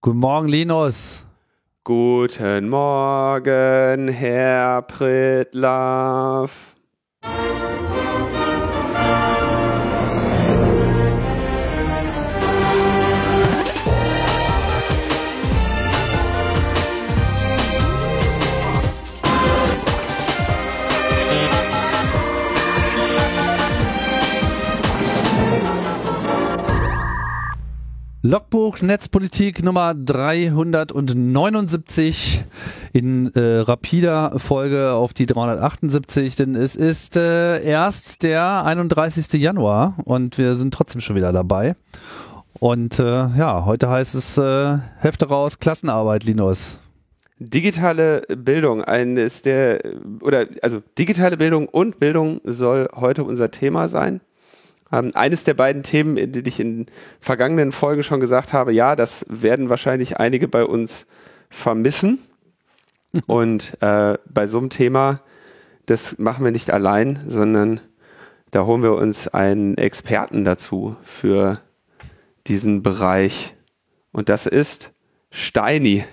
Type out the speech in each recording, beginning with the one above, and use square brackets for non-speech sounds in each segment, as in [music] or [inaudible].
Guten Morgen, Linus. Guten Morgen, Herr Pritlaff. Logbuch Netzpolitik Nummer 379 in äh, rapider Folge auf die 378, denn es ist äh, erst der 31. Januar und wir sind trotzdem schon wieder dabei. Und äh, ja, heute heißt es äh, Hefte raus, Klassenarbeit, Linus. Digitale Bildung, eines der, oder also digitale Bildung und Bildung soll heute unser Thema sein. Ähm, eines der beiden Themen, die ich in vergangenen Folgen schon gesagt habe, ja, das werden wahrscheinlich einige bei uns vermissen. [laughs] Und äh, bei so einem Thema, das machen wir nicht allein, sondern da holen wir uns einen Experten dazu für diesen Bereich. Und das ist Steini.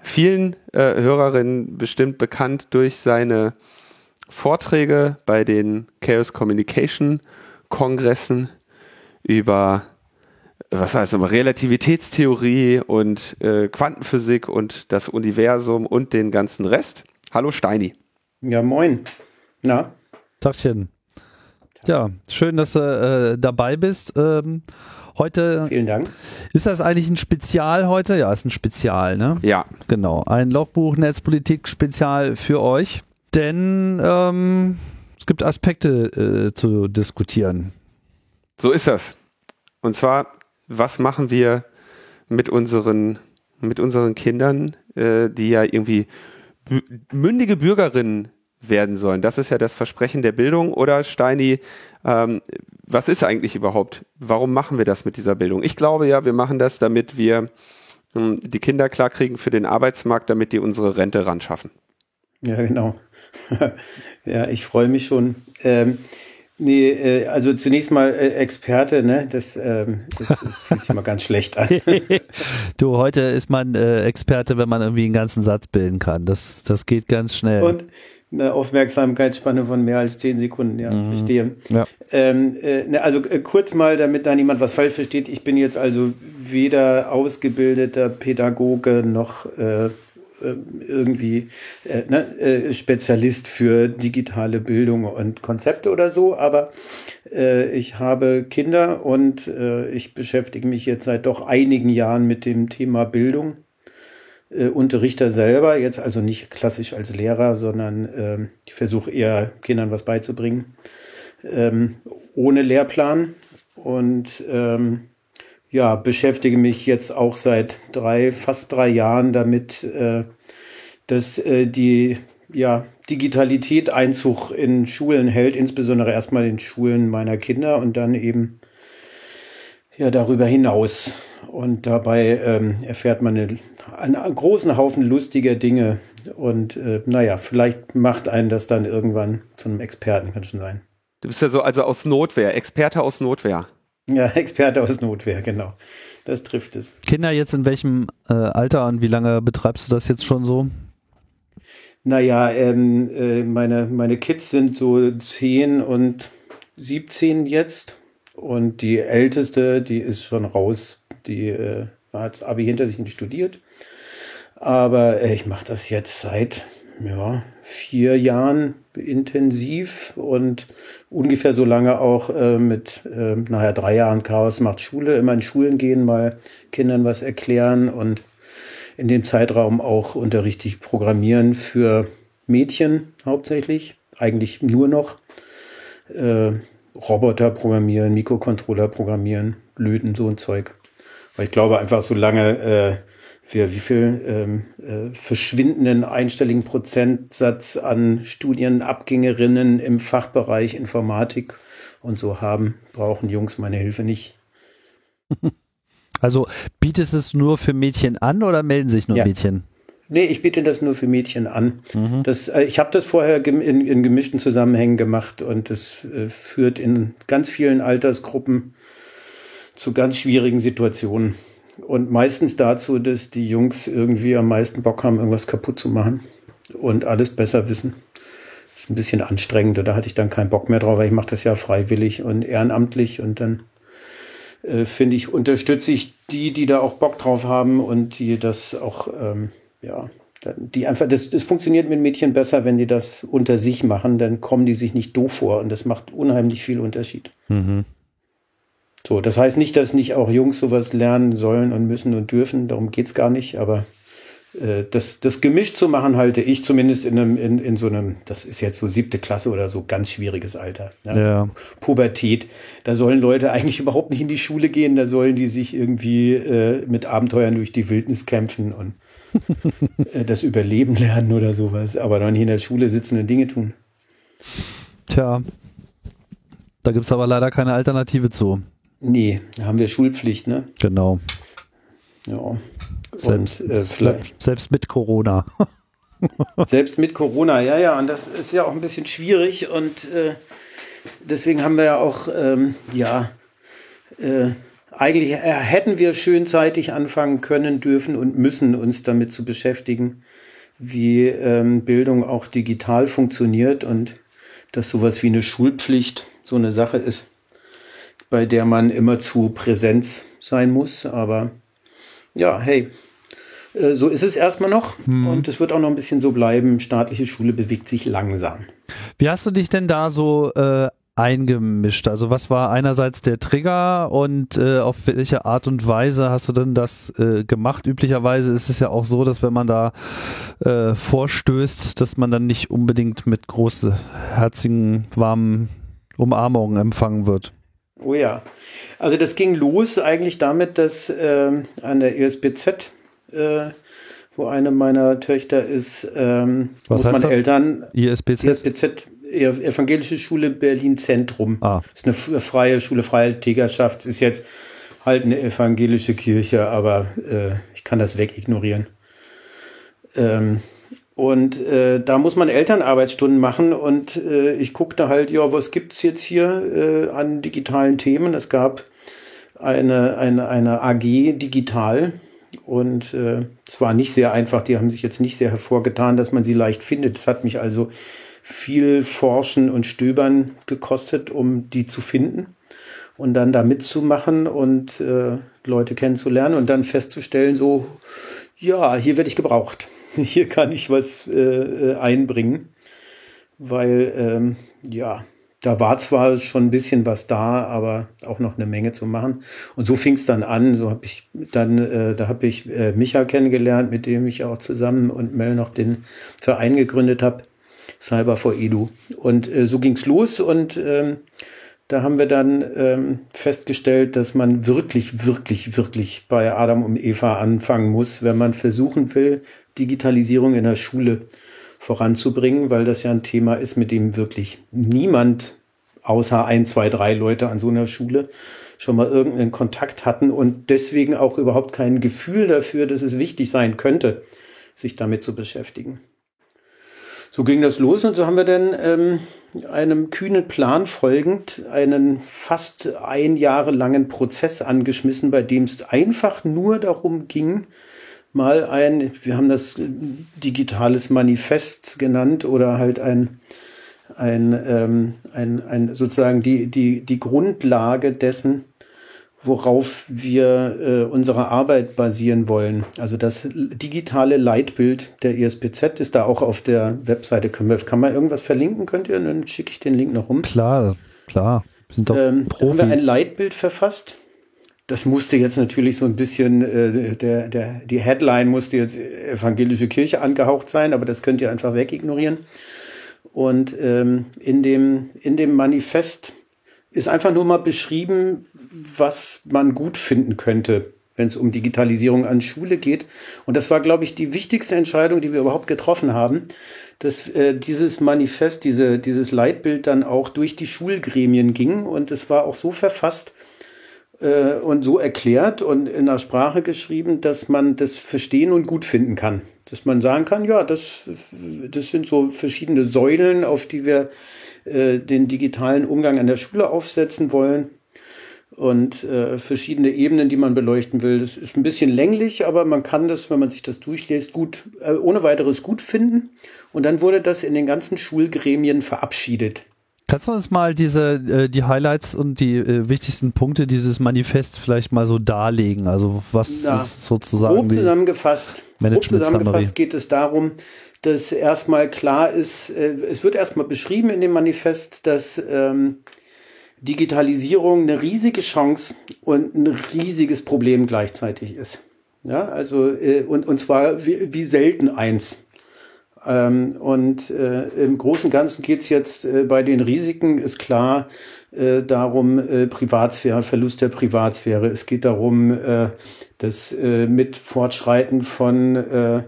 Vielen äh, Hörerinnen bestimmt bekannt durch seine Vorträge bei den Chaos Communication Kongressen über was heißt aber Relativitätstheorie und äh, Quantenphysik und das Universum und den ganzen Rest. Hallo Steini. Ja, moin. Na? Tagchen. Ja, schön, dass du äh, dabei bist. Ähm, heute. Vielen Dank. Ist das eigentlich ein Spezial heute? Ja, ist ein Spezial, ne? Ja. Genau. Ein Logbuch Netzpolitik Spezial für euch. Denn ähm, es gibt Aspekte äh, zu diskutieren. So ist das. Und zwar, was machen wir mit unseren, mit unseren Kindern, äh, die ja irgendwie mündige Bürgerinnen werden sollen. Das ist ja das Versprechen der Bildung. Oder Steini, ähm, was ist eigentlich überhaupt? Warum machen wir das mit dieser Bildung? Ich glaube ja, wir machen das, damit wir ähm, die Kinder klarkriegen für den Arbeitsmarkt, damit die unsere Rente ran schaffen. Ja, genau. [laughs] ja, ich freue mich schon. Ähm, nee, äh, also zunächst mal äh, Experte, ne? Das, ähm, das, das fühlt sich mal ganz schlecht an. [laughs] du, heute ist man äh, Experte, wenn man irgendwie einen ganzen Satz bilden kann. Das, das geht ganz schnell. Und eine Aufmerksamkeitsspanne von mehr als zehn Sekunden, ja, mhm. verstehe. Ja. Ähm, äh, ne, also äh, kurz mal, damit da niemand was falsch versteht, ich bin jetzt also weder ausgebildeter Pädagoge noch äh, irgendwie äh, ne, äh, Spezialist für digitale Bildung und Konzepte oder so, aber äh, ich habe Kinder und äh, ich beschäftige mich jetzt seit doch einigen Jahren mit dem Thema Bildung. Äh, Unterrichter selber, jetzt also nicht klassisch als Lehrer, sondern ähm, ich versuche eher Kindern was beizubringen, ähm, ohne Lehrplan und ähm, ja, beschäftige mich jetzt auch seit drei, fast drei Jahren damit, äh, dass äh, die ja, Digitalität Einzug in Schulen hält, insbesondere erstmal in Schulen meiner Kinder und dann eben ja darüber hinaus. Und dabei ähm, erfährt man eine, einen großen Haufen lustiger Dinge. Und äh, naja, vielleicht macht einen das dann irgendwann zu einem Experten, kann schon sein. Du bist ja so also aus Notwehr, Experte aus Notwehr. Ja, [laughs] Experte aus Notwehr, genau. Das trifft es. Kinder jetzt in welchem äh, Alter und wie lange betreibst du das jetzt schon so? Naja, ähm, äh, meine, meine Kids sind so 10 und 17 jetzt. Und die älteste, die ist schon raus. Die äh, hat Abi hinter sich und studiert. Aber äh, ich mache das jetzt seit ja, vier Jahren intensiv und ungefähr so lange auch äh, mit, äh, nachher drei Jahren Chaos macht Schule, immer in Schulen gehen, mal Kindern was erklären und in dem Zeitraum auch unterrichtig programmieren für Mädchen hauptsächlich, eigentlich nur noch. Äh, Roboter programmieren, Mikrocontroller programmieren, löten, so ein Zeug. Weil ich glaube einfach, solange äh, wir wie viel ähm, äh, verschwindenden einstelligen Prozentsatz an Studienabgängerinnen im Fachbereich Informatik und so haben, brauchen Jungs meine Hilfe nicht. [laughs] Also bietest es nur für Mädchen an oder melden sich nur ja. Mädchen? Nee, ich biete das nur für Mädchen an. Mhm. Das, äh, ich habe das vorher in, in, gemischten Zusammenhängen gemacht und das äh, führt in ganz vielen Altersgruppen zu ganz schwierigen Situationen. Und meistens dazu, dass die Jungs irgendwie am meisten Bock haben, irgendwas kaputt zu machen und alles besser wissen. Das ist ein bisschen anstrengend, da hatte ich dann keinen Bock mehr drauf, weil ich mache das ja freiwillig und ehrenamtlich und dann äh, finde ich, unterstütze ich die, die da auch Bock drauf haben und die das auch, ähm, ja, die einfach, das, das funktioniert mit Mädchen besser, wenn die das unter sich machen, dann kommen die sich nicht doof vor und das macht unheimlich viel Unterschied. Mhm. So, das heißt nicht, dass nicht auch Jungs sowas lernen sollen und müssen und dürfen, darum geht es gar nicht, aber äh, das, das gemischt zu machen, halte ich zumindest in, einem, in, in so einem, das ist jetzt so siebte Klasse oder so, ganz schwieriges Alter. Ja. ja. Pubertät. Da sollen Leute eigentlich [laughs] überhaupt nicht in die Schule gehen, da sollen die sich irgendwie äh, mit Abenteuern durch die Wildnis kämpfen und [laughs] äh, das Überleben lernen oder sowas, aber noch nicht in der Schule sitzen und Dinge tun. Tja, da gibt es aber leider keine Alternative zu. Nee, da haben wir Schulpflicht, ne? Genau. Ja. Selbst, und, äh, vielleicht. selbst mit Corona. [laughs] selbst mit Corona, ja, ja. Und das ist ja auch ein bisschen schwierig. Und äh, deswegen haben wir ja auch, ähm, ja, äh, eigentlich äh, hätten wir schön zeitig anfangen können, dürfen und müssen uns damit zu beschäftigen, wie ähm, Bildung auch digital funktioniert und dass sowas wie eine Schulpflicht so eine Sache ist, bei der man immer zu Präsenz sein muss. Aber ja, hey, äh, so ist es erstmal noch hm. und es wird auch noch ein bisschen so bleiben. Staatliche Schule bewegt sich langsam. Wie hast du dich denn da so äh, eingemischt? Also was war einerseits der Trigger und äh, auf welche Art und Weise hast du denn das äh, gemacht? Üblicherweise ist es ja auch so, dass wenn man da äh, vorstößt, dass man dann nicht unbedingt mit großen, herzigen, warmen Umarmungen empfangen wird. Oh ja. Also das ging los eigentlich damit, dass äh, an der ESBZ, äh, wo eine meiner Töchter ist, ähm, Was muss man das? Eltern ISBZ? ISBZ Evangelische Schule Berlin Zentrum. Ah. Das ist eine freie Schule, freie Tägerschaft. Ist jetzt halt eine evangelische Kirche, aber äh, ich kann das wegignorieren. Ähm, und äh, da muss man Elternarbeitsstunden machen und äh, ich guckte halt, ja, was gibt's jetzt hier äh, an digitalen Themen? Es gab eine, eine, eine AG digital und äh, es war nicht sehr einfach, die haben sich jetzt nicht sehr hervorgetan, dass man sie leicht findet. Es hat mich also viel Forschen und Stöbern gekostet, um die zu finden und dann da mitzumachen und äh, Leute kennenzulernen und dann festzustellen, so, ja, hier werde ich gebraucht. [laughs] hier kann ich was äh, äh, einbringen, weil ähm, ja, da war zwar schon ein bisschen was da, aber auch noch eine Menge zu machen. Und so fing es dann an. So habe ich dann, äh, da habe ich äh, Micha kennengelernt, mit dem ich auch zusammen und Mel noch den Verein gegründet habe, Cyber for Edu. Und äh, so ging's los und ähm, da haben wir dann ähm, festgestellt, dass man wirklich, wirklich, wirklich bei Adam und Eva anfangen muss, wenn man versuchen will, Digitalisierung in der Schule voranzubringen, weil das ja ein Thema ist, mit dem wirklich niemand außer ein, zwei, drei Leute an so einer Schule schon mal irgendeinen Kontakt hatten und deswegen auch überhaupt kein Gefühl dafür, dass es wichtig sein könnte, sich damit zu beschäftigen. So ging das los und so haben wir dann ähm, einem kühnen Plan folgend einen fast ein Jahre langen Prozess angeschmissen, bei dem es einfach nur darum ging, mal ein, wir haben das digitales Manifest genannt oder halt ein, ein, ähm, ein, ein sozusagen die, die, die Grundlage dessen, worauf wir äh, unsere Arbeit basieren wollen. Also das digitale Leitbild der ISBZ ist da auch auf der Webseite. Können wir, kann man irgendwas verlinken? Könnt ihr? Dann schicke ich den Link noch rum. Klar, klar. sind doch ähm, Profis. haben wir ein Leitbild verfasst das musste jetzt natürlich so ein bisschen, äh, der, der, die Headline musste jetzt evangelische Kirche angehaucht sein, aber das könnt ihr einfach wegignorieren. Und ähm, in, dem, in dem Manifest ist einfach nur mal beschrieben, was man gut finden könnte, wenn es um Digitalisierung an Schule geht. Und das war, glaube ich, die wichtigste Entscheidung, die wir überhaupt getroffen haben, dass äh, dieses Manifest, diese, dieses Leitbild dann auch durch die Schulgremien ging. Und es war auch so verfasst, äh, und so erklärt und in der Sprache geschrieben, dass man das verstehen und gut finden kann. Dass man sagen kann, ja, das, das sind so verschiedene Säulen, auf die wir äh, den digitalen Umgang an der Schule aufsetzen wollen. und äh, verschiedene Ebenen, die man beleuchten will. Das ist ein bisschen länglich, aber man kann das, wenn man sich das durchliest, gut, äh, ohne weiteres gut finden. Und dann wurde das in den ganzen Schulgremien verabschiedet. Kannst du uns mal diese äh, die Highlights und die äh, wichtigsten Punkte dieses Manifests vielleicht mal so darlegen? Also was Na, ist sozusagen grob zusammengefasst, grob zusammengefasst geht es darum, dass erstmal klar ist, äh, es wird erstmal beschrieben in dem Manifest, dass ähm, Digitalisierung eine riesige Chance und ein riesiges Problem gleichzeitig ist. Ja, also, äh, und, und zwar wie, wie selten eins. Ähm, und äh, im Großen und Ganzen geht's jetzt äh, bei den Risiken, ist klar, äh, darum, Privatsphäre, Verlust der Privatsphäre. Es geht darum, dass mit Fortschreiten von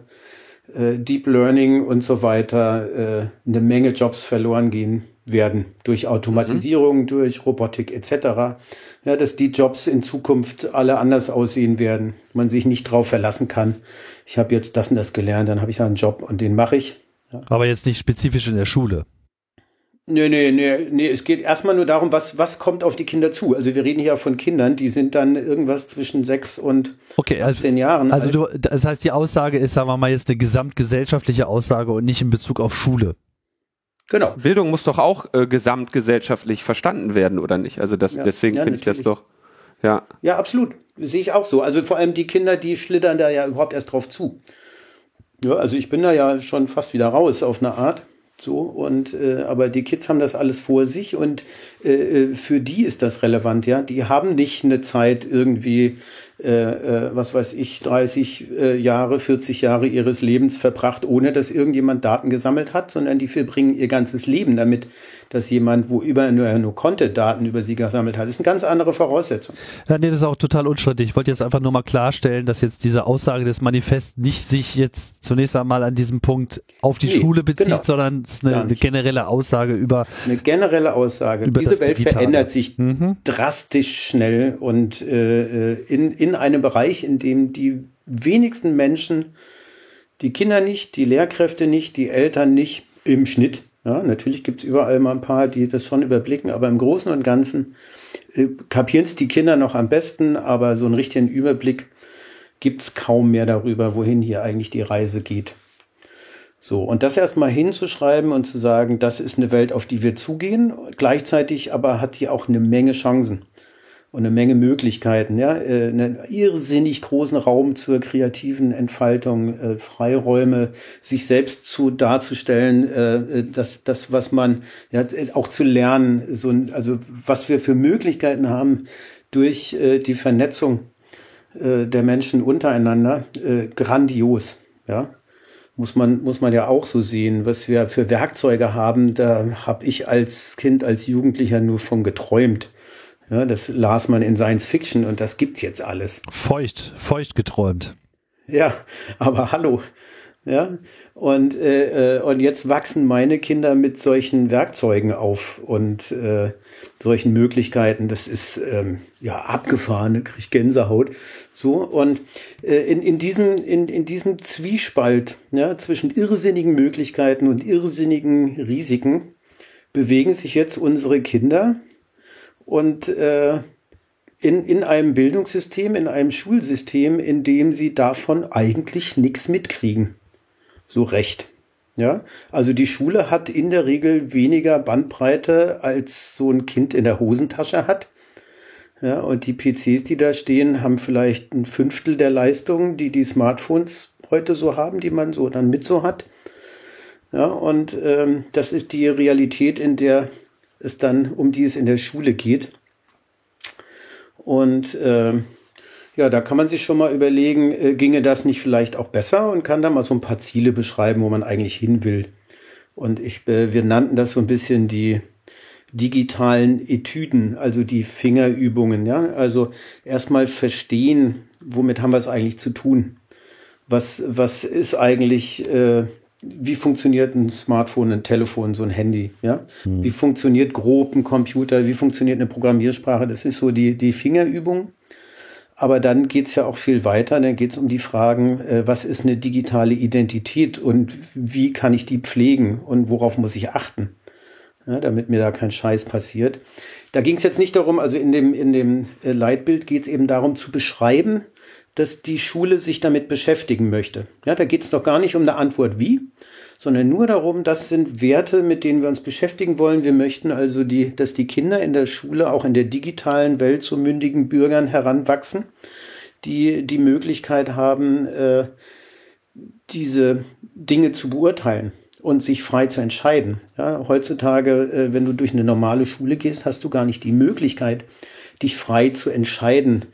Deep Learning und so weiter eine Menge Jobs verloren gehen werden durch Automatisierung, mhm. durch Robotik etc. Ja, dass die Jobs in Zukunft alle anders aussehen werden, man sich nicht drauf verlassen kann. Ich habe jetzt das und das gelernt, dann habe ich einen Job und den mache ich. Ja. Aber jetzt nicht spezifisch in der Schule. Nee, nee, nee, nee, es geht erstmal nur darum, was, was kommt auf die Kinder zu. Also wir reden hier von Kindern, die sind dann irgendwas zwischen sechs und okay, also, 18 Jahren. Also du, das heißt, die Aussage ist, sagen wir mal, jetzt eine gesamtgesellschaftliche Aussage und nicht in Bezug auf Schule. Genau. Bildung muss doch auch äh, gesamtgesellschaftlich verstanden werden, oder nicht? Also das, ja, deswegen ja, finde ich das doch, ja. Ja, absolut. Sehe ich auch so. Also vor allem die Kinder, die schlittern da ja überhaupt erst drauf zu. Ja, also ich bin da ja schon fast wieder raus auf eine Art. So, und äh, aber die Kids haben das alles vor sich und äh, äh für die ist das relevant, ja. Die haben nicht eine Zeit irgendwie äh, äh, was weiß ich, 30 äh, Jahre, 40 Jahre ihres Lebens verbracht, ohne dass irgendjemand Daten gesammelt hat, sondern die verbringen ihr ganzes Leben damit, dass jemand, wo über nur, nur konnte, Daten über sie gesammelt hat. Das ist eine ganz andere Voraussetzung. Ja, nee, das ist auch total unstrittig. Ich wollte jetzt einfach nur mal klarstellen, dass jetzt diese Aussage des Manifests nicht sich jetzt zunächst einmal an diesem Punkt auf die nee, Schule bezieht, genau. sondern es ist eine, eine, generelle Aussage über. Eine generelle Aussage. Über Diese Welt Digitale. verändert sich mhm. drastisch schnell und äh, in, in in einem Bereich, in dem die wenigsten Menschen, die Kinder nicht, die Lehrkräfte nicht, die Eltern nicht, im Schnitt, ja, natürlich gibt es überall mal ein paar, die das schon überblicken, aber im Großen und Ganzen äh, kapieren es die Kinder noch am besten, aber so einen richtigen Überblick gibt es kaum mehr darüber, wohin hier eigentlich die Reise geht. So, und das erstmal hinzuschreiben und zu sagen, das ist eine Welt, auf die wir zugehen, gleichzeitig aber hat die auch eine Menge Chancen und eine Menge Möglichkeiten, ja, äh, einen irrsinnig großen Raum zur kreativen Entfaltung, äh, Freiräume, sich selbst zu darzustellen, äh, das, das, was man, ja, auch zu lernen, so, also was wir für Möglichkeiten haben durch die Vernetzung der Menschen untereinander, grandios, ja muss man, muss man ja auch so sehen, was wir für Werkzeuge haben. Da habe ich als Kind, als Jugendlicher nur von geträumt. Ja, das las man in Science Fiction und das gibt's jetzt alles. Feucht, feucht geträumt. Ja, aber hallo. Ja, und, äh, äh, und jetzt wachsen meine Kinder mit solchen Werkzeugen auf und äh, solchen Möglichkeiten. Das ist ähm, ja abgefahren, kriege ich Gänsehaut. So, und äh, in, in, diesem, in, in diesem Zwiespalt ja, zwischen irrsinnigen Möglichkeiten und irrsinnigen Risiken bewegen sich jetzt unsere Kinder und äh, in, in einem Bildungssystem, in einem Schulsystem, in dem sie davon eigentlich nichts mitkriegen. So recht. Ja, also die Schule hat in der Regel weniger Bandbreite, als so ein Kind in der Hosentasche hat. Ja, und die PCs, die da stehen, haben vielleicht ein Fünftel der Leistung, die die Smartphones heute so haben, die man so dann mit so hat. Ja, und ähm, das ist die Realität, in der es dann, um die es in der Schule geht. Und äh, ja, da kann man sich schon mal überlegen, äh, ginge das nicht vielleicht auch besser und kann da mal so ein paar Ziele beschreiben, wo man eigentlich hin will. Und ich, äh, wir nannten das so ein bisschen die digitalen Etüden, also die Fingerübungen, ja. Also erstmal verstehen, womit haben wir es eigentlich zu tun? Was, was ist eigentlich äh, wie funktioniert ein Smartphone, ein Telefon, so ein Handy, ja? Hm. Wie funktioniert grob ein Computer, wie funktioniert eine Programmiersprache? Das ist so die, die Fingerübung. Aber dann geht's ja auch viel weiter. Dann geht's um die Fragen, äh, was ist eine digitale Identität und wie kann ich die pflegen und worauf muss ich achten? ja, damit mir da kein Scheiß passiert. Da ging es jetzt nicht darum, also in dem, in dem äh, Leitbild geht es eben darum zu beschreiben, dass die Schule sich damit beschäftigen möchte. Ja, da geht es doch gar nicht um eine Antwort wie, sondern nur darum, das sind Werte, mit denen wir uns beschäftigen wollen. Wir möchten also, die, dass die Kinder in der Schule, auch in der digitalen Welt, zu mündigen Bürgern heranwachsen, die die Möglichkeit haben, äh, diese Dinge zu beurteilen und sich frei zu entscheiden. Ja, heutzutage, äh, wenn du durch eine normale Schule gehst, hast du gar nicht die Möglichkeit, dich frei zu entscheiden,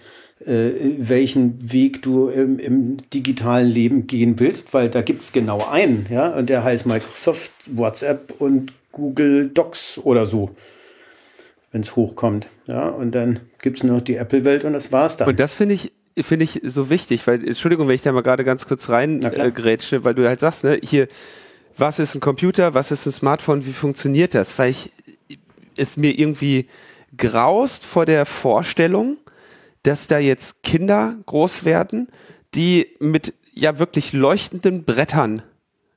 äh, welchen Weg du im, im, digitalen Leben gehen willst, weil da gibt's genau einen, ja, und der heißt Microsoft, WhatsApp und Google Docs oder so, wenn es hochkommt. Ja, und dann gibt's noch die Apple-Welt und das war's dann. Und das finde ich finde ich so wichtig, weil, Entschuldigung, wenn ich da mal gerade ganz kurz rein äh, weil du halt sagst, ne, hier, was ist ein Computer, was ist ein Smartphone, wie funktioniert das? Weil ich es mir irgendwie graust vor der Vorstellung, dass da jetzt Kinder groß werden, die mit ja wirklich leuchtenden Brettern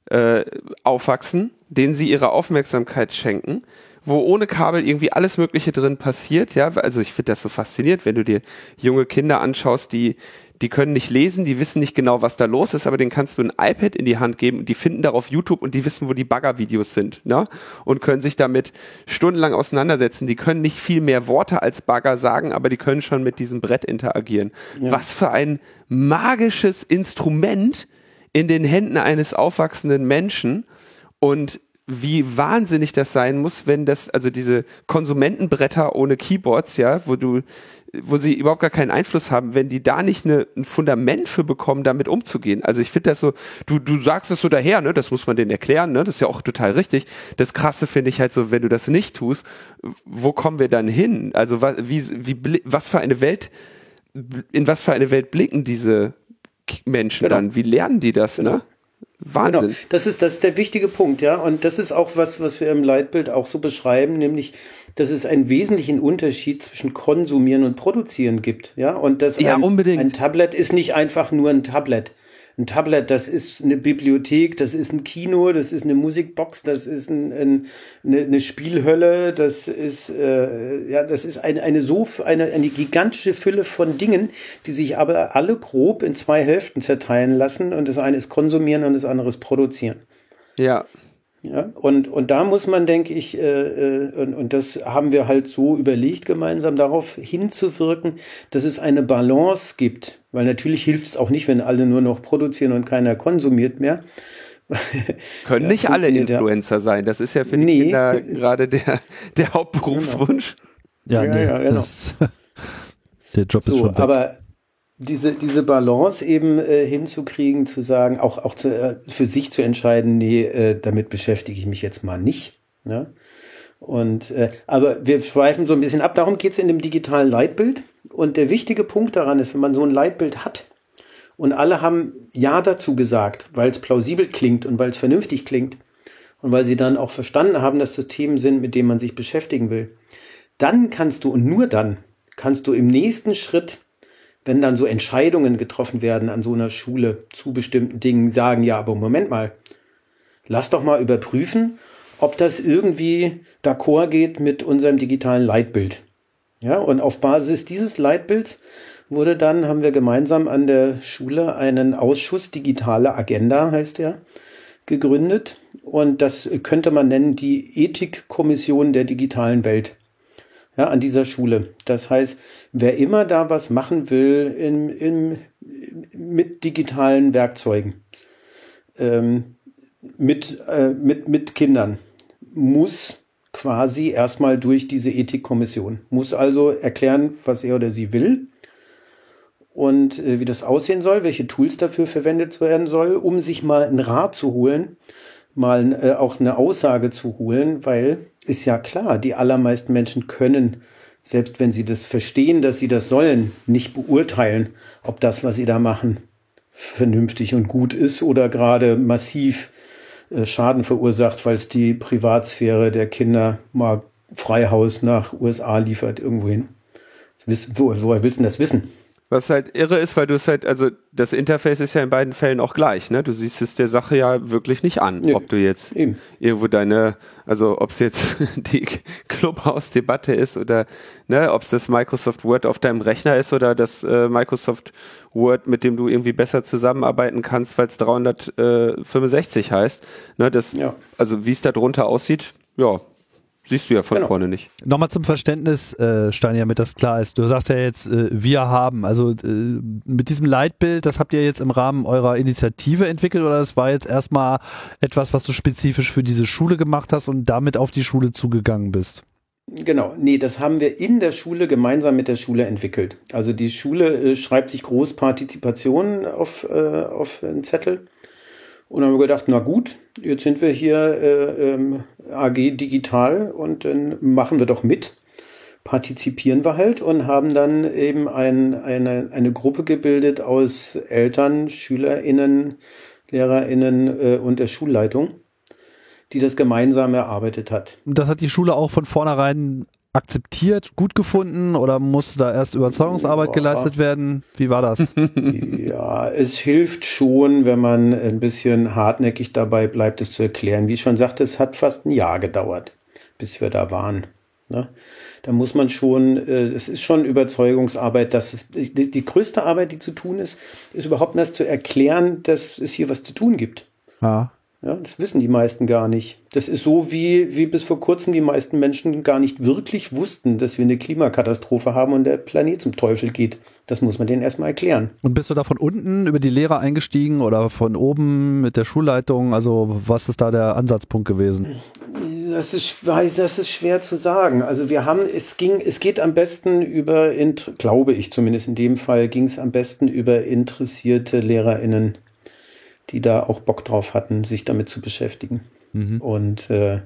äh, aufwachsen, denen sie ihre Aufmerksamkeit schenken, wo ohne Kabel irgendwie alles Mögliche drin passiert. Ja, also ich finde das so faszinierend, wenn du dir junge Kinder anschaust, die die können nicht lesen, die wissen nicht genau, was da los ist, aber denen kannst du ein iPad in die Hand geben und die finden darauf YouTube und die wissen, wo die Bagger-Videos sind, ne? Und können sich damit stundenlang auseinandersetzen. Die können nicht viel mehr Worte als Bagger sagen, aber die können schon mit diesem Brett interagieren. Ja. Was für ein magisches Instrument in den Händen eines aufwachsenden Menschen und wie wahnsinnig das sein muss, wenn das, also diese Konsumentenbretter ohne Keyboards, ja, wo du wo sie überhaupt gar keinen Einfluss haben, wenn die da nicht eine, ein Fundament für bekommen, damit umzugehen. Also ich finde das so, du, du sagst es so daher, ne, das muss man denen erklären, ne, das ist ja auch total richtig. Das Krasse finde ich halt so, wenn du das nicht tust, wo kommen wir dann hin? Also was, wie, wie, was für eine Welt, in was für eine Welt blicken diese Menschen genau. dann? Wie lernen die das, ne? genau. ne? Wahnsinn. Genau. Das ist, das ist der wichtige Punkt, ja. Und das ist auch was, was wir im Leitbild auch so beschreiben, nämlich, dass es einen wesentlichen Unterschied zwischen Konsumieren und Produzieren gibt, ja. Und das ja, ein, unbedingt. ein Tablet ist nicht einfach nur ein Tablet ein Tablet, das ist eine Bibliothek, das ist ein Kino, das ist eine Musikbox, das ist ein, ein, eine, eine Spielhölle, das ist äh, ja, das ist eine eine so eine eine gigantische Fülle von Dingen, die sich aber alle grob in zwei Hälften zerteilen lassen und das eine ist konsumieren und das andere ist produzieren. Ja. Ja, und, und da muss man, denke ich, äh, äh, und, und das haben wir halt so überlegt, gemeinsam darauf hinzuwirken, dass es eine Balance gibt. Weil natürlich hilft es auch nicht, wenn alle nur noch produzieren und keiner konsumiert mehr. [laughs] Können ja, nicht alle Influencer ja. sein. Das ist ja für die nee. Kinder gerade der, der Hauptberufswunsch. Genau. Ja, nee, ja, genau. das, [laughs] der Job so, ist schon weg. Aber diese, diese Balance eben äh, hinzukriegen, zu sagen, auch, auch zu, äh, für sich zu entscheiden, nee, äh, damit beschäftige ich mich jetzt mal nicht. Ne? Und äh, aber wir schweifen so ein bisschen ab. Darum geht es in dem digitalen Leitbild. Und der wichtige Punkt daran ist, wenn man so ein Leitbild hat und alle haben Ja dazu gesagt, weil es plausibel klingt und weil es vernünftig klingt und weil sie dann auch verstanden haben, dass das Themen sind, mit denen man sich beschäftigen will, dann kannst du und nur dann kannst du im nächsten Schritt wenn dann so Entscheidungen getroffen werden an so einer Schule zu bestimmten Dingen, sagen, ja, aber Moment mal, lass doch mal überprüfen, ob das irgendwie d'accord geht mit unserem digitalen Leitbild. Ja, und auf Basis dieses Leitbilds wurde dann, haben wir gemeinsam an der Schule einen Ausschuss Digitale Agenda, heißt der, gegründet. Und das könnte man nennen die Ethikkommission der digitalen Welt ja, an dieser Schule. Das heißt, wer immer da was machen will in, in, mit digitalen Werkzeugen, ähm, mit, äh, mit, mit Kindern, muss quasi erstmal durch diese Ethikkommission, muss also erklären, was er oder sie will und äh, wie das aussehen soll, welche Tools dafür verwendet werden soll, um sich mal einen Rat zu holen, mal äh, auch eine Aussage zu holen, weil ist ja klar, die allermeisten Menschen können, selbst wenn sie das verstehen, dass sie das sollen, nicht beurteilen, ob das, was sie da machen, vernünftig und gut ist oder gerade massiv äh, Schaden verursacht, weil es die Privatsphäre der Kinder mal Freihaus nach USA liefert irgendwohin. Wo, woher willst du denn das wissen? Was halt irre ist, weil du es halt, also das Interface ist ja in beiden Fällen auch gleich, ne? Du siehst es der Sache ja wirklich nicht an, ja, ob du jetzt eben. irgendwo deine, also ob es jetzt [laughs] die Clubhouse-Debatte ist oder ne, ob es das Microsoft Word auf deinem Rechner ist oder das äh, Microsoft Word, mit dem du irgendwie besser zusammenarbeiten kannst, weil es 365 heißt. Ne, das, ja. also wie es da drunter aussieht, ja, Siehst du ja von genau. vorne nicht. Nochmal zum Verständnis, äh, Stein, damit das klar ist. Du sagst ja jetzt, äh, wir haben, also äh, mit diesem Leitbild, das habt ihr jetzt im Rahmen eurer Initiative entwickelt oder das war jetzt erstmal etwas, was du spezifisch für diese Schule gemacht hast und damit auf die Schule zugegangen bist? Genau, nee, das haben wir in der Schule gemeinsam mit der Schule entwickelt. Also die Schule äh, schreibt sich Großpartizipation auf, äh, auf einen Zettel und dann haben wir gedacht, na gut, jetzt sind wir hier äh, ähm, AG Digital und dann machen wir doch mit. Partizipieren wir halt und haben dann eben ein, eine, eine Gruppe gebildet aus Eltern, SchülerInnen, LehrerInnen äh, und der Schulleitung, die das gemeinsam erarbeitet hat. Das hat die Schule auch von vornherein akzeptiert, gut gefunden oder musste da erst Überzeugungsarbeit geleistet werden? Wie war das? [laughs] ja, es hilft schon, wenn man ein bisschen hartnäckig dabei bleibt, es zu erklären. Wie ich schon sagte, es hat fast ein Jahr gedauert, bis wir da waren. Ne? Da muss man schon, äh, es ist schon Überzeugungsarbeit, dass es, die, die größte Arbeit, die zu tun ist, ist überhaupt erst zu erklären, dass es hier was zu tun gibt. Ja. Ja, das wissen die meisten gar nicht. Das ist so, wie, wie bis vor kurzem die meisten Menschen gar nicht wirklich wussten, dass wir eine Klimakatastrophe haben und der Planet zum Teufel geht. Das muss man denen erstmal erklären. Und bist du da von unten über die Lehrer eingestiegen oder von oben mit der Schulleitung? Also was ist da der Ansatzpunkt gewesen? Das ist, das ist schwer zu sagen. Also wir haben, es ging, es geht am besten über, glaube ich zumindest in dem Fall, ging es am besten über interessierte LehrerInnen die da auch Bock drauf hatten, sich damit zu beschäftigen. Mhm. Und äh,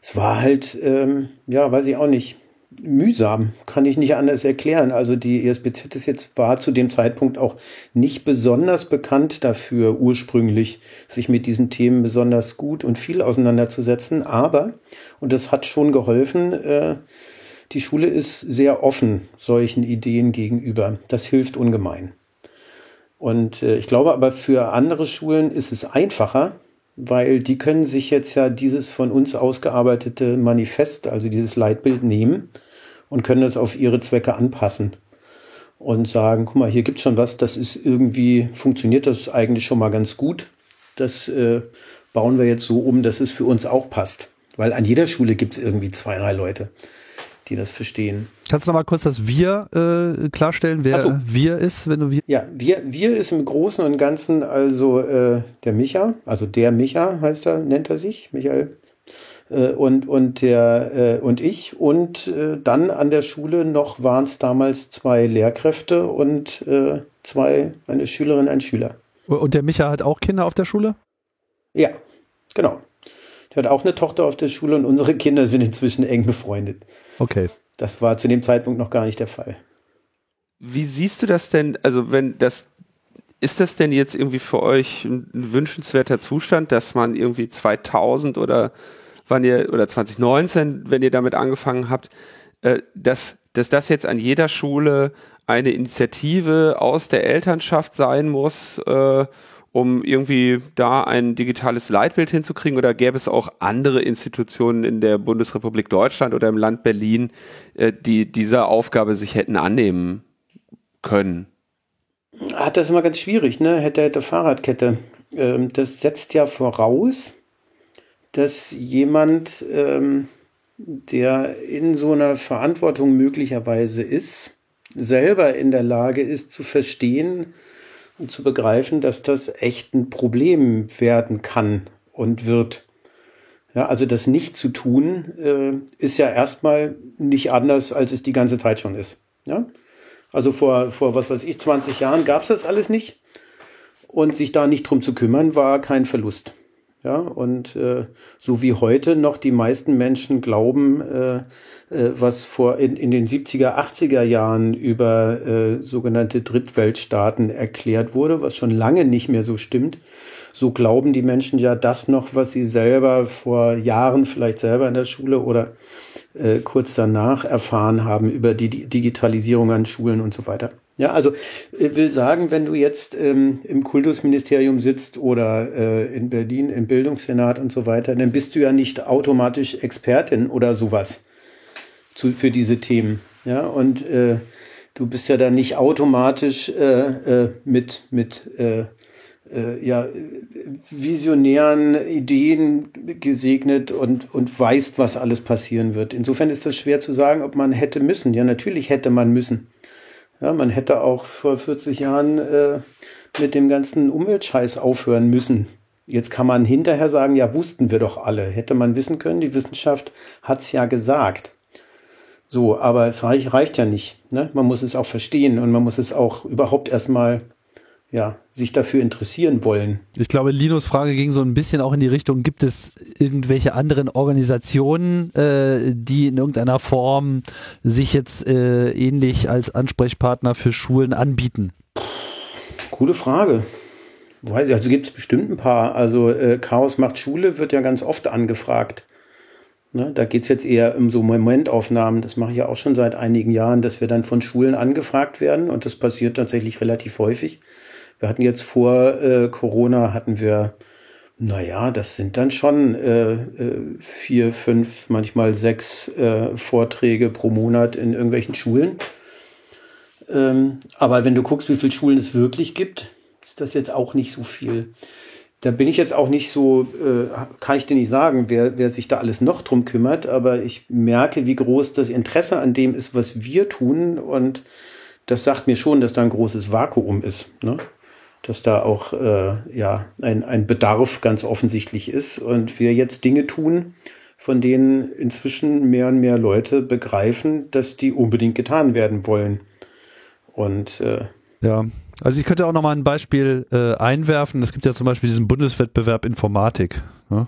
es war halt, ähm, ja, weiß ich auch nicht, mühsam, kann ich nicht anders erklären. Also die ESBZ ist jetzt, war zu dem Zeitpunkt auch nicht besonders bekannt dafür, ursprünglich sich mit diesen Themen besonders gut und viel auseinanderzusetzen. Aber, und das hat schon geholfen, äh, die Schule ist sehr offen solchen Ideen gegenüber. Das hilft ungemein. Und äh, ich glaube aber für andere Schulen ist es einfacher, weil die können sich jetzt ja dieses von uns ausgearbeitete Manifest, also dieses Leitbild nehmen und können es auf ihre Zwecke anpassen und sagen, guck mal, hier gibt es schon was, das ist irgendwie, funktioniert das eigentlich schon mal ganz gut. Das äh, bauen wir jetzt so um, dass es für uns auch passt. Weil an jeder Schule gibt es irgendwie zwei, drei Leute die das verstehen. Kannst du noch mal kurz das Wir äh, klarstellen, wer so. Wir ist, wenn du Wir? Ja, Wir, wir ist im Großen und Ganzen also äh, der Micha, also der Micha heißt er, nennt er sich, Michael. Äh, und, und, der, äh, und ich. Und äh, dann an der Schule noch waren es damals zwei Lehrkräfte und zwei, eine Schülerin, ein Schüler. Und der Micha hat auch Kinder auf der Schule? Ja, genau. Der hat auch eine Tochter auf der Schule und unsere Kinder sind inzwischen eng befreundet. Okay. Das war zu dem Zeitpunkt noch gar nicht der Fall. Wie siehst du das denn? Also, wenn das, ist das denn jetzt irgendwie für euch ein wünschenswerter Zustand, dass man irgendwie 2000 oder wann ihr, oder 2019, wenn ihr damit angefangen habt, äh, dass, dass das jetzt an jeder Schule eine Initiative aus der Elternschaft sein muss, äh, um irgendwie da ein digitales Leitbild hinzukriegen? Oder gäbe es auch andere Institutionen in der Bundesrepublik Deutschland oder im Land Berlin, äh, die dieser Aufgabe sich hätten annehmen können? Hat das immer ganz schwierig, ne? Hätte, hätte Fahrradkette. Ähm, das setzt ja voraus, dass jemand, ähm, der in so einer Verantwortung möglicherweise ist, selber in der Lage ist zu verstehen, zu begreifen, dass das echt ein Problem werden kann und wird. Ja, also das nicht zu tun, äh, ist ja erstmal nicht anders, als es die ganze Zeit schon ist. Ja? Also vor, vor, was weiß ich, 20 Jahren gab es das alles nicht. Und sich da nicht drum zu kümmern, war kein Verlust. Ja, und äh, so wie heute noch die meisten Menschen glauben, äh, äh, was vor in, in den 70er, 80er Jahren über äh, sogenannte Drittweltstaaten erklärt wurde, was schon lange nicht mehr so stimmt, so glauben die Menschen ja das noch, was sie selber vor Jahren vielleicht selber in der Schule oder äh, kurz danach erfahren haben über die Digitalisierung an Schulen und so weiter. Ja, also äh, will sagen, wenn du jetzt ähm, im Kultusministerium sitzt oder äh, in Berlin im Bildungssenat und so weiter, dann bist du ja nicht automatisch Expertin oder sowas zu, für diese Themen. Ja, und äh, du bist ja dann nicht automatisch äh, äh, mit, mit äh, ja, visionären Ideen gesegnet und, und weißt, was alles passieren wird. Insofern ist das schwer zu sagen, ob man hätte müssen. Ja, natürlich hätte man müssen. Ja, man hätte auch vor 40 Jahren äh, mit dem ganzen Umweltscheiß aufhören müssen. Jetzt kann man hinterher sagen, ja, wussten wir doch alle. Hätte man wissen können, die Wissenschaft hat's ja gesagt. So, aber es reich, reicht ja nicht. Ne? Man muss es auch verstehen und man muss es auch überhaupt erstmal ja, sich dafür interessieren wollen. Ich glaube, Linus Frage ging so ein bisschen auch in die Richtung, gibt es irgendwelche anderen Organisationen, äh, die in irgendeiner Form sich jetzt äh, ähnlich als Ansprechpartner für Schulen anbieten? Gute Frage. Also gibt es bestimmt ein paar. Also äh, Chaos macht Schule wird ja ganz oft angefragt. Ne, da geht's jetzt eher um so Momentaufnahmen. Das mache ich ja auch schon seit einigen Jahren, dass wir dann von Schulen angefragt werden und das passiert tatsächlich relativ häufig. Wir hatten jetzt vor äh, Corona hatten wir, naja, das sind dann schon äh, äh, vier, fünf, manchmal sechs äh, Vorträge pro Monat in irgendwelchen Schulen. Ähm, aber wenn du guckst, wie viele Schulen es wirklich gibt, ist das jetzt auch nicht so viel da bin ich jetzt auch nicht so, äh, kann ich dir nicht sagen, wer, wer sich da alles noch drum kümmert, aber ich merke, wie groß das Interesse an dem ist, was wir tun. Und das sagt mir schon, dass da ein großes Vakuum ist. Ne? Dass da auch äh, ja, ein, ein Bedarf ganz offensichtlich ist und wir jetzt Dinge tun, von denen inzwischen mehr und mehr Leute begreifen, dass die unbedingt getan werden wollen. Und äh, ja, also ich könnte auch noch mal ein Beispiel äh, einwerfen. Es gibt ja zum Beispiel diesen Bundeswettbewerb Informatik. Ne?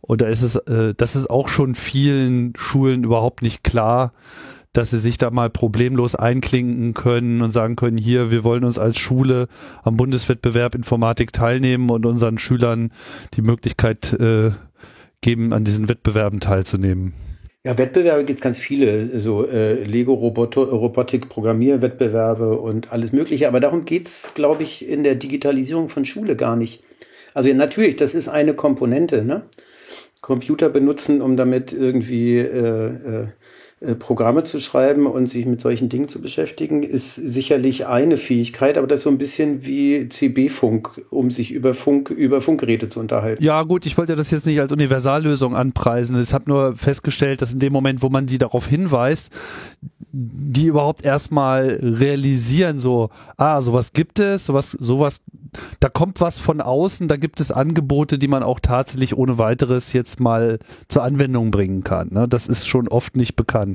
Und da ist es, äh, das ist auch schon vielen Schulen überhaupt nicht klar, dass sie sich da mal problemlos einklinken können und sagen können, hier, wir wollen uns als Schule am Bundeswettbewerb Informatik teilnehmen und unseren Schülern die Möglichkeit äh, geben, an diesen Wettbewerben teilzunehmen. Ja, Wettbewerbe gibt es ganz viele, so äh, Lego-Robotik-Programmierwettbewerbe und alles Mögliche. Aber darum geht's, glaube ich, in der Digitalisierung von Schule gar nicht. Also ja, natürlich, das ist eine Komponente. Ne? Computer benutzen, um damit irgendwie äh, äh, Programme zu schreiben und sich mit solchen Dingen zu beschäftigen, ist sicherlich eine Fähigkeit, aber das ist so ein bisschen wie CB-Funk, um sich über Funk, über Funkgeräte zu unterhalten. Ja, gut, ich wollte das jetzt nicht als Universallösung anpreisen. Ich habe nur festgestellt, dass in dem Moment, wo man sie darauf hinweist, die überhaupt erstmal realisieren, so, ah, sowas gibt es, sowas, sowas, da kommt was von außen, da gibt es Angebote, die man auch tatsächlich ohne weiteres jetzt mal zur Anwendung bringen kann. Ne? Das ist schon oft nicht bekannt.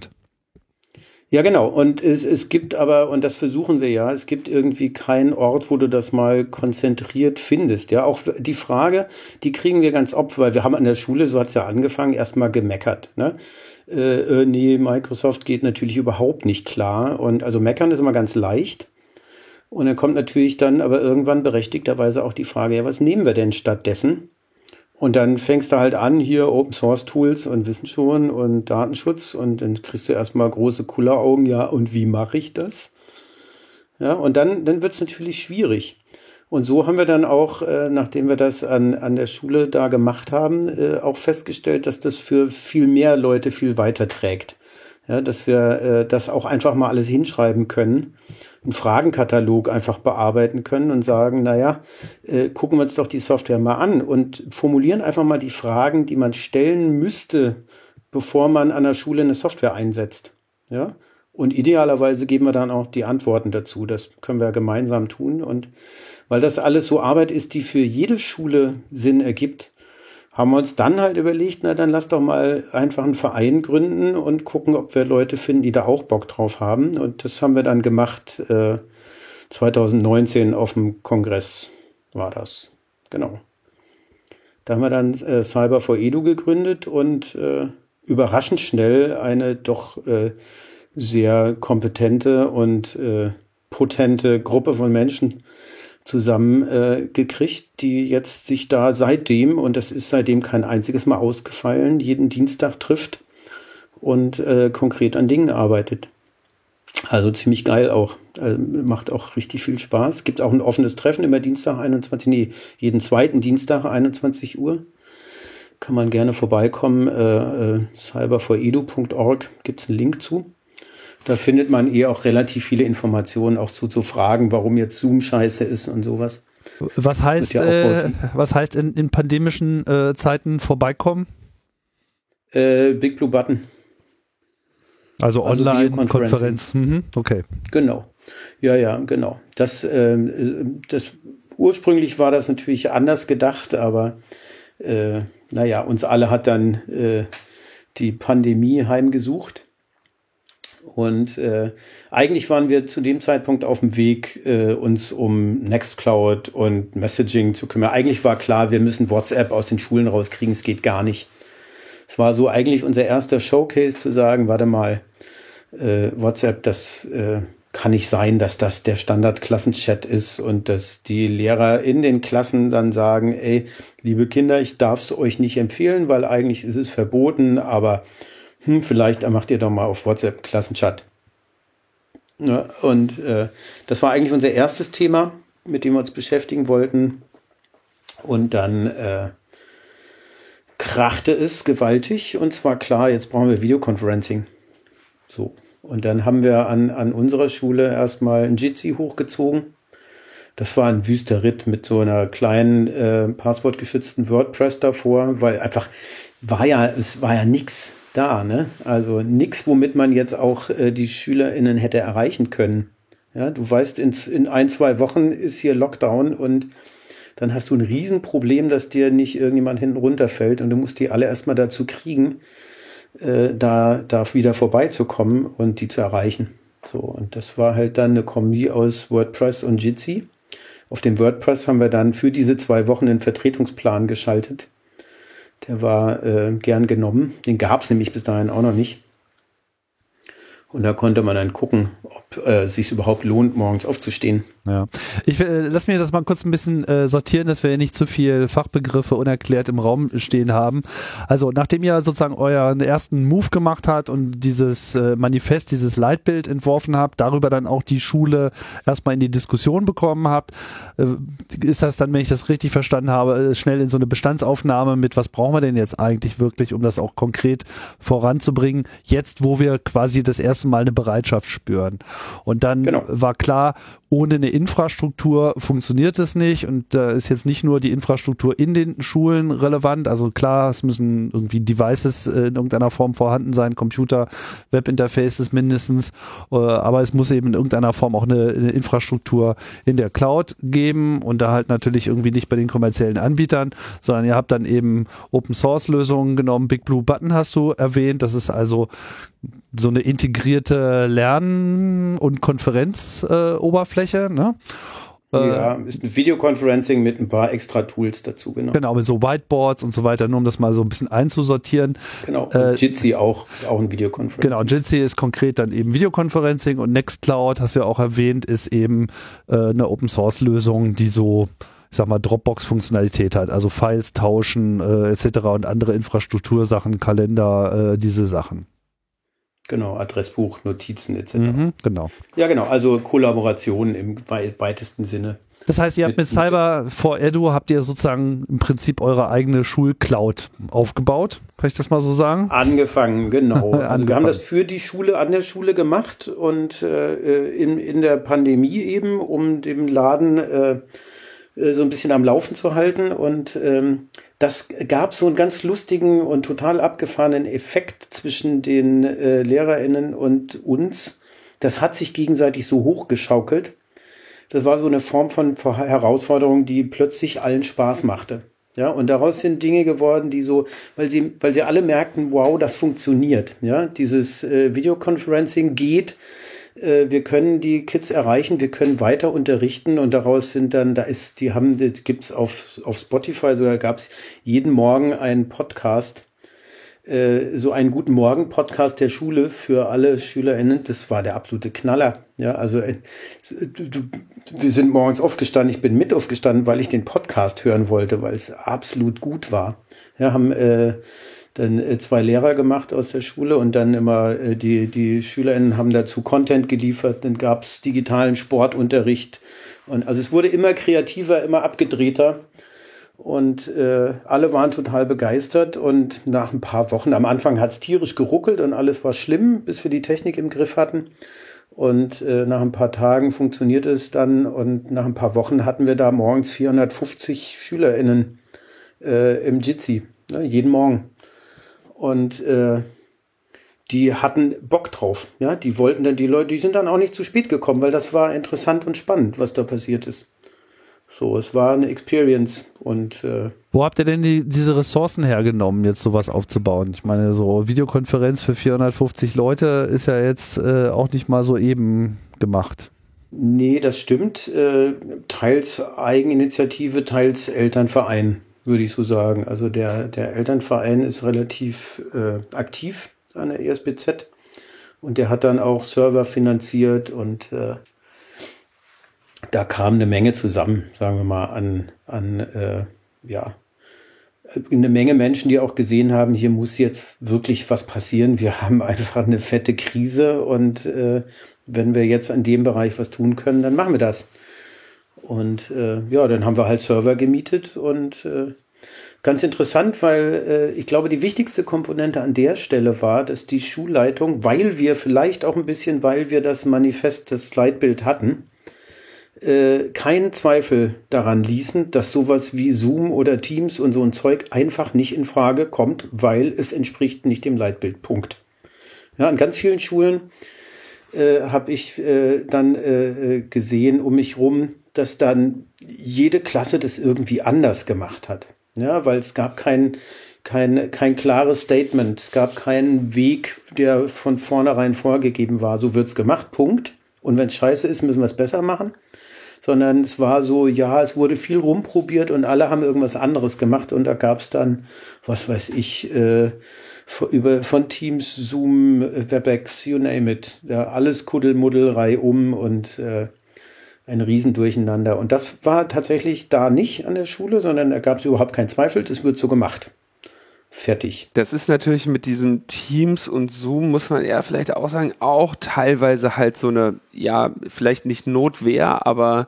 Ja, genau. Und es, es gibt aber, und das versuchen wir ja, es gibt irgendwie keinen Ort, wo du das mal konzentriert findest. Ja, auch die Frage, die kriegen wir ganz oft, weil wir haben an der Schule, so hat's ja angefangen, erstmal gemeckert. Ne? Äh, äh, nee, Microsoft geht natürlich überhaupt nicht klar. Und also meckern ist immer ganz leicht. Und dann kommt natürlich dann aber irgendwann berechtigterweise auch die Frage, ja, was nehmen wir denn stattdessen? Und dann fängst du halt an, hier Open Source Tools und Wissen und Datenschutz und dann kriegst du erstmal große Kulleraugen, ja, und wie mache ich das? Ja, und dann, dann wird es natürlich schwierig. Und so haben wir dann auch, äh, nachdem wir das an, an der Schule da gemacht haben, äh, auch festgestellt, dass das für viel mehr Leute viel weiter trägt. Ja, dass wir äh, das auch einfach mal alles hinschreiben können einen Fragenkatalog einfach bearbeiten können und sagen, naja, äh, gucken wir uns doch die Software mal an und formulieren einfach mal die Fragen, die man stellen müsste, bevor man an der Schule eine Software einsetzt. Ja? Und idealerweise geben wir dann auch die Antworten dazu. Das können wir gemeinsam tun. Und weil das alles so Arbeit ist, die für jede Schule Sinn ergibt, haben wir uns dann halt überlegt, na dann lass doch mal einfach einen Verein gründen und gucken, ob wir Leute finden, die da auch Bock drauf haben. Und das haben wir dann gemacht äh, 2019 auf dem Kongress war das. Genau. Da haben wir dann äh, Cyber for Edu gegründet und äh, überraschend schnell eine doch äh, sehr kompetente und äh, potente Gruppe von Menschen zusammengekriegt, äh, die jetzt sich da seitdem, und das ist seitdem kein einziges Mal ausgefallen, jeden Dienstag trifft und äh, konkret an Dingen arbeitet. Also ziemlich geil auch. Also macht auch richtig viel Spaß. Gibt auch ein offenes Treffen immer Dienstag 21, nee, jeden zweiten Dienstag 21 Uhr. Kann man gerne vorbeikommen. Äh, äh, cyberforedu.org gibt es einen Link zu. Da findet man eh auch relativ viele Informationen auch zu, zu Fragen, warum jetzt Zoom scheiße ist und sowas. Was heißt, ja äh, was heißt in, in pandemischen äh, Zeiten vorbeikommen? Äh, Big Blue Button. Also, also Online-Konferenz. Mhm, okay. Genau. Ja, ja, genau. Das, äh, das ursprünglich war das natürlich anders gedacht, aber äh, naja, uns alle hat dann äh, die Pandemie heimgesucht. Und äh, eigentlich waren wir zu dem Zeitpunkt auf dem Weg, äh, uns um Nextcloud und Messaging zu kümmern. Eigentlich war klar, wir müssen WhatsApp aus den Schulen rauskriegen, es geht gar nicht. Es war so eigentlich unser erster Showcase zu sagen, warte mal, äh, WhatsApp, das äh, kann nicht sein, dass das der Standard-Klassenchat ist und dass die Lehrer in den Klassen dann sagen, ey, liebe Kinder, ich darf es euch nicht empfehlen, weil eigentlich ist es verboten, aber hm, vielleicht macht ihr doch mal auf WhatsApp Klassenchat. Ja, und äh, das war eigentlich unser erstes Thema, mit dem wir uns beschäftigen wollten. Und dann äh, krachte es gewaltig und zwar klar, jetzt brauchen wir Videoconferencing. So. Und dann haben wir an, an unserer Schule erstmal ein Jitsi hochgezogen. Das war ein wüster Ritt mit so einer kleinen äh, passwortgeschützten WordPress davor, weil einfach war ja, es war ja nix da, ne? Also nix, womit man jetzt auch äh, die SchülerInnen hätte erreichen können. Ja, du weißt, in, in ein, zwei Wochen ist hier Lockdown und dann hast du ein Riesenproblem, dass dir nicht irgendjemand hinten runterfällt und du musst die alle erstmal dazu kriegen, äh, da, da wieder vorbeizukommen und die zu erreichen. So, und das war halt dann eine Kombi aus WordPress und Jitsi. Auf dem WordPress haben wir dann für diese zwei Wochen einen Vertretungsplan geschaltet. Der war äh, gern genommen. Den gab es nämlich bis dahin auch noch nicht. Und da konnte man dann gucken, ob äh, sich überhaupt lohnt, morgens aufzustehen. Ja, ich äh, lass mir das mal kurz ein bisschen äh, sortieren, dass wir nicht zu viel Fachbegriffe unerklärt im Raum stehen haben. Also nachdem ihr sozusagen euren ersten Move gemacht habt und dieses äh, Manifest, dieses Leitbild entworfen habt, darüber dann auch die Schule erstmal in die Diskussion bekommen habt, äh, ist das dann, wenn ich das richtig verstanden habe, äh, schnell in so eine Bestandsaufnahme mit, was brauchen wir denn jetzt eigentlich wirklich, um das auch konkret voranzubringen, jetzt wo wir quasi das erste erste Mal eine Bereitschaft spüren. Und dann genau. war klar, ohne eine Infrastruktur funktioniert es nicht. Und da ist jetzt nicht nur die Infrastruktur in den Schulen relevant, also klar, es müssen irgendwie Devices in irgendeiner Form vorhanden sein, Computer, Webinterfaces mindestens, äh, aber es muss eben in irgendeiner Form auch eine, eine Infrastruktur in der Cloud geben und da halt natürlich irgendwie nicht bei den kommerziellen Anbietern, sondern ihr habt dann eben Open Source Lösungen genommen, Big Blue Button hast du erwähnt, das ist also so eine integrierte Lern- und Konferenzoberfläche, äh, ne? Ja, ist ein Videoconferencing mit ein paar extra Tools dazu, genau. Genau, mit so Whiteboards und so weiter, nur um das mal so ein bisschen einzusortieren. Genau, äh, Jitsi auch, ist auch ein Videoconferencing. Genau, Jitsi ist konkret dann eben Videoconferencing und Nextcloud, hast du ja auch erwähnt, ist eben äh, eine Open-Source-Lösung, die so ich sag mal, Dropbox-Funktionalität hat, also Files tauschen äh, etc. und andere Infrastruktursachen, Kalender, äh, diese Sachen. Genau, Adressbuch, Notizen etc. Mhm, genau. Ja, genau, also Kollaboration im weitesten Sinne. Das heißt, ihr habt mit, mit Cyber for Edu habt ihr sozusagen im Prinzip eure eigene Schulcloud aufgebaut, kann ich das mal so sagen? Angefangen, genau. Angefangen. [laughs] Also wir haben das für die Schule an der Schule gemacht und äh, in, in der Pandemie eben, um dem Laden äh, äh, so ein bisschen am Laufen zu halten. Und ähm, das gab so einen ganz lustigen und total abgefahrenen Effekt zwischen den äh, LehrerInnen und uns. Das hat sich gegenseitig so hochgeschaukelt. Das war so eine Form von Herausforderung, die plötzlich allen Spaß machte. Ja, und daraus sind Dinge geworden, die so, weil sie, weil sie alle merkten, wow, das funktioniert. Ja, dieses äh, Videoconferencing geht wir können die Kids erreichen, wir können weiter unterrichten und daraus sind dann, da ist, die haben, gibt's auf, auf Spotify, sogar gab's jeden Morgen einen Podcast, äh, so einen guten Morgen-Podcast der Schule für alle SchülerInnen. Das war der absolute Knaller. Ja, also äh, sind morgens aufgestanden, ich bin mit aufgestanden, weil ich den Podcast hören wollte, weil es absolut gut war. Ja, haben äh, dann äh, zwei Lehrer gemacht aus der Schule und dann immer äh, die, die SchülerInnen haben dazu Content geliefert, dann gab's digitalen Sportunterricht. Und also es wurde immer kreativer, immer abgedrehter. Und äh, alle waren total begeistert. Und nach ein paar Wochen, am Anfang hat's tierisch geruckelt und alles war schlimm, bis wir die Technik im Griff hatten. Und äh, nach ein paar Tagen funktionierte es dann. Und nach ein paar Wochen hatten wir da morgens 450 SchülerInnen äh, im Jitsi, ne, jeden Morgen. Und äh, die hatten Bock drauf. Ja, die wollten dann, die Leute, die sind dann auch nicht zu spät gekommen, weil das war interessant und spannend, was da passiert ist. So, es war eine Experience und äh, wo habt ihr denn die, diese Ressourcen hergenommen, jetzt sowas aufzubauen? Ich meine, so Videokonferenz für 450 Leute ist ja jetzt äh, auch nicht mal so eben gemacht. Nee, das stimmt. Äh, teils Eigeninitiative, teils Elternverein würde ich so sagen. Also der, der Elternverein ist relativ äh, aktiv an der ESBZ und der hat dann auch Server finanziert und äh, da kam eine Menge zusammen, sagen wir mal, an, an äh, ja, eine Menge Menschen, die auch gesehen haben, hier muss jetzt wirklich was passieren. Wir [laughs] haben einfach eine fette Krise und äh, wenn wir jetzt an dem Bereich was tun können, dann machen wir das. Und äh, ja, dann haben wir halt Server gemietet und äh, ganz interessant, weil äh, ich glaube, die wichtigste Komponente an der Stelle war, dass die Schulleitung, weil wir vielleicht auch ein bisschen, weil wir das Manifest, das Leitbild hatten, äh, keinen Zweifel daran ließen, dass sowas wie Zoom oder Teams und so ein Zeug einfach nicht in Frage kommt, weil es entspricht nicht dem Leitbild. Punkt. Ja, an ganz vielen Schulen äh, habe ich äh, dann äh, gesehen um mich rum, dass dann jede Klasse das irgendwie anders gemacht hat. Ja, weil es gab kein, kein, kein klares Statement, es gab keinen Weg, der von vornherein vorgegeben war, so wird's gemacht, Punkt. Und wenn es scheiße ist, müssen wir es besser machen. Sondern es war so, ja, es wurde viel rumprobiert und alle haben irgendwas anderes gemacht und da gab es dann, was weiß ich, äh, über, von Teams, Zoom, Webex, you name it. Ja, alles Kuddelmuddel, um und äh, ein Riesendurcheinander. Und das war tatsächlich da nicht an der Schule, sondern da gab es überhaupt keinen Zweifel, das wird so gemacht. Fertig. Das ist natürlich mit diesen Teams und Zoom, muss man eher vielleicht auch sagen, auch teilweise halt so eine, ja, vielleicht nicht Notwehr, aber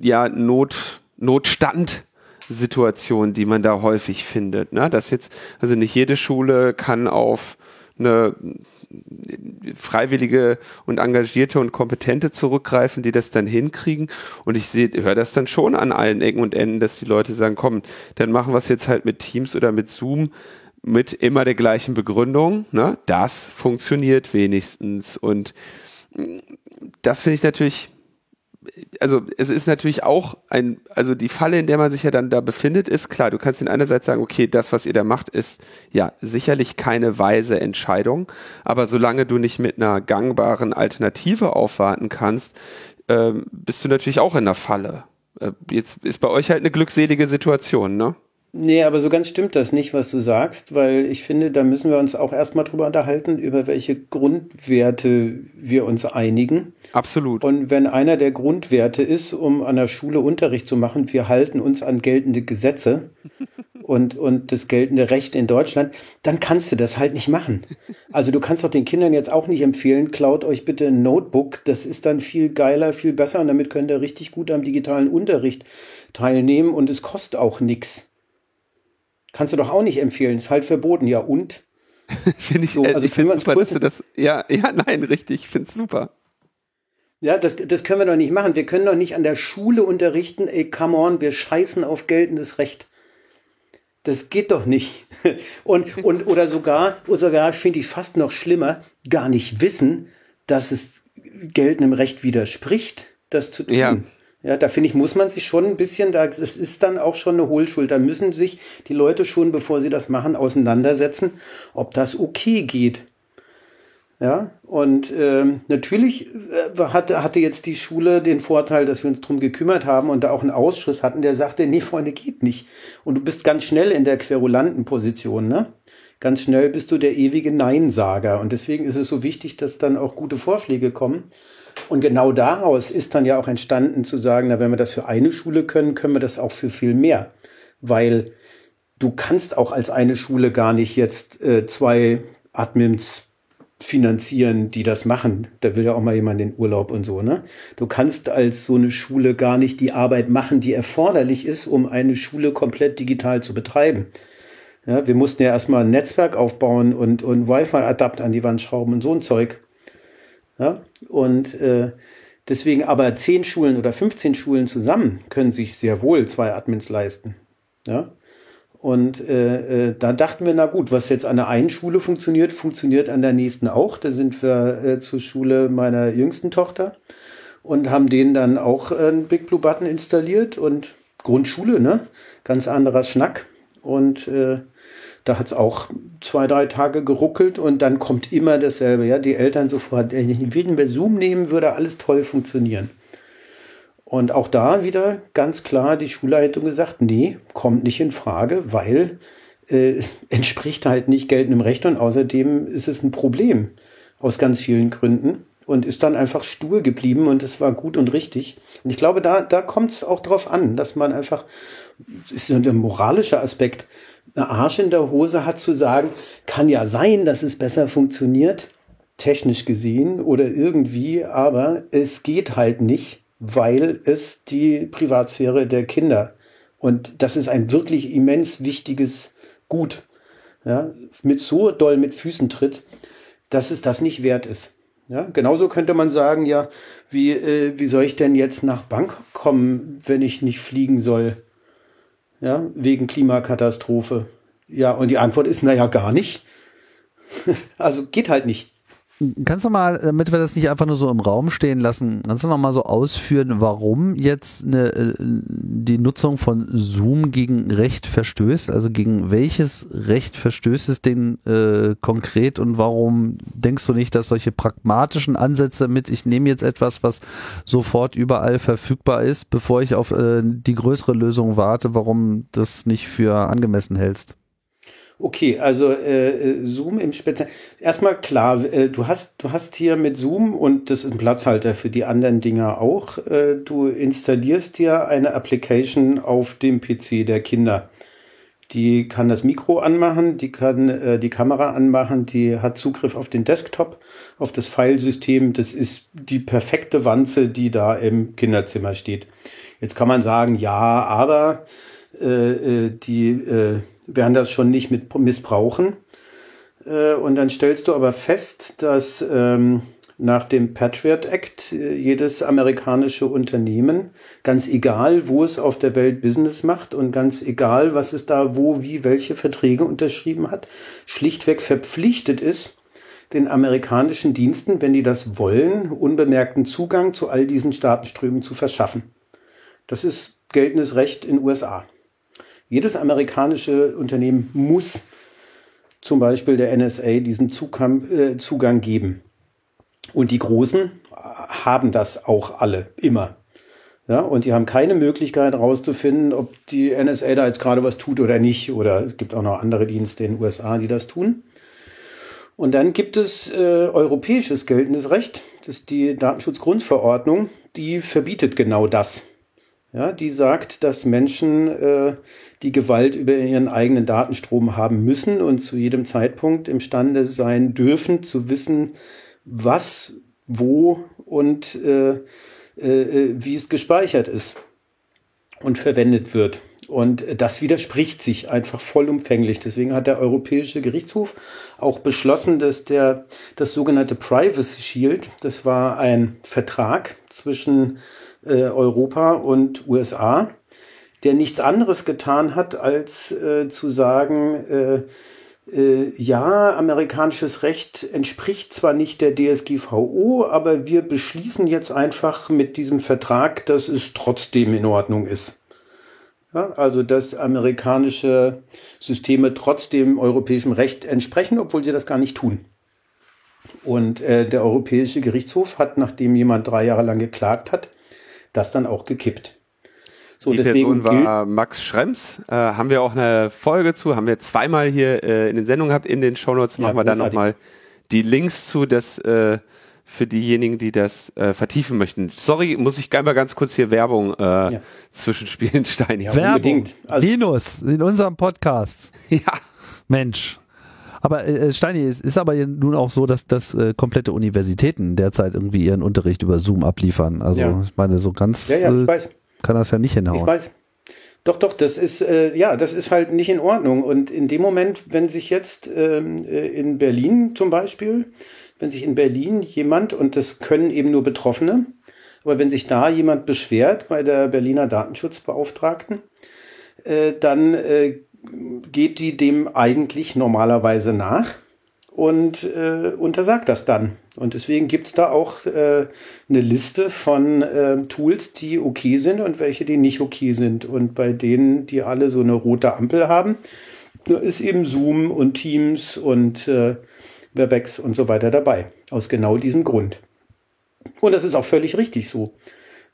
ja, Not, Notstand. Situation, die man da häufig findet. Ne? Dass jetzt, also nicht jede Schule kann auf eine freiwillige und engagierte und kompetente zurückgreifen, die das dann hinkriegen. Und ich sehe, höre das dann schon an allen Ecken und Enden, dass die Leute sagen, komm, dann machen wir es jetzt halt mit Teams oder mit Zoom mit immer der gleichen Begründung. Ne? Das funktioniert wenigstens. Und das finde ich natürlich also es ist natürlich auch ein, also die Falle, in der man sich ja dann da befindet, ist klar, du kannst in einerseits sagen, okay, das, was ihr da macht, ist ja sicherlich keine weise Entscheidung, aber solange du nicht mit einer gangbaren Alternative aufwarten kannst, äh, bist du natürlich auch in der Falle. Äh, jetzt ist bei euch halt eine glückselige Situation, ne? Nee, aber so ganz stimmt das nicht, was du sagst, weil ich finde, da müssen wir uns auch erstmal drüber unterhalten, über welche Grundwerte wir uns einigen. Absolut. Und wenn einer der Grundwerte ist, um an der Schule Unterricht zu machen, wir halten uns an geltende Gesetze [laughs] und, und das geltende Recht in Deutschland, dann kannst du das halt nicht machen. Also du kannst doch den Kindern jetzt auch nicht empfehlen, klaut euch bitte ein Notebook, das ist dann viel geiler, viel besser und damit könnt ihr richtig gut am digitalen Unterricht teilnehmen und es kostet auch nichts. Kannst du doch auch nicht empfehlen, ist halt verboten, ja und? [laughs] finde ich, so, äh, also ich finde super, dass du das, ja, ja, nein, richtig, ich finde es super. Ja, das, das können wir doch nicht machen. Wir können doch nicht an der Schule unterrichten, ey, come on, wir scheißen auf geltendes Recht. Das geht doch nicht. [laughs] Und, und oder sogar, oder sogar finde ich fast noch schlimmer, gar nicht wissen, dass es geltendem Recht widerspricht, das zu tun. Ja. Ja, da finde ich, muss man sich schon ein bisschen, da, es ist dann auch schon eine Hohlschuld. Da müssen sich die Leute schon, bevor sie das machen, auseinandersetzen, ob das okay geht. Ja, und ähm, natürlich äh, hatte, hatte jetzt die Schule den Vorteil, dass wir uns drum gekümmert haben und da auch einen Ausschuss hatten, der sagte, nee, Freunde, geht nicht. Und du bist ganz schnell in der querulanten Position, ne? Ganz schnell bist du der ewige Neinsager. Und deswegen ist es so wichtig, dass dann auch gute Vorschläge kommen. Und genau daraus ist dann ja auch entstanden zu sagen, na, wenn wir das für eine Schule können, können wir das auch für viel mehr. Weil du kannst auch als eine Schule gar nicht jetzt äh, zwei Admins finanzieren, die das machen. Da will ja auch mal jemand den Urlaub und so, ne? Du kannst als so eine Schule gar nicht die Arbeit machen, die erforderlich ist, um eine Schule komplett digital zu betreiben. Ja, wir mussten ja erstmal ein Netzwerk aufbauen und, und Wi-Fi-Adapt an die Wand schrauben und so ein Zeug. Ja, und äh, deswegen aber zehn Schulen oder 15 Schulen zusammen können sich sehr wohl zwei Admins leisten. Ja, und äh, äh, da dachten wir, na gut, was jetzt an der einen Schule funktioniert, funktioniert an der nächsten auch. Da sind wir äh, zur Schule meiner jüngsten Tochter und haben denen dann auch äh, einen Big Blue Button installiert und Grundschule, ne? Ganz anderer Schnack. Und äh, da hat's auch zwei, drei Tage geruckelt und dann kommt immer dasselbe. Ja, die Eltern sofort, wenn wir Zoom nehmen, würde alles toll funktionieren. Und auch da wieder ganz klar die Schulleitung gesagt, nee, kommt nicht in Frage, weil äh, [laughs] entspricht halt nicht geltendem Recht und außerdem ist es ein Problem aus ganz vielen Gründen und ist dann einfach stur geblieben und es war gut und richtig. Und ich glaube, da, da kommt es auch drauf an, dass man einfach, ist so ein moralischer Aspekt, Arsch in der Hose hat zu sagen, kann ja sein, dass es besser funktioniert, technisch gesehen oder irgendwie, aber es geht halt nicht weil es die Privatsphäre der Kinder und das ist ein wirklich immens wichtiges Gut, ja, mit so doll mit Füßen tritt, dass es das nicht wert ist. Ja, genauso könnte man sagen, ja, wie, äh, wie soll ich denn jetzt nach Bangkok kommen, wenn ich nicht fliegen soll? Ja, wegen Klimakatastrophe. Ja, und die Antwort ist, naja, gar nicht. [laughs] also geht halt nicht. Kannst du mal, damit wir das nicht einfach nur so im Raum stehen lassen, kannst du noch mal so ausführen, warum jetzt eine, äh, die Nutzung von Zoom gegen Recht verstößt? Also gegen welches Recht verstößt es denn äh, konkret und warum denkst du nicht, dass solche pragmatischen Ansätze mit, ich nehme jetzt etwas, was sofort überall verfügbar ist, bevor ich auf äh, die größere Lösung warte, warum das nicht für angemessen hältst? Okay, also äh, äh, Zoom im Speziellen. Erstmal klar, äh, du hast du hast hier mit Zoom und das ist ein Platzhalter für die anderen Dinger auch. Äh, du installierst dir eine Application auf dem PC der Kinder. Die kann das Mikro anmachen, die kann äh, die Kamera anmachen, die hat Zugriff auf den Desktop, auf das Filesystem. Das ist die perfekte Wanze, die da im Kinderzimmer steht. Jetzt kann man sagen, ja, aber äh, äh die äh, werden das schon nicht mit missbrauchen. Äh, und dann stellst du aber fest, dass ähm, nach dem Patriot Act äh, jedes amerikanische Unternehmen, ganz egal, wo es auf der Welt Business macht und ganz egal, was es da wo, wie, welche Verträge unterschrieben hat, schlichtweg verpflichtet ist, den amerikanischen Diensten, wenn die das wollen, unbemerkten Zugang zu all diesen Staatenströmen zu verschaffen. Das ist geltendes Recht in USA. Jedes amerikanische Unternehmen muss zum Beispiel der NSA diesen Zugang, äh, Zugang geben. Und die Großen haben das auch alle, immer. Ja, und die haben keine Möglichkeit herauszufinden, ob die NSA da jetzt gerade was tut oder nicht. Oder es gibt auch noch andere Dienste in den USA, die das tun. Und dann gibt es äh, europäisches geltendes Recht. Das ist die Datenschutzgrundverordnung. Die verbietet genau das. Ja, die sagt, dass Menschen äh, die Gewalt über ihren eigenen Datenstrom haben müssen und zu jedem Zeitpunkt imstande sein dürfen, zu wissen, was, wo und äh, äh, wie es gespeichert ist und verwendet wird. Und das widerspricht sich einfach vollumfänglich. Deswegen hat der Europäische Gerichtshof auch beschlossen, dass der, das sogenannte Privacy Shield, das war ein Vertrag zwischen äh, Europa und USA, der nichts anderes getan hat, als äh, zu sagen, äh, äh, ja, amerikanisches Recht entspricht zwar nicht der DSGVO, aber wir beschließen jetzt einfach mit diesem Vertrag, dass es trotzdem in Ordnung ist. Ja, also dass amerikanische Systeme trotzdem europäischem Recht entsprechen, obwohl sie das gar nicht tun. Und äh, der Europäische Gerichtshof hat, nachdem jemand drei Jahre lang geklagt hat, das dann auch gekippt. So, die deswegen Person war Max Schrems. Äh, haben wir auch eine Folge zu, haben wir zweimal hier äh, in den Sendungen gehabt. In den Shownotes machen ja, wir dann nochmal die Links zu. Das äh, für diejenigen, die das äh, vertiefen möchten. Sorry, muss ich einmal ganz kurz hier Werbung äh, ja. zwischenspielen, [laughs] Stein. Ja, Werbung. Also Linus, in unserem Podcast. [laughs] Ja. Mensch. Aber äh, Steini, es ist aber nun auch so, dass, dass äh, komplette Universitäten derzeit irgendwie ihren Unterricht über Zoom abliefern. Also ja. ich meine, so ganz ja, ja, ich äh, weiß. Kann das ja nicht hinhauen. Ich weiß. Doch, doch, das ist, äh, ja, das ist halt nicht in Ordnung. Und in dem Moment, wenn sich jetzt ähm, äh, in Berlin zum Beispiel, wenn sich in Berlin jemand, und das können eben nur Betroffene, aber wenn sich da jemand beschwert bei der Berliner Datenschutzbeauftragten, äh, dann äh, geht die dem eigentlich normalerweise nach und äh, untersagt das dann. Und deswegen gibt's da auch äh, eine Liste von äh, Tools, die okay sind und welche, die nicht okay sind. Und bei denen, die alle so eine rote Ampel haben, ist eben Zoom und Teams und äh, Webex und so weiter dabei. Aus genau diesem Grund. Und das ist auch völlig richtig so.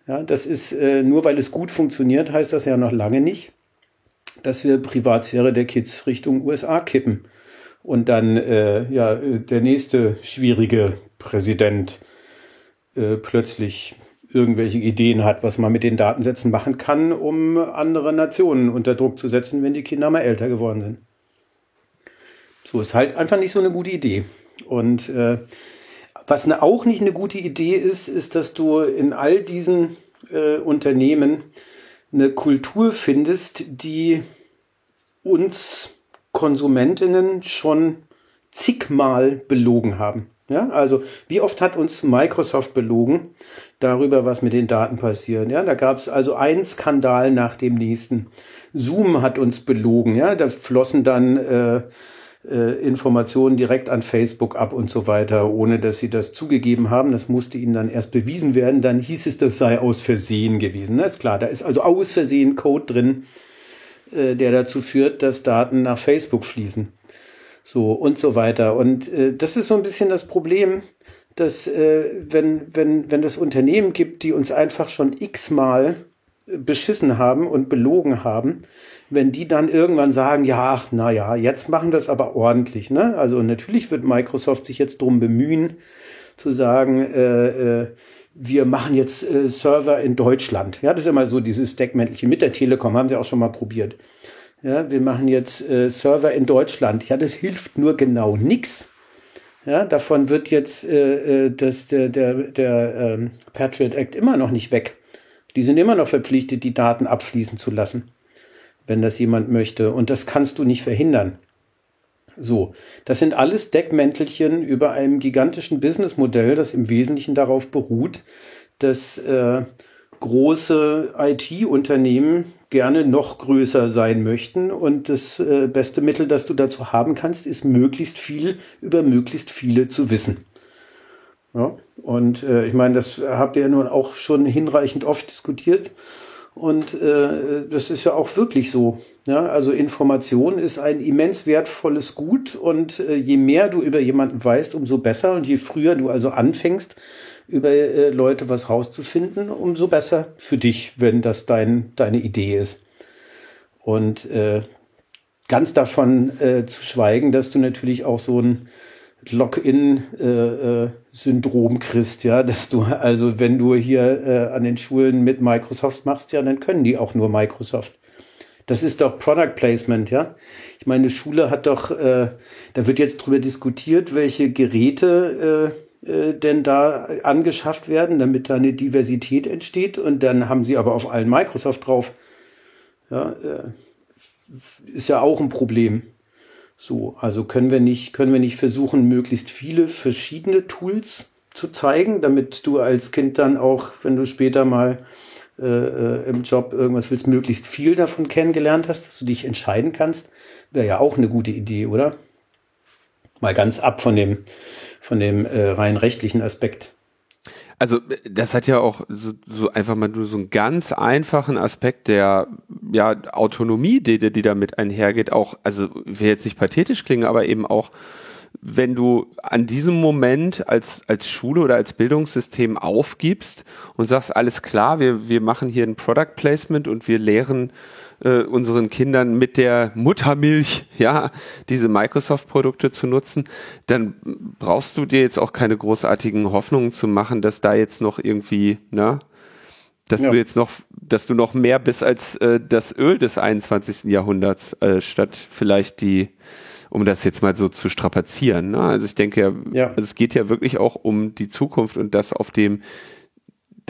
Ja, das ist äh, nur weil es gut funktioniert, heißt das ja noch lange nicht, dass wir Privatsphäre der Kids Richtung USA kippen und dann äh, ja der nächste schwierige Präsident äh, plötzlich irgendwelche Ideen hat, was man mit den Datensätzen machen kann, um andere Nationen unter Druck zu setzen, wenn die Kinder mal älter geworden sind. So ist halt einfach nicht so eine gute Idee. Und äh, was ne, auch nicht eine gute Idee ist, ist, dass du in all diesen äh, Unternehmen eine Kultur findest, die uns Konsumentinnen schon zigmal belogen haben. Ja, also wie oft hat uns Microsoft belogen darüber, was mit den Daten passiert? Ja, da gab es also einen Skandal nach dem nächsten. Zoom hat uns belogen. Ja, da flossen dann äh, äh, Informationen direkt an Facebook ab und so weiter, ohne dass sie das zugegeben haben. Das musste ihnen dann erst bewiesen werden. Dann hieß es, das sei aus Versehen gewesen. Das ist klar, da ist also aus Versehen Code drin, äh, der dazu führt, dass Daten nach Facebook fließen. So und so weiter. Und äh, das ist so ein bisschen das Problem, dass äh, wenn, wenn, wenn das Unternehmen gibt, die uns einfach schon x-mal beschissen haben und belogen haben, wenn die dann irgendwann sagen, ja, na ja, jetzt machen wir es aber ordentlich. Ne? Also natürlich wird Microsoft sich jetzt drum bemühen, zu sagen, äh, äh, wir machen jetzt äh, Server in Deutschland. Ja, das ist immer so dieses Deckmäntelchen mit der Telekom, haben sie auch schon mal probiert. Ja, wir machen jetzt äh, Server in Deutschland. Ja, das hilft nur genau nix. Ja, davon wird jetzt äh, äh das, der, der, der ähm, Patriot Act immer noch nicht weg. Die sind immer noch verpflichtet, die Daten abfließen zu lassen, wenn das jemand möchte. Und das kannst du nicht verhindern. So, das sind alles Deckmäntelchen über einem gigantischen Businessmodell, das im Wesentlichen darauf beruht, dass äh, große IT-Unternehmen gerne noch größer sein möchten. Und das äh, beste Mittel, das du dazu haben kannst, ist möglichst viel über möglichst viele zu wissen. Ja, und äh, ich meine, das habt ihr ja nun auch schon hinreichend oft diskutiert. Und äh, das ist ja auch wirklich so. Ja, also Information ist ein immens wertvolles Gut und äh, je mehr du über jemanden weißt, umso besser. Und je früher du also anfängst, über äh, Leute was rauszufinden, umso besser für dich, wenn das dein, deine Idee ist. Und äh, ganz davon äh, zu schweigen, dass du natürlich auch so ein Login-Syndrom äh, äh, kriegst, ja, dass du, also wenn du hier äh, an den Schulen mit Microsoft machst, ja, dann können die auch nur Microsoft. Das ist doch Product Placement, ja. Ich meine, Schule hat doch, äh, da wird jetzt drüber diskutiert, welche Geräte äh, denn da angeschafft werden, damit da eine Diversität entsteht. Und dann haben sie aber auf allen Microsoft drauf. Ja, äh, ist ja auch ein Problem. So, also können wir nicht, können wir nicht versuchen, möglichst viele verschiedene Tools zu zeigen, damit du als Kind dann auch, wenn du später mal äh, äh, im Job irgendwas willst, möglichst viel davon kennengelernt hast, dass du dich entscheiden kannst, wäre ja auch eine gute Idee, oder? Mal ganz ab von dem, von dem äh, rein rechtlichen Aspekt. Also das hat ja auch so, so, einfach mal nur so einen ganz einfachen Aspekt der ja, Autonomie, die, die damit einhergeht, auch, also will jetzt nicht pathetisch klingen, aber eben auch wenn du an diesem Moment als, als Schule oder als Bildungssystem aufgibst und sagst, alles klar, wir, wir machen hier ein Product Placement und wir lehren äh, unseren Kindern mit der Muttermilch, ja, diese Microsoft-Produkte zu nutzen, dann brauchst du dir jetzt auch keine großartigen Hoffnungen zu machen, dass da jetzt noch irgendwie, ne, dass ja. du jetzt noch, dass du noch mehr bist als äh, das Öl des 21. Jahrhunderts, äh, statt vielleicht die, um das jetzt mal so zu strapazieren. Ne? Also ich denke, ja. Also es geht ja wirklich auch um die Zukunft und das auf dem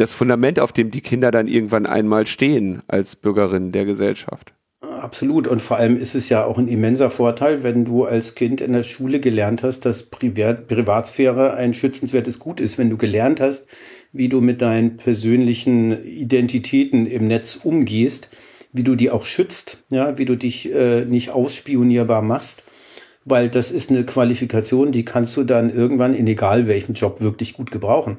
das Fundament, auf dem die Kinder dann irgendwann einmal stehen als Bürgerinnen der Gesellschaft. Absolut. Und vor allem ist es ja auch ein immenser Vorteil, wenn du als Kind in der Schule gelernt hast, dass Privat Privatsphäre ein schützenswertes Gut ist. Wenn du gelernt hast, wie du mit deinen persönlichen Identitäten im Netz umgehst, wie du die auch schützt, ja, wie du dich äh, nicht ausspionierbar machst, weil das ist eine Qualifikation, die kannst du dann irgendwann in egal welchem Job wirklich gut gebrauchen.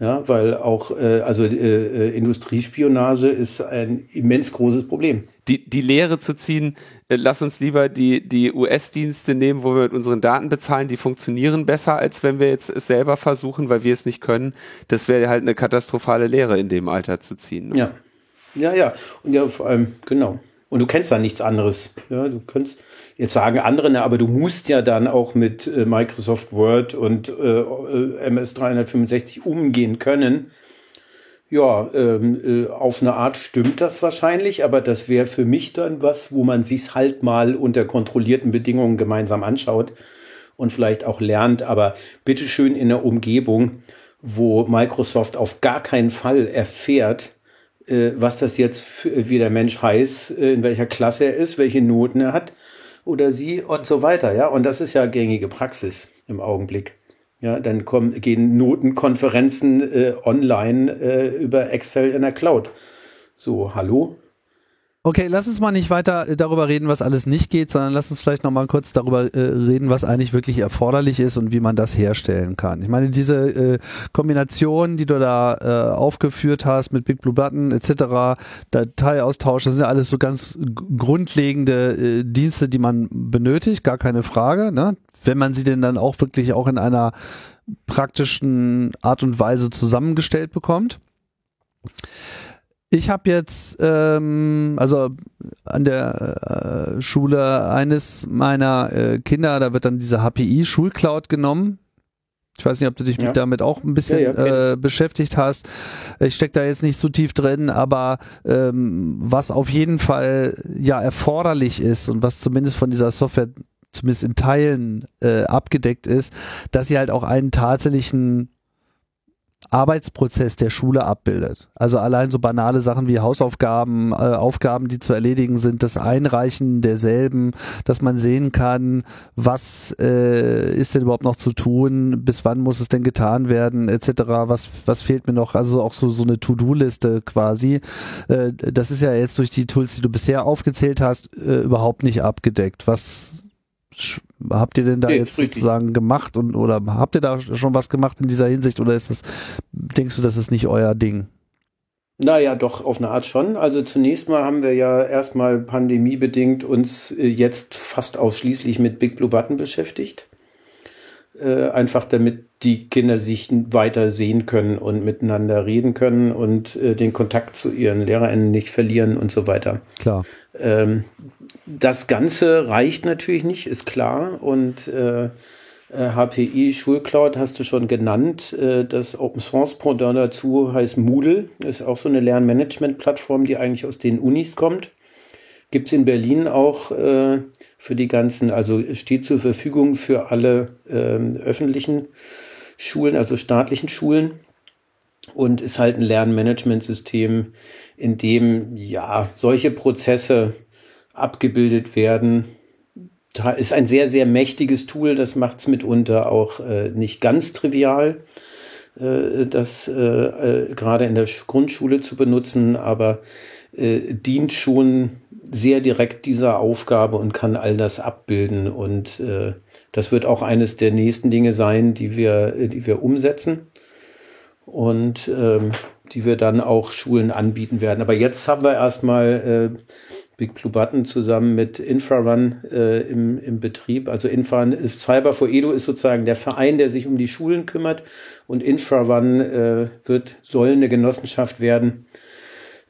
Ja, weil auch äh, also äh, äh, Industriespionage ist ein immens großes Problem. Die, die Lehre zu ziehen, äh, lass uns lieber die, die US-Dienste nehmen, wo wir mit unseren Daten bezahlen, die funktionieren besser, als wenn wir jetzt es selber versuchen, weil wir es nicht können. Das wäre halt eine katastrophale Lehre in dem Alter zu ziehen. Ne? Ja. Ja, ja. Und ja, vor allem, genau. Und du kennst da nichts anderes. Ja, du kannst, jetzt sagen andere, aber du musst ja dann auch mit äh, Microsoft Word und äh, äh MS 365 umgehen können. Ja, ähm, äh, auf eine Art stimmt das wahrscheinlich, aber das wäre für mich dann was, wo man sich's halt mal unter kontrollierten Bedingungen gemeinsam anschaut und vielleicht auch lernt, aber bitteschön in der Umgebung, wo Microsoft auf gar keinen Fall erfährt, äh, was das jetzt wie der Mensch heißt, äh, in welcher Klasse er ist, welche Noten er hat oder sie und so weiter. Ja, und das ist ja gängige Praxis im Augenblick. Ja, dann kommen, gehen Notenkonferenzen äh, online äh, über Excel in der Cloud. So, hallo? Okay, lass uns mal nicht weiter äh, darüber reden, was alles nicht geht, sondern lass uns vielleicht noch mal kurz darüber äh, reden, was eigentlich wirklich erforderlich ist und wie man das herstellen kann. Ich meine, diese äh, Kombination, die du da äh, aufgeführt hast mit Big Blue Button etc., Dateiaustausch, das sind ja alles so ganz grundlegende äh, Dienste, die man benötigt, gar keine Frage. Ne? Wenn man sie denn dann auch wirklich auch in einer praktischen Art und Weise zusammengestellt bekommt. Ich habe jetzt, ähm, also an der äh, Schule eines meiner äh, Kinder, da wird dann diese HPI Schulcloud genommen. Ich weiß nicht, ob du dich ja. damit auch ein bisschen ja, ja, äh, beschäftigt hast. Ich stecke da jetzt nicht so tief drin, aber ähm, was auf jeden Fall ja erforderlich ist und was zumindest von dieser Software zumindest in Teilen äh, abgedeckt ist, dass sie halt auch einen tatsächlichen Arbeitsprozess der Schule abbildet. Also allein so banale Sachen wie Hausaufgaben, äh, Aufgaben, die zu erledigen sind, das Einreichen derselben, dass man sehen kann, was äh, ist denn überhaupt noch zu tun, bis wann muss es denn getan werden, etc. Was, was fehlt mir noch? Also auch so, so eine To-Do-Liste quasi. Äh, das ist ja jetzt durch die Tools, die du bisher aufgezählt hast, äh, überhaupt nicht abgedeckt. Was habt ihr denn da nee, jetzt sozusagen gemacht und oder habt ihr da schon was gemacht in dieser Hinsicht oder ist das, denkst du, das ist nicht euer Ding? Naja, doch, auf eine Art schon. Also zunächst mal haben wir ja erstmal pandemiebedingt uns äh, jetzt fast ausschließlich mit Big Blue Button beschäftigt. Äh, einfach damit die Kinder sich weiter sehen können und miteinander reden können und äh, den Kontakt zu ihren LehrerInnen nicht verlieren und so weiter. Klar. Ähm, das Ganze reicht natürlich nicht, ist klar. Und äh, HPI Schulcloud hast du schon genannt. Äh, das Open Source Pendant dazu heißt Moodle. Ist auch so eine Lernmanagement-Plattform, die eigentlich aus den Unis kommt. Gibt es in Berlin auch äh, für die ganzen, also steht zur Verfügung für alle äh, öffentlichen Schulen, also staatlichen Schulen. Und ist halt ein Lernmanagementsystem, in dem ja solche Prozesse abgebildet werden. Da ist ein sehr, sehr mächtiges Tool, das macht es mitunter auch äh, nicht ganz trivial, äh, das äh, äh, gerade in der Grundschule zu benutzen, aber äh, dient schon sehr direkt dieser Aufgabe und kann all das abbilden. Und äh, das wird auch eines der nächsten Dinge sein, die wir, die wir umsetzen und ähm, die wir dann auch Schulen anbieten werden. Aber jetzt haben wir erstmal Big Blue Button zusammen mit Infrarun äh, im, im Betrieb. Also Infrarun, Cyber for Edu ist sozusagen der Verein, der sich um die Schulen kümmert und Infrarun äh, wird, soll eine Genossenschaft werden.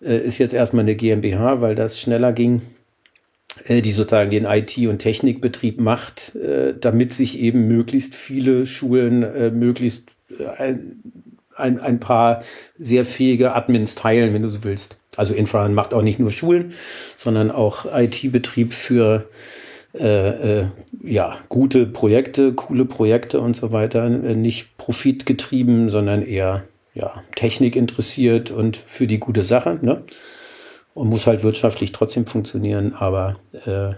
Äh, ist jetzt erstmal eine GmbH, weil das schneller ging, äh, die sozusagen den IT- und Technikbetrieb macht, äh, damit sich eben möglichst viele Schulen äh, möglichst äh, ein, ein paar sehr fähige Admins teilen, wenn du so willst. Also Infra macht auch nicht nur Schulen, sondern auch IT-Betrieb für äh, äh, ja, gute Projekte, coole Projekte und so weiter. Äh, nicht profitgetrieben, sondern eher ja, Technik interessiert und für die gute Sache. Ne? Und muss halt wirtschaftlich trotzdem funktionieren, aber äh,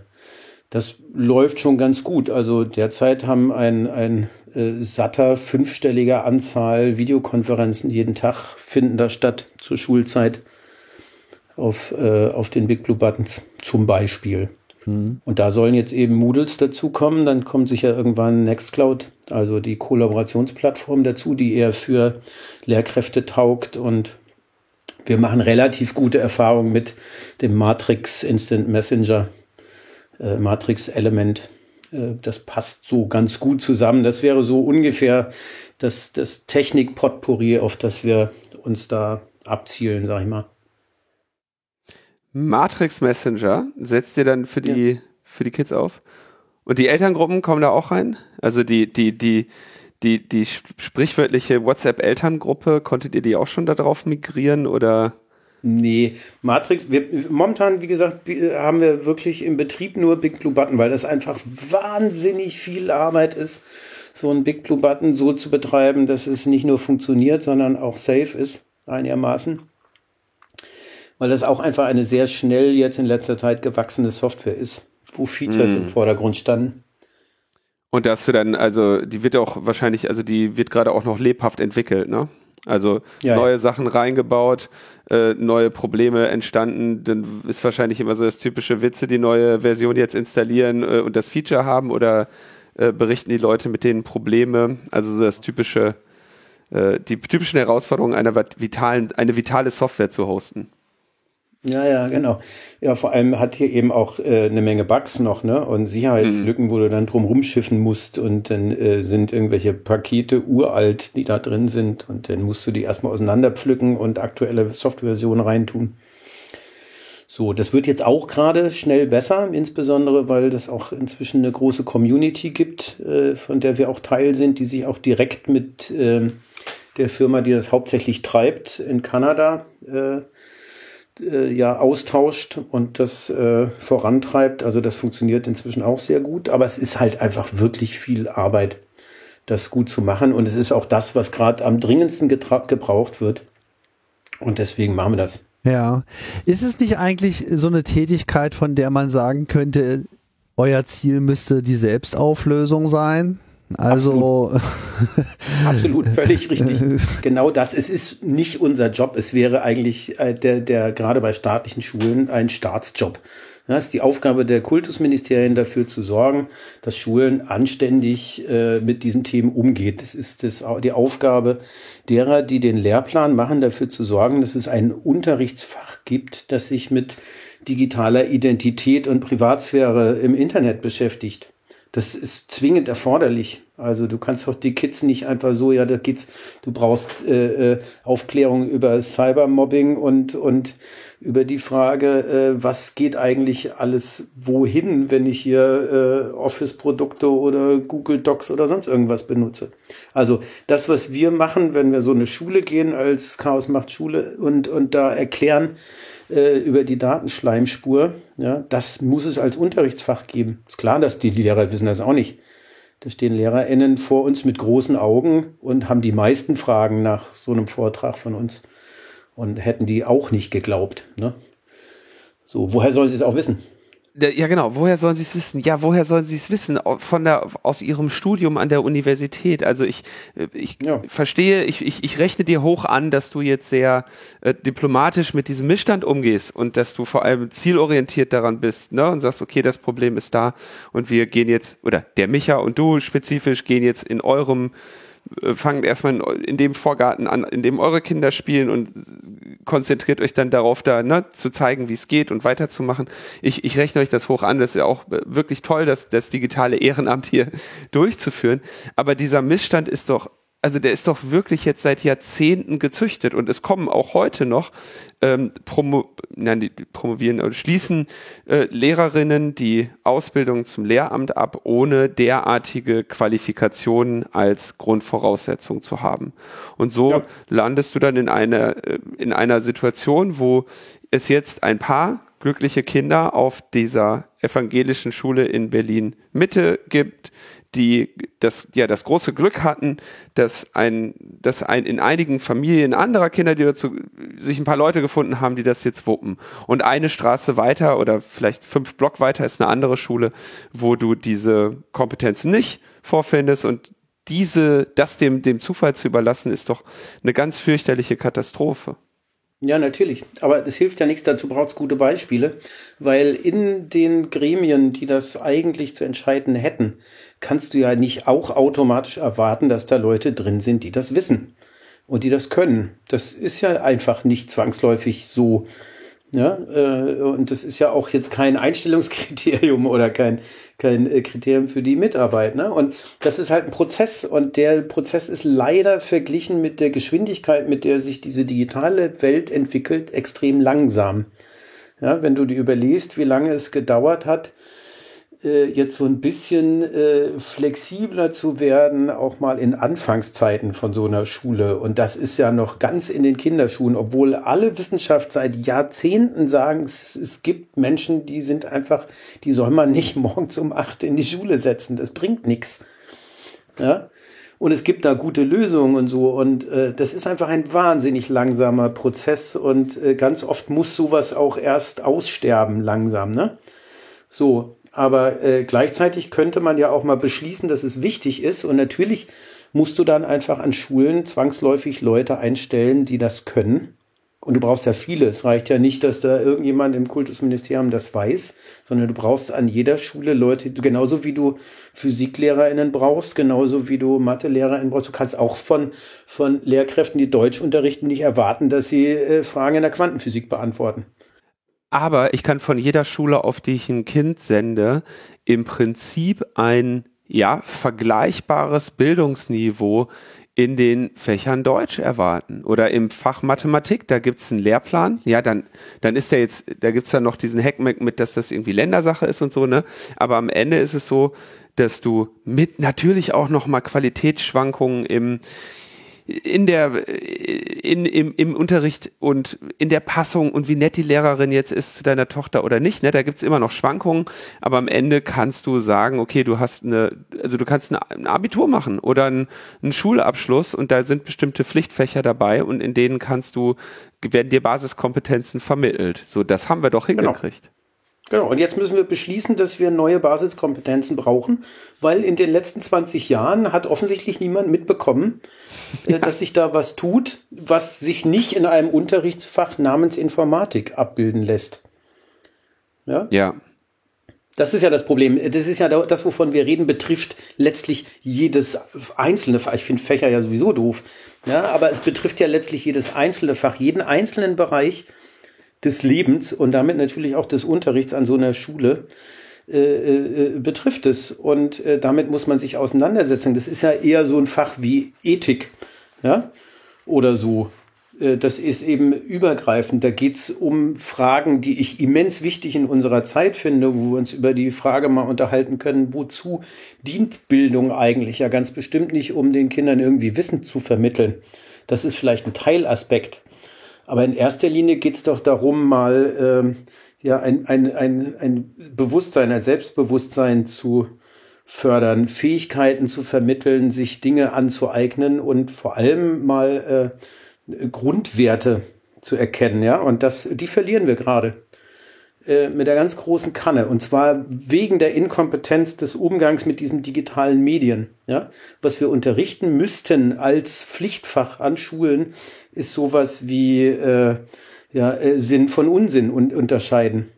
das läuft schon ganz gut. Also derzeit haben ein, ein äh, satter fünfstelliger Anzahl Videokonferenzen jeden Tag finden da statt zur Schulzeit auf, äh, auf den Big Blue Buttons zum Beispiel. Mhm. Und da sollen jetzt eben Moodles dazukommen. Dann kommt sicher irgendwann Nextcloud, also die Kollaborationsplattform dazu, die eher für Lehrkräfte taugt. Und wir machen relativ gute Erfahrungen mit dem Matrix Instant Messenger, äh, Matrix Element. Äh, das passt so ganz gut zusammen. Das wäre so ungefähr das, das Technik-Potpourri, auf das wir uns da abzielen, sag ich mal. Matrix Messenger setzt ihr dann für die, ja. für die Kids auf? Und die Elterngruppen kommen da auch rein? Also die, die, die, die, die sprichwörtliche WhatsApp-Elterngruppe, konntet ihr die auch schon darauf migrieren oder? Nee, Matrix, wir, momentan, wie gesagt, haben wir wirklich im Betrieb nur Big Blue Button, weil das einfach wahnsinnig viel Arbeit ist, so ein Big Blue Button so zu betreiben, dass es nicht nur funktioniert, sondern auch safe ist, einigermaßen weil das auch einfach eine sehr schnell jetzt in letzter Zeit gewachsene Software ist, wo Features mm. im Vordergrund standen. Und dass du dann, also die wird auch wahrscheinlich, also die wird gerade auch noch lebhaft entwickelt, ne? Also ja, neue ja. Sachen reingebaut, äh, neue Probleme entstanden, dann ist wahrscheinlich immer so das typische Witze, die neue Version jetzt installieren äh, und das Feature haben oder äh, berichten die Leute mit denen Probleme, also so das typische, äh, die typischen Herausforderungen einer vitalen, eine vitale Software zu hosten. Ja, ja, genau. Ja, vor allem hat hier eben auch äh, eine Menge Bugs noch, ne? Und Sicherheitslücken, mhm. wo du dann drum rumschiffen musst und dann äh, sind irgendwelche Pakete uralt, die da drin sind und dann musst du die erstmal auseinanderpflücken und aktuelle Softwareversionen reintun. So, das wird jetzt auch gerade schnell besser, insbesondere weil das auch inzwischen eine große Community gibt, äh, von der wir auch Teil sind, die sich auch direkt mit äh, der Firma, die das hauptsächlich treibt, in Kanada äh, äh, ja austauscht und das äh, vorantreibt. Also das funktioniert inzwischen auch sehr gut, aber es ist halt einfach wirklich viel Arbeit, das gut zu machen. Und es ist auch das, was gerade am dringendsten gebraucht wird. Und deswegen machen wir das. Ja. Ist es nicht eigentlich so eine Tätigkeit, von der man sagen könnte, euer Ziel müsste die Selbstauflösung sein? Also absolut, [laughs] absolut völlig richtig. [laughs] Genau das. Es ist nicht unser Job. Es wäre eigentlich äh, der, der gerade bei staatlichen Schulen ein Staatsjob. Ja, es ist die Aufgabe der Kultusministerien dafür zu sorgen, dass Schulen anständig äh, mit diesen Themen umgeht. Das ist das, die Aufgabe derer, die den Lehrplan machen, dafür zu sorgen, dass es ein Unterrichtsfach gibt, das sich mit digitaler Identität und Privatsphäre im Internet beschäftigt. Das ist zwingend erforderlich. Also du kannst doch die Kids nicht einfach so, ja, da geht's, du brauchst äh, äh, Aufklärung über Cybermobbing und, und über die Frage, äh, was geht eigentlich alles wohin, wenn ich hier äh, Office-Produkte oder Google Docs oder sonst irgendwas benutze. Also das, was wir machen, wenn wir so eine Schule gehen als Chaos macht Schule und, und da erklären, äh, über die Datenschleimspur. Ja, das muss es als Unterrichtsfach geben. Ist klar, dass die Lehrer wissen das auch nicht. Da stehen LehrerInnen vor uns mit großen Augen und haben die meisten Fragen nach so einem Vortrag von uns und hätten die auch nicht geglaubt. Ne? So, woher sollen sie es auch wissen? Ja, genau. Woher sollen Sie es wissen? Ja, woher sollen Sie es wissen? Von der, aus Ihrem Studium an der Universität. Also ich, äh, ich ja. verstehe, ich, ich, ich rechne dir hoch an, dass du jetzt sehr äh, diplomatisch mit diesem Missstand umgehst und dass du vor allem zielorientiert daran bist, ne? Und sagst, okay, das Problem ist da und wir gehen jetzt, oder der Micha und du spezifisch gehen jetzt in eurem fangt erstmal in, in, dem Vorgarten an, in dem eure Kinder spielen und konzentriert euch dann darauf, da ne, zu zeigen, wie es geht und weiterzumachen. Ich, ich rechne euch das hoch an. Das ist ja auch wirklich toll, das, das digitale Ehrenamt hier [laughs] durchzuführen. Aber dieser Missstand ist doch also der ist doch wirklich jetzt seit Jahrzehnten gezüchtet und es kommen auch heute noch ähm, promo, nein, promovieren oder schließen äh, Lehrerinnen die Ausbildung zum Lehramt ab, ohne derartige Qualifikationen als Grundvoraussetzung zu haben. Und so ja. landest du dann in einer äh, in einer Situation, wo es jetzt ein paar glückliche Kinder auf dieser evangelischen Schule in Berlin Mitte gibt, die das, ja, das große Glück hatten, dass ein, dass ein, in einigen Familien anderer Kinder, die dazu, sich ein paar Leute gefunden haben, die das jetzt wuppen. Und eine Straße weiter oder vielleicht fünf Block weiter ist eine andere Schule, wo du diese Kompetenzen nicht vorfindest und diese, das dem, dem Zufall zu überlassen, ist doch eine ganz fürchterliche Katastrophe. Ja, natürlich. Aber das hilft ja nichts, dazu braucht es gute Beispiele, weil in den Gremien, die das eigentlich zu entscheiden hätten, kannst du ja nicht auch automatisch erwarten, dass da Leute drin sind, die das wissen und die das können. Das ist ja einfach nicht zwangsläufig so. Ja, äh, und das ist ja auch jetzt kein Einstellungskriterium [laughs] oder kein, kein äh, Kriterium für die Mitarbeit. Ne? Und das ist halt ein Prozess und der Prozess ist leider verglichen mit der Geschwindigkeit, mit der sich diese digitale Welt entwickelt, extrem langsam. Ja, wenn du dir überlegst, wie lange es gedauert hat, jetzt so ein bisschen äh, flexibler zu werden, auch mal in Anfangszeiten von so einer Schule. Und das ist ja noch ganz in den Kinderschuhen, obwohl alle Wissenschaft seit Jahrzehnten sagen, es, es gibt Menschen, die sind einfach, die soll man nicht [laughs] morgens um acht in die Schule setzen. Das bringt nichts. Ja. Und es gibt da gute Lösungen und so. Und äh, das ist einfach ein wahnsinnig langsamer Prozess. Und äh, ganz oft muss sowas auch erst aussterben langsam. Ne? So, aber äh, gleichzeitig könnte man ja auch mal beschließen, dass es wichtig ist. Und natürlich musst du dann einfach an Schulen zwangsläufig Leute einstellen, die das können. Und du brauchst ja viele. Es reicht ja nicht, dass da irgendjemand im Kultusministerium das weiß, sondern du brauchst an jeder Schule Leute, genauso wie du PhysiklehrerInnen brauchst, genauso wie du MathelehrerInnen brauchst. Du kannst auch von, von Lehrkräften, die Deutsch unterrichten, nicht erwarten, dass sie äh, Fragen in der Quantenphysik beantworten. Aber ich kann von jeder Schule, auf die ich ein Kind sende, im Prinzip ein ja, vergleichbares Bildungsniveau in den Fächern Deutsch erwarten. Oder im Fach Mathematik, da gibt's einen Lehrplan. Ja, dann, dann ist der jetzt, da gibt's dann noch diesen Hackmack mit, dass das irgendwie Ländersache ist und so, ne? Aber am Ende ist es so, dass du mit natürlich auch nochmal Qualitätsschwankungen im, in der in, im, im Unterricht und in der Passung und wie nett die Lehrerin jetzt ist zu deiner Tochter oder nicht, ne, da gibt's immer noch Schwankungen, aber am Ende kannst du sagen, okay, du hast eine, also du kannst eine, ein Abitur machen oder einen, einen Schulabschluss und da sind bestimmte Pflichtfächer dabei und in denen kannst du, werden dir Basiskompetenzen vermittelt. So, das haben wir doch genau. hingekriegt. Genau. Genau, und jetzt müssen wir beschließen, dass wir neue Basiskompetenzen brauchen, weil in den letzten 20 Jahren hat offensichtlich niemand mitbekommen, äh, ja. dass sich da was tut, was sich nicht in einem Unterrichtsfach namens Informatik abbilden lässt. Ja. Ja. Das ist ja das Problem. Das ist ja das, wovon wir reden, betrifft letztlich jedes einzelne Fach. Ich finde Fächer ja sowieso doof. Ja, aber es betrifft ja letztlich jedes einzelne Fach, jeden einzelnen Bereich des Lebens und damit natürlich auch des Unterrichts an so einer Schule äh, äh, betrifft es. Und äh, damit muss man sich auseinandersetzen. Das ist ja eher so ein Fach wie Ethik, ja, oder so. Äh, das ist eben übergreifend. Da geht es um Fragen, die ich immens wichtig in unserer Zeit finde, wo wir uns über die Frage mal unterhalten können, wozu dient Bildung eigentlich? Ja, ganz bestimmt nicht, um den Kindern irgendwie Wissen zu vermitteln. Das ist vielleicht ein Teilaspekt. Aber in erster Linie geht es doch darum, mal ähm, ja, ein, ein, ein, ein Bewusstsein, ein Selbstbewusstsein zu fördern, Fähigkeiten zu vermitteln, sich Dinge anzueignen und vor allem mal äh, Grundwerte zu erkennen, ja. Und das, die verlieren wir gerade. Äh, mit der ganz großen Kanne. Und zwar wegen der Inkompetenz des Umgangs mit diesen digitalen Medien. Ja? Was wir unterrichten müssten als Pflichtfach an Schulen, ist sowas wie äh, ja, äh, Sinn von Unsinn und unterscheiden.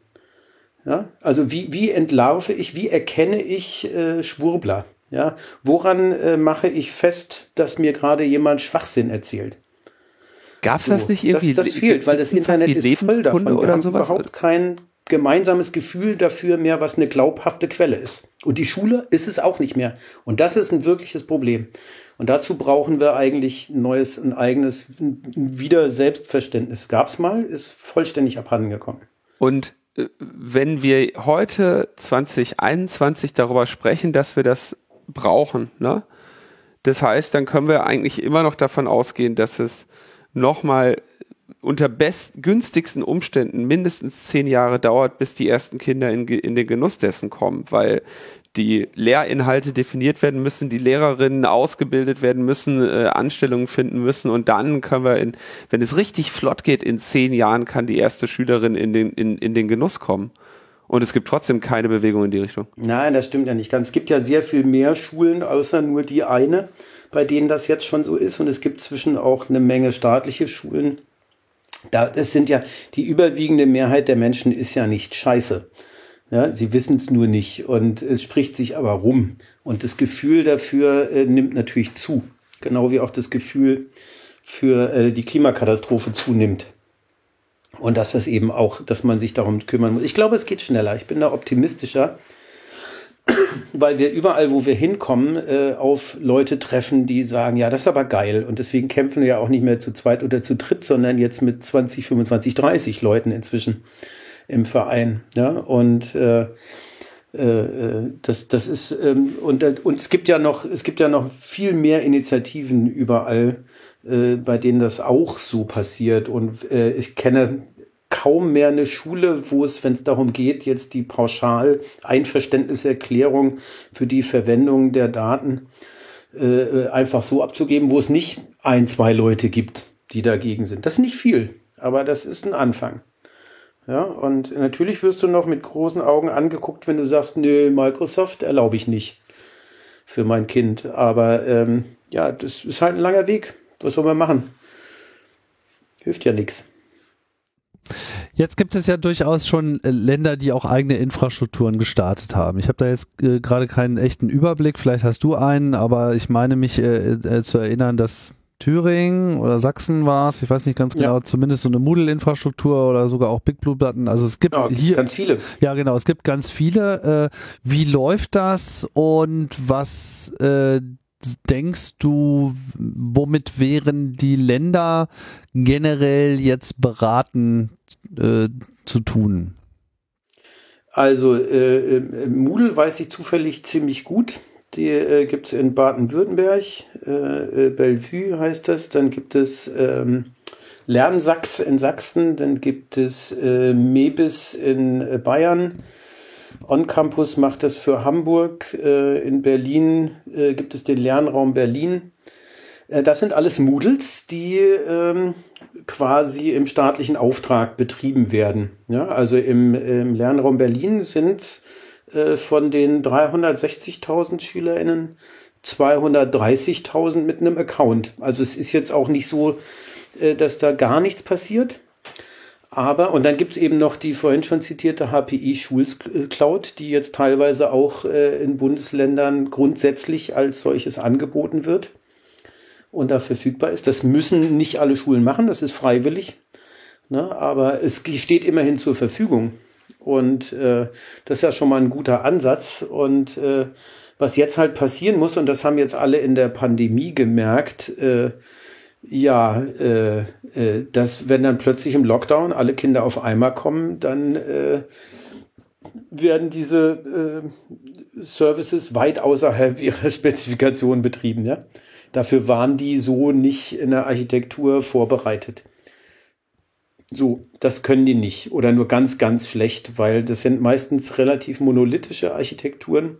Ja? Also wie, wie entlarve ich, wie erkenne ich äh, Schwurbler? Ja, woran äh, mache ich fest, dass mir gerade jemand Schwachsinn erzählt? Gab es so, das nicht irgendwie? Das, das fehlt, weil das Internet ist voll davon. Wir oder haben sowas? überhaupt kein gemeinsames Gefühl dafür mehr, was eine glaubhafte Quelle ist. Und die Schule ist es auch nicht mehr. Und das ist ein wirkliches Problem. Und dazu brauchen wir eigentlich ein neues, ein eigenes wieder Selbstverständnis. Gab's mal, ist vollständig abhandengekommen. Und äh, wenn wir heute 2021 darüber sprechen, dass wir das brauchen, ne? Das heißt, dann können wir eigentlich immer noch davon ausgehen, dass es nochmal unter best günstigsten Umständen mindestens zehn Jahre dauert, bis die ersten Kinder in, in den Genuss dessen kommen, weil die Lehrinhalte definiert werden müssen, die Lehrerinnen ausgebildet werden müssen, äh, Anstellungen finden müssen und dann können wir, in, wenn es richtig flott geht, in zehn Jahren kann die erste Schülerin in den, in, in den Genuss kommen. Und es gibt trotzdem keine Bewegung in die Richtung. Nein, das stimmt ja nicht ganz. Es gibt ja sehr viel mehr Schulen, außer nur die eine, bei denen das jetzt schon so ist. Und es gibt zwischen auch eine Menge staatliche Schulen. Da, es sind ja, die überwiegende Mehrheit der Menschen ist ja nicht scheiße. Ja, sie wissen es nur nicht und es spricht sich aber rum. Und das Gefühl dafür äh, nimmt natürlich zu. Genau wie auch das Gefühl für äh, die Klimakatastrophe zunimmt. Und dass das eben auch, dass man sich darum kümmern muss. Ich glaube, es geht schneller. Ich bin da optimistischer, weil wir überall, wo wir hinkommen, äh, auf Leute treffen, die sagen, ja, das ist aber geil. Und deswegen kämpfen wir ja auch nicht mehr zu zweit oder zu dritt, sondern jetzt mit 20, 25, 30 Leuten inzwischen im Verein. Ja, und äh, äh, das, das ist ähm, und, und es gibt ja noch es gibt ja noch viel mehr Initiativen überall, äh, bei denen das auch so passiert. Und äh, ich kenne kaum mehr eine Schule, wo es, wenn es darum geht, jetzt die pauschal Einverständniserklärung für die Verwendung der Daten äh, einfach so abzugeben, wo es nicht ein, zwei Leute gibt, die dagegen sind. Das ist nicht viel, aber das ist ein Anfang. Ja, und natürlich wirst du noch mit großen Augen angeguckt, wenn du sagst, nö, Microsoft erlaube ich nicht für mein Kind. Aber ähm, ja, das ist halt ein langer Weg. Was soll man machen? Hilft ja nichts. Jetzt gibt es ja durchaus schon äh, Länder, die auch eigene Infrastrukturen gestartet haben. Ich habe da jetzt äh, gerade keinen echten Überblick, vielleicht hast du einen, aber ich meine mich äh, äh, zu erinnern, dass Thüringen oder Sachsen war es, ich weiß nicht ganz genau, ja. zumindest so eine Moodle-Infrastruktur oder sogar auch Big Blue Platten. Also es gibt ja, hier ganz viele. Ja, genau, es gibt ganz viele. Äh, wie läuft das und was äh, denkst du, womit wären die Länder generell jetzt beraten äh, zu tun? Also äh, Moodle weiß ich zufällig ziemlich gut. Die äh, gibt es in Baden-Württemberg, äh, äh, Bellevue heißt das. Dann gibt es ähm, Lernsachs in Sachsen, dann gibt es äh, Mebis in äh, Bayern. On Campus macht das für Hamburg. Äh, in Berlin äh, gibt es den Lernraum Berlin. Äh, das sind alles Moodles, die ähm, quasi im staatlichen Auftrag betrieben werden. Also im, Lernraum Berlin sind von den 360.000 SchülerInnen 230.000 mit einem Account. Also es ist jetzt auch nicht so, dass da gar nichts passiert. Aber, und dann gibt es eben noch die vorhin schon zitierte HPI Schulcloud, die jetzt teilweise auch äh, in Bundesländern grundsätzlich als solches angeboten wird und da verfügbar ist. Das müssen nicht alle Schulen machen, das ist freiwillig. Ne? Aber es steht immerhin zur Verfügung. Und äh, das ist ja schon mal ein guter Ansatz. Und äh, was jetzt halt passieren muss, und das haben jetzt alle in der Pandemie gemerkt, äh, ja, äh, äh, dass wenn dann plötzlich im Lockdown alle Kinder auf einmal kommen, dann äh, werden diese äh, Services weit außerhalb [laughs] ihrer Spezifikation betrieben. Ja? Dafür waren die so nicht in der Architektur vorbereitet. So, das können die nicht oder nur ganz, ganz schlecht, weil das sind meistens relativ monolithische Architekturen,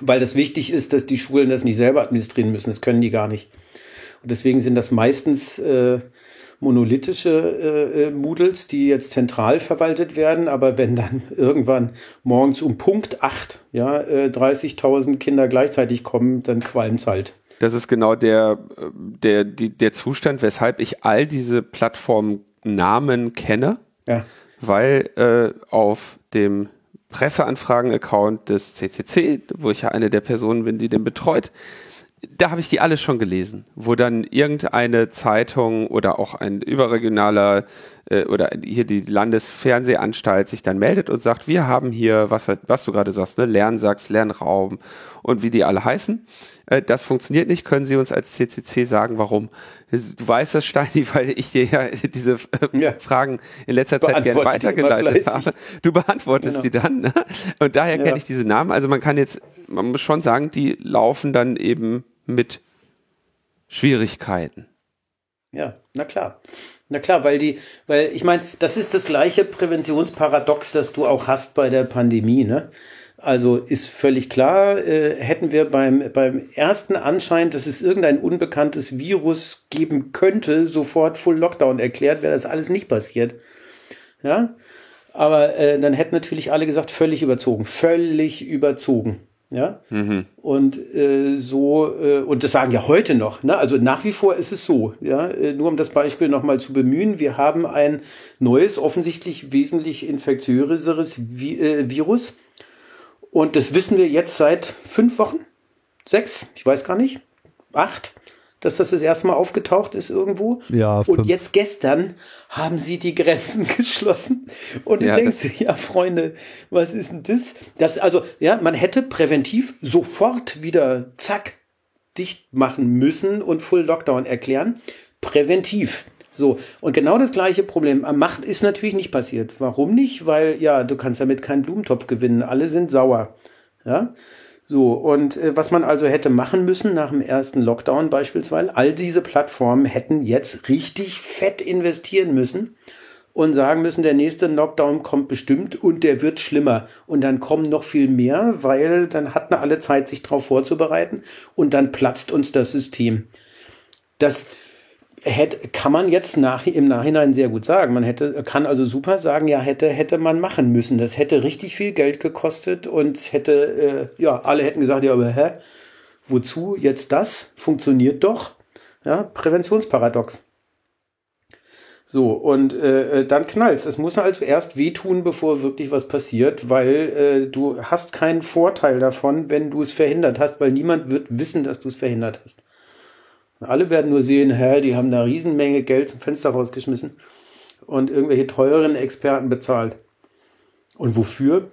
weil das wichtig ist, dass die Schulen das nicht selber administrieren müssen. Das können die gar nicht. Und deswegen sind das meistens äh, monolithische äh, äh Moodles, die jetzt zentral verwaltet werden. Aber wenn dann [laughs] irgendwann morgens um Punkt 8 ja, äh, 30.000 Kinder gleichzeitig kommen, dann qualmt's halt. Das ist genau der, äh, der, die, der Zustand, weshalb ich all diese Plattformen Namen kenne, ja. weil äh, auf dem Presseanfragen-Account des CCC, wo ich ja eine der Personen bin, die den betreut, da habe ich die alle schon gelesen, wo dann irgendeine Zeitung oder auch ein überregionaler äh, oder hier die Landesfernsehanstalt sich dann meldet und sagt, wir haben hier, was, was du gerade sagst, ne, Lernsachs, Lernraum und wie die alle heißen. Äh, das funktioniert nicht. Können Sie uns als CCC sagen, warum? Du weißt das, Steini, [laughs] weil ich dir ja diese äh, ja. Fragen in letzter Zeit gerne weitergeleitet habe. Du beantwortest genau. die dann. Ne? Und daher ja. kenne ich diese Namen. Also man kann jetzt, man muss schon sagen, die laufen dann eben mit Schwierigkeiten. Ja, na klar. Na klar, weil die, weil ich meine, das ist das gleiche Präventionsparadox, das du auch hast bei der Pandemie, ne? Also ist völlig klar, äh, hätten wir beim, beim ersten Anschein, dass es irgendein unbekanntes Virus geben könnte, sofort Full Lockdown erklärt, wäre das alles nicht passiert. Ja, aber äh, dann hätten natürlich alle gesagt, völlig überzogen, völlig überzogen. Ja. Mhm. Und äh, so, äh, und das sagen ja heute noch, ne? Also nach wie vor ist es so, ja, äh, nur um das Beispiel nochmal zu bemühen, wir haben ein neues, offensichtlich wesentlich infektiöseres Vi äh, Virus. Und das wissen wir jetzt seit fünf Wochen, sechs, ich weiß gar nicht, acht dass das das erste Mal aufgetaucht ist irgendwo. Ja, und jetzt gestern haben sie die Grenzen [laughs] geschlossen. Und du ja, denkst dir, ja, Freunde, was ist denn das? Das, also, ja, man hätte präventiv sofort wieder zack dicht machen müssen und Full Lockdown erklären. Präventiv. So, und genau das gleiche Problem am Macht ist natürlich nicht passiert. Warum nicht? Weil, ja, du kannst damit keinen Blumentopf gewinnen. Alle sind sauer. Ja. So, und äh, was man also hätte machen müssen nach dem ersten Lockdown beispielsweise, all diese Plattformen hätten jetzt richtig fett investieren müssen und sagen müssen, der nächste Lockdown kommt bestimmt und der wird schlimmer. Und dann kommen noch viel mehr, weil dann hatten alle Zeit, sich darauf vorzubereiten und dann platzt uns das System. Das, hätte, kann man jetzt nach, im Nachhinein sehr gut sagen. Man hätte, kann also super sagen, ja, hätte, hätte man machen müssen. Das hätte richtig viel Geld gekostet und hätte, äh, ja, alle hätten gesagt, ja, aber hä? Wozu jetzt das? Funktioniert doch. Ja, Präventionsparadox. So, und äh, äh dann knallt's. Es muss also erst wehtun, bevor wirklich was passiert, weil äh, du hast keinen Vorteil davon, wenn du es verhindert hast, weil niemand wird wissen, dass du es verhindert hast. Alle werden nur sehen, hä, die haben eine Riesenmenge Geld zum Fenster rausgeschmissen und irgendwelche teuren Experten bezahlt. Und wofür?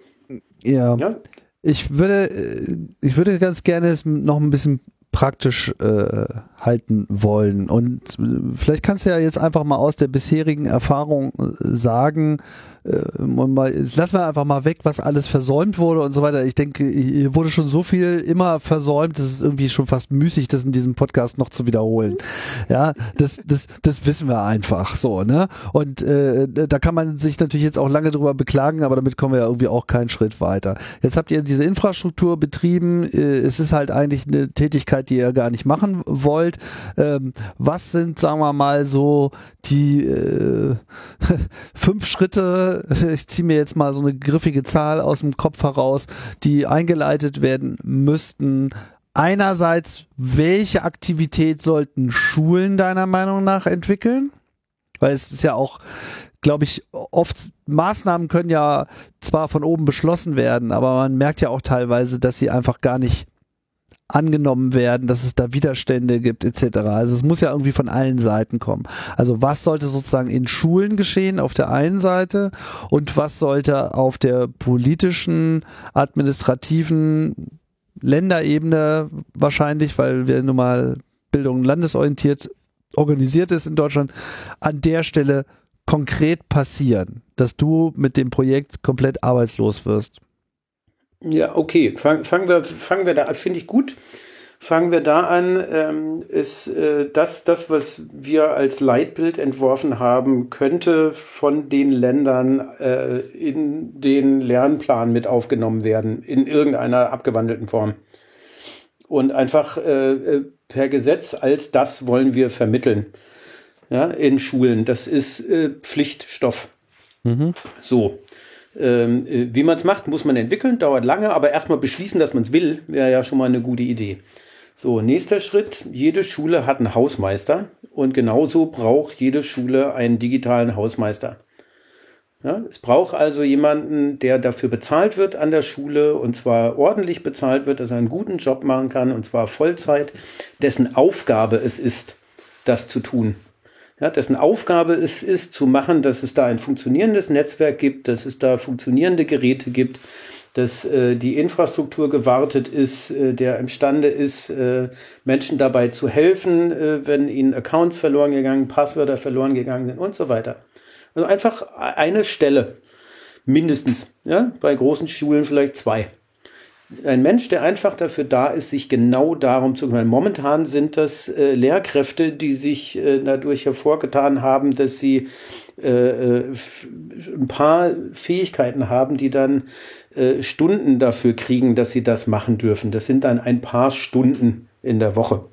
Ja. ja. Ich würde, äh, ich würde ganz gerne es noch ein bisschen praktisch äh, halten wollen. Und äh, vielleicht kannst du ja jetzt einfach mal aus der bisherigen Erfahrung äh, sagen, äh, mal, lassen wir einfach mal weg, was alles versäumt wurde und so weiter. Ich denke, hier wurde schon so viel immer versäumt, das ist irgendwie schon fast müßig, das in diesem Podcast noch zu wiederholen. Ja, das, das, das wissen wir einfach so, ne? Und äh, da kann man sich natürlich jetzt auch lange drüber beklagen, aber damit kommen wir ja irgendwie auch keinen Schritt weiter. Jetzt habt ihr diese Infrastruktur betrieben, äh, es ist halt eigentlich eine Tätigkeit, die ihr gar nicht machen wollt. Ähm, was sind, sagen wir mal, so die äh, [laughs] fünf Schritte, [laughs] ich ziehe mir jetzt mal so eine griffige Zahl aus dem Kopf heraus, die eingeleitet werden müssten. Einerseits, welche Aktivität sollten Schulen deiner Meinung nach entwickeln? Weil es ist ja auch, glaube ich, oft Maßnahmen können ja zwar von oben beschlossen werden, aber man merkt ja auch teilweise, dass sie einfach gar nicht angenommen werden, dass es da Widerstände gibt etc. Also es muss ja irgendwie von allen Seiten kommen. Also was sollte sozusagen in Schulen geschehen auf der einen Seite und was sollte auf der politischen, administrativen Länderebene wahrscheinlich, weil wir nun mal Bildung landesorientiert organisiert ist in Deutschland, an der Stelle konkret passieren, dass du mit dem Projekt komplett arbeitslos wirst. Ja, okay. Fang, fangen, wir, fangen wir da an, finde ich gut. Fangen wir da an, ähm, ist äh, das, das, was wir als Leitbild entworfen haben, könnte von den Ländern äh, in den Lernplan mit aufgenommen werden, in irgendeiner abgewandelten Form. Und einfach äh, äh per Gesetz als das wollen wir vermitteln. Ja, in Schulen. Das ist äh, Pflichtstoff. Mhm. So. Ähm, äh, wie man es macht, muss man entwickeln, dauert lange, aber erstmal beschließen, dass man es will, wäre ja schon mal eine gute Idee. So, nächster Schritt. Jede Schule hat einen Hausmeister und genauso braucht jede Schule einen digitalen Hausmeister. Ja, es braucht also jemanden, der dafür bezahlt wird an der Schule und zwar ordentlich bezahlt wird, dass er einen guten Job machen kann und zwar Vollzeit, dessen Aufgabe es ist, das zu tun. Ja, dessen Aufgabe es ist, zu machen, dass es da ein funktionierendes Netzwerk gibt, dass es da funktionierende Geräte gibt, dass äh, die Infrastruktur gewartet ist, äh, der imstande ist, äh, Menschen dabei zu helfen, äh, wenn ihnen Accounts verloren gegangen, Passwörter verloren gegangen sind und so weiter. Also einfach eine Stelle, mindestens. Ja? Bei großen Schulen vielleicht zwei. Ein Mensch, der einfach dafür da ist, sich genau darum zu kümmern. Momentan sind das äh, Lehrkräfte, die sich äh, dadurch hervorgetan haben, dass sie äh, äh ein paar Fähigkeiten haben, die dann äh, Stunden dafür kriegen, dass sie das machen dürfen. Das sind dann ein paar Stunden in der Woche.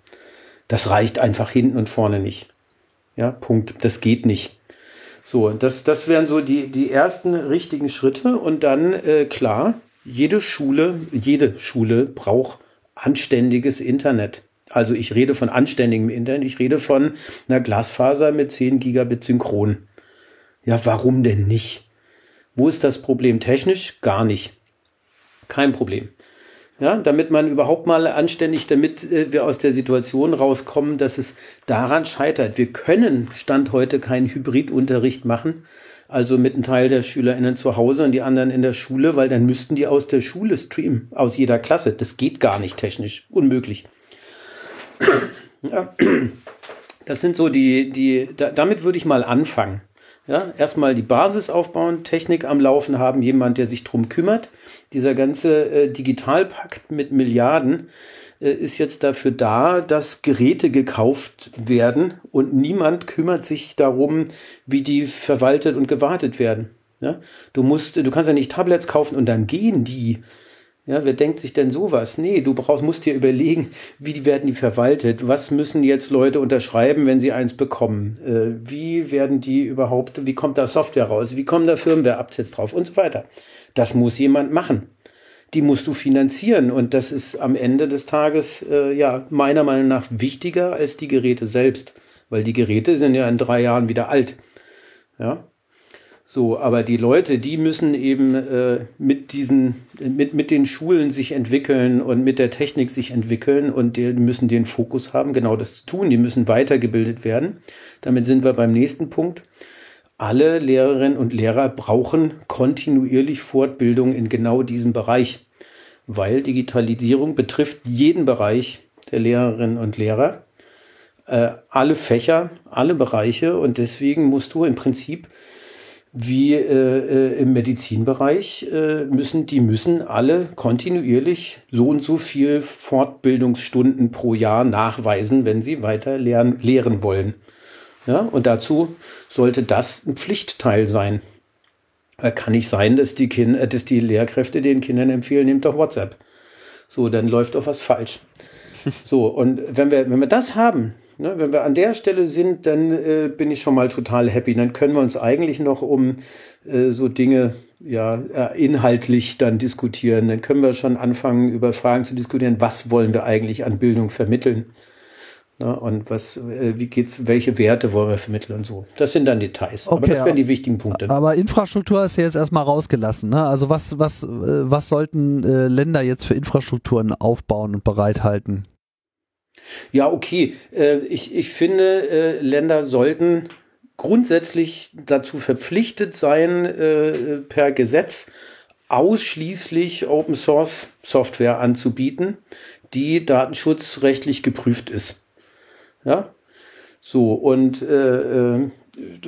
Das reicht einfach hinten und vorne nicht. Ja, Punkt. Das geht nicht. So, das, das wären so die, die ersten richtigen Schritte. Und dann, äh, klar, jede Schule, jede Schule braucht anständiges Internet. Also ich rede von anständigem Internet, ich rede von einer Glasfaser mit 10 Gigabit Synchron. Ja, warum denn nicht? Wo ist das Problem technisch? Gar nicht. Kein Problem. Ja, damit man überhaupt mal anständig, damit äh, wir aus der Situation rauskommen, dass es daran scheitert. Wir können Stand heute keinen Hybridunterricht machen, also mit einem Teil der SchülerInnen zu Hause und die anderen in der Schule, weil dann müssten die aus der Schule streamen, aus jeder Klasse. Das geht gar nicht technisch, unmöglich. [clears throat] Ja. Das sind so die, die, da, damit würde ich mal anfangen. Ja, erstmal die Basis aufbauen, Technik am Laufen haben, jemand, der sich drum kümmert. Dieser ganze äh, Digitalpakt mit Milliarden ist jetzt dafür da, dass Geräte gekauft werden und niemand kümmert sich darum, wie die verwaltet und gewartet werden. Ja? Du musst, du kannst ja nicht Tablets kaufen und dann gehen die. Ja, wer denkt sich denn sowas? Nee, du brauchst, musst dir überlegen, wie die werden die verwaltet? Was müssen jetzt Leute unterschreiben, wenn sie eins bekommen? Äh, wie werden die überhaupt, wie kommt da Software raus? Wie kommen da Firmware-Updates drauf und so weiter? Das muss jemand machen. Die musst du finanzieren und das ist am Ende des Tages, äh, ja, meiner Meinung nach wichtiger als die Geräte selbst, weil die Geräte sind ja in drei Jahren wieder alt. Ja, so, aber die Leute, die müssen eben äh, mit diesen, mit, mit den Schulen sich entwickeln und mit der Technik sich entwickeln und die müssen den Fokus haben, genau das zu tun. Die müssen weitergebildet werden. Damit sind wir beim nächsten Punkt. Alle Lehrerinnen und Lehrer brauchen kontinuierlich Fortbildung in genau diesem Bereich, weil Digitalisierung betrifft jeden Bereich der Lehrerinnen und Lehrer, äh, alle Fächer, alle Bereiche und deswegen musst du im Prinzip wie äh, äh, im Medizinbereich äh, müssen die müssen alle kontinuierlich so und so viel Fortbildungsstunden pro Jahr nachweisen, wenn sie weiter lernen, lehren wollen. Ja, und dazu sollte das ein Pflichtteil sein. Äh, kann nicht sein, dass die, kind, äh, dass die Lehrkräfte den Kindern empfehlen, nehmt doch WhatsApp. So, dann läuft doch was falsch. [laughs] So, und wenn wir, wenn wir das haben, Ne, wenn wir an der Stelle sind, dann äh, bin ich schon mal total happy. Dann können wir uns eigentlich noch um äh, so Dinge ja äh, inhaltlich dann diskutieren. Dann können wir schon anfangen, über Fragen zu diskutieren. Was wollen wir eigentlich an Bildung vermitteln? Ne, und was, äh, wie geht's, welche Werte wollen wir vermitteln und so. Das sind dann Details. Okay, aber das wären die wichtigen Punkte. Aber Infrastruktur ist ja jetzt erstmal rausgelassen. Ne? Also was, was, äh, was sollten äh, Länder jetzt für Infrastrukturen aufbauen und bereithalten? Ja, okay. Ich, ich finde, Länder sollten grundsätzlich dazu verpflichtet sein, per Gesetz ausschließlich Open Source Software anzubieten, die datenschutzrechtlich geprüft ist. Ja, so und äh,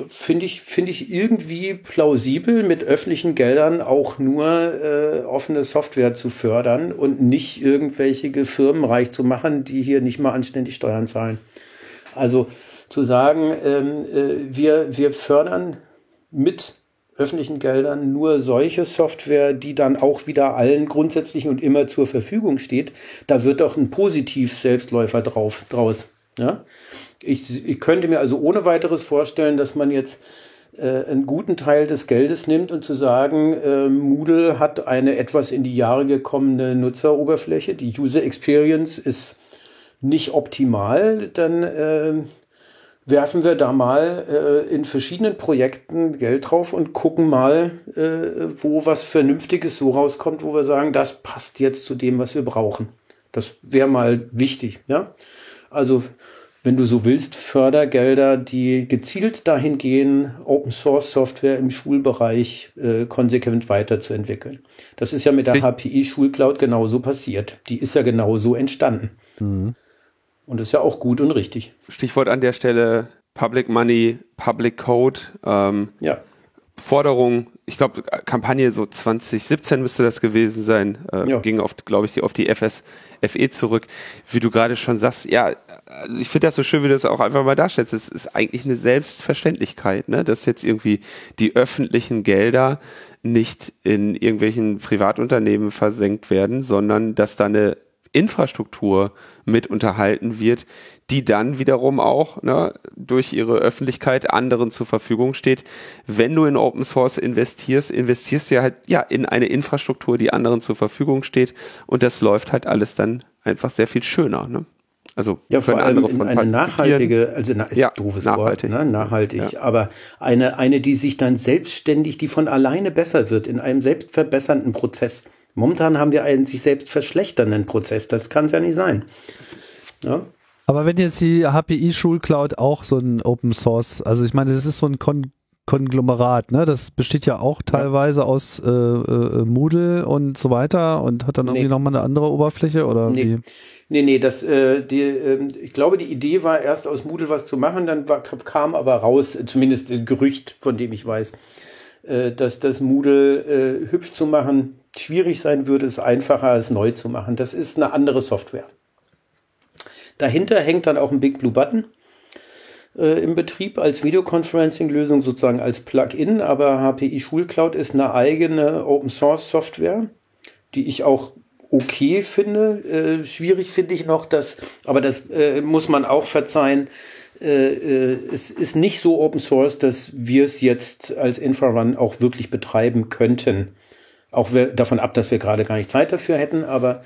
finde ich, finde ich irgendwie plausibel, mit öffentlichen Geldern auch nur äh, offene Software zu fördern und nicht irgendwelche Firmen reich zu machen, die hier nicht mal anständig Steuern zahlen. Also zu sagen, ähm, äh, wir, wir fördern mit öffentlichen Geldern nur solche Software, die dann auch wieder allen grundsätzlich und immer zur Verfügung steht, da wird doch ein Positiv-Selbstläufer drauf, draus. Ja? Ich, ich könnte mir also ohne weiteres vorstellen, dass man jetzt äh, einen guten Teil des Geldes nimmt und zu sagen, äh, Moodle hat eine etwas in die Jahre gekommene Nutzeroberfläche, die User Experience ist nicht optimal, dann äh, werfen wir da mal äh, in verschiedenen Projekten Geld drauf und gucken mal, äh, wo was Vernünftiges so rauskommt, wo wir sagen, das passt jetzt zu dem, was wir brauchen. Das wäre mal wichtig. Ja? Also wenn du so willst, Fördergelder, die gezielt dahin gehen, Open Source Software im Schulbereich äh, konsequent weiterzuentwickeln. Das ist ja mit der HPI Schulcloud genauso passiert. Die ist ja genauso entstanden. Mhm. Und das ist ja auch gut und richtig. Stichwort an der Stelle Public Money, Public Code. Ähm, ja. Forderung, ich glaube, Kampagne so 2017 müsste das gewesen sein, äh, ja. ging auf, glaube ich, auf die FSFE zurück. Wie du gerade schon sagst, ja, also ich finde das so schön, wie du das auch einfach mal darstellst. Es ist eigentlich eine Selbstverständlichkeit, ne? dass jetzt irgendwie die öffentlichen Gelder nicht in irgendwelchen Privatunternehmen versenkt werden, sondern dass da eine Infrastruktur mit unterhalten wird, die dann wiederum auch ne, durch ihre Öffentlichkeit anderen zur Verfügung steht. Wenn du in Open Source investierst, investierst du ja halt ja in eine Infrastruktur, die anderen zur Verfügung steht und das läuft halt alles dann einfach sehr viel schöner. Ne? Also ja, vor allem in eine nachhaltige, also na, ist ja, doofes nachhaltig, Wort, ne? nachhaltig, ja. aber eine, eine, die sich dann selbstständig, die von alleine besser wird, in einem selbstverbessernden Prozess. Momentan haben wir einen sich selbst verschlechternden Prozess. Das kann es ja nicht sein. Ja? Aber wenn jetzt die HPI Schulcloud auch so ein Open Source, also ich meine, das ist so ein Kon Konglomerat, ne? Das besteht ja auch teilweise ja. aus äh, äh, Moodle und so weiter und hat dann nee. irgendwie nochmal eine andere Oberfläche oder nee. wie? Nee, nee, das, äh, die, äh, ich glaube, die Idee war erst aus Moodle was zu machen, dann war, kam aber raus, zumindest ein Gerücht, von dem ich weiß, äh, dass das Moodle äh, hübsch zu machen schwierig sein würde, es einfacher als neu zu machen. Das ist eine andere Software. Dahinter hängt dann auch ein Big Blue Button äh, im Betrieb als Videoconferencing-Lösung, sozusagen als Plugin. Aber HPI Schulcloud ist eine eigene Open-Source-Software, die ich auch okay finde. Äh, schwierig finde ich noch, dass, aber das äh, muss man auch verzeihen. Äh, äh, es ist nicht so Open Source, dass wir es jetzt als Infrarun auch wirklich betreiben könnten. Auch davon ab, dass wir gerade gar nicht Zeit dafür hätten, aber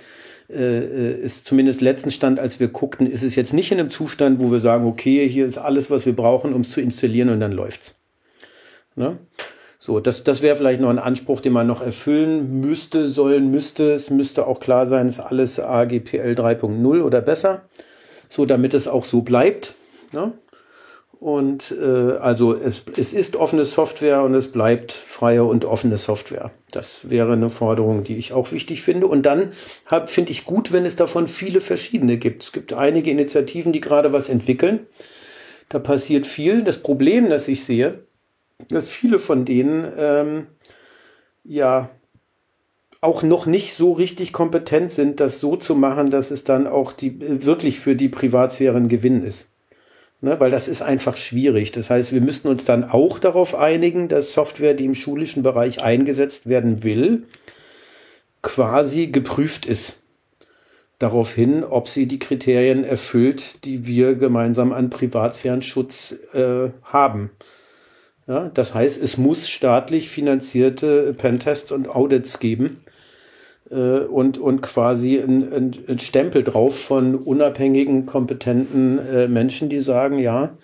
ist zumindest letzten Stand, als wir guckten, ist es jetzt nicht in einem Zustand, wo wir sagen, okay, hier ist alles, was wir brauchen, um es zu installieren und dann läuft's. Ne? So, das, das wäre vielleicht noch ein Anspruch, den man noch erfüllen müsste, sollen, müsste. Es müsste auch klar sein, es ist alles AGPL 3.0 oder besser, so damit es auch so bleibt. Ne? Und äh, also es, es ist offene Software und es bleibt freie und offene Software. Das wäre eine Forderung, die ich auch wichtig finde. Und dann finde ich gut, wenn es davon viele verschiedene gibt. Es gibt einige Initiativen, die gerade was entwickeln. Da passiert viel. Das Problem, das ich sehe, dass viele von denen ähm, ja auch noch nicht so richtig kompetent sind, das so zu machen, dass es dann auch die, wirklich für die Privatsphäre ein Gewinn ist ne, weil das ist einfach schwierig. Das heißt, wir müssten uns dann auch darauf einigen, dass Software, die im schulischen Bereich eingesetzt werden will, quasi geprüft ist. Daraufhin, ob sie die Kriterien erfüllt, die wir gemeinsam an Privatsphärenschutz äh, haben. Ja, das heißt, es muss staatlich finanzierte Pentests und Audits geben, und, und quasi ein, ein, ein, Stempel drauf von unabhängigen, kompetenten äh, Menschen, die sagen, ja,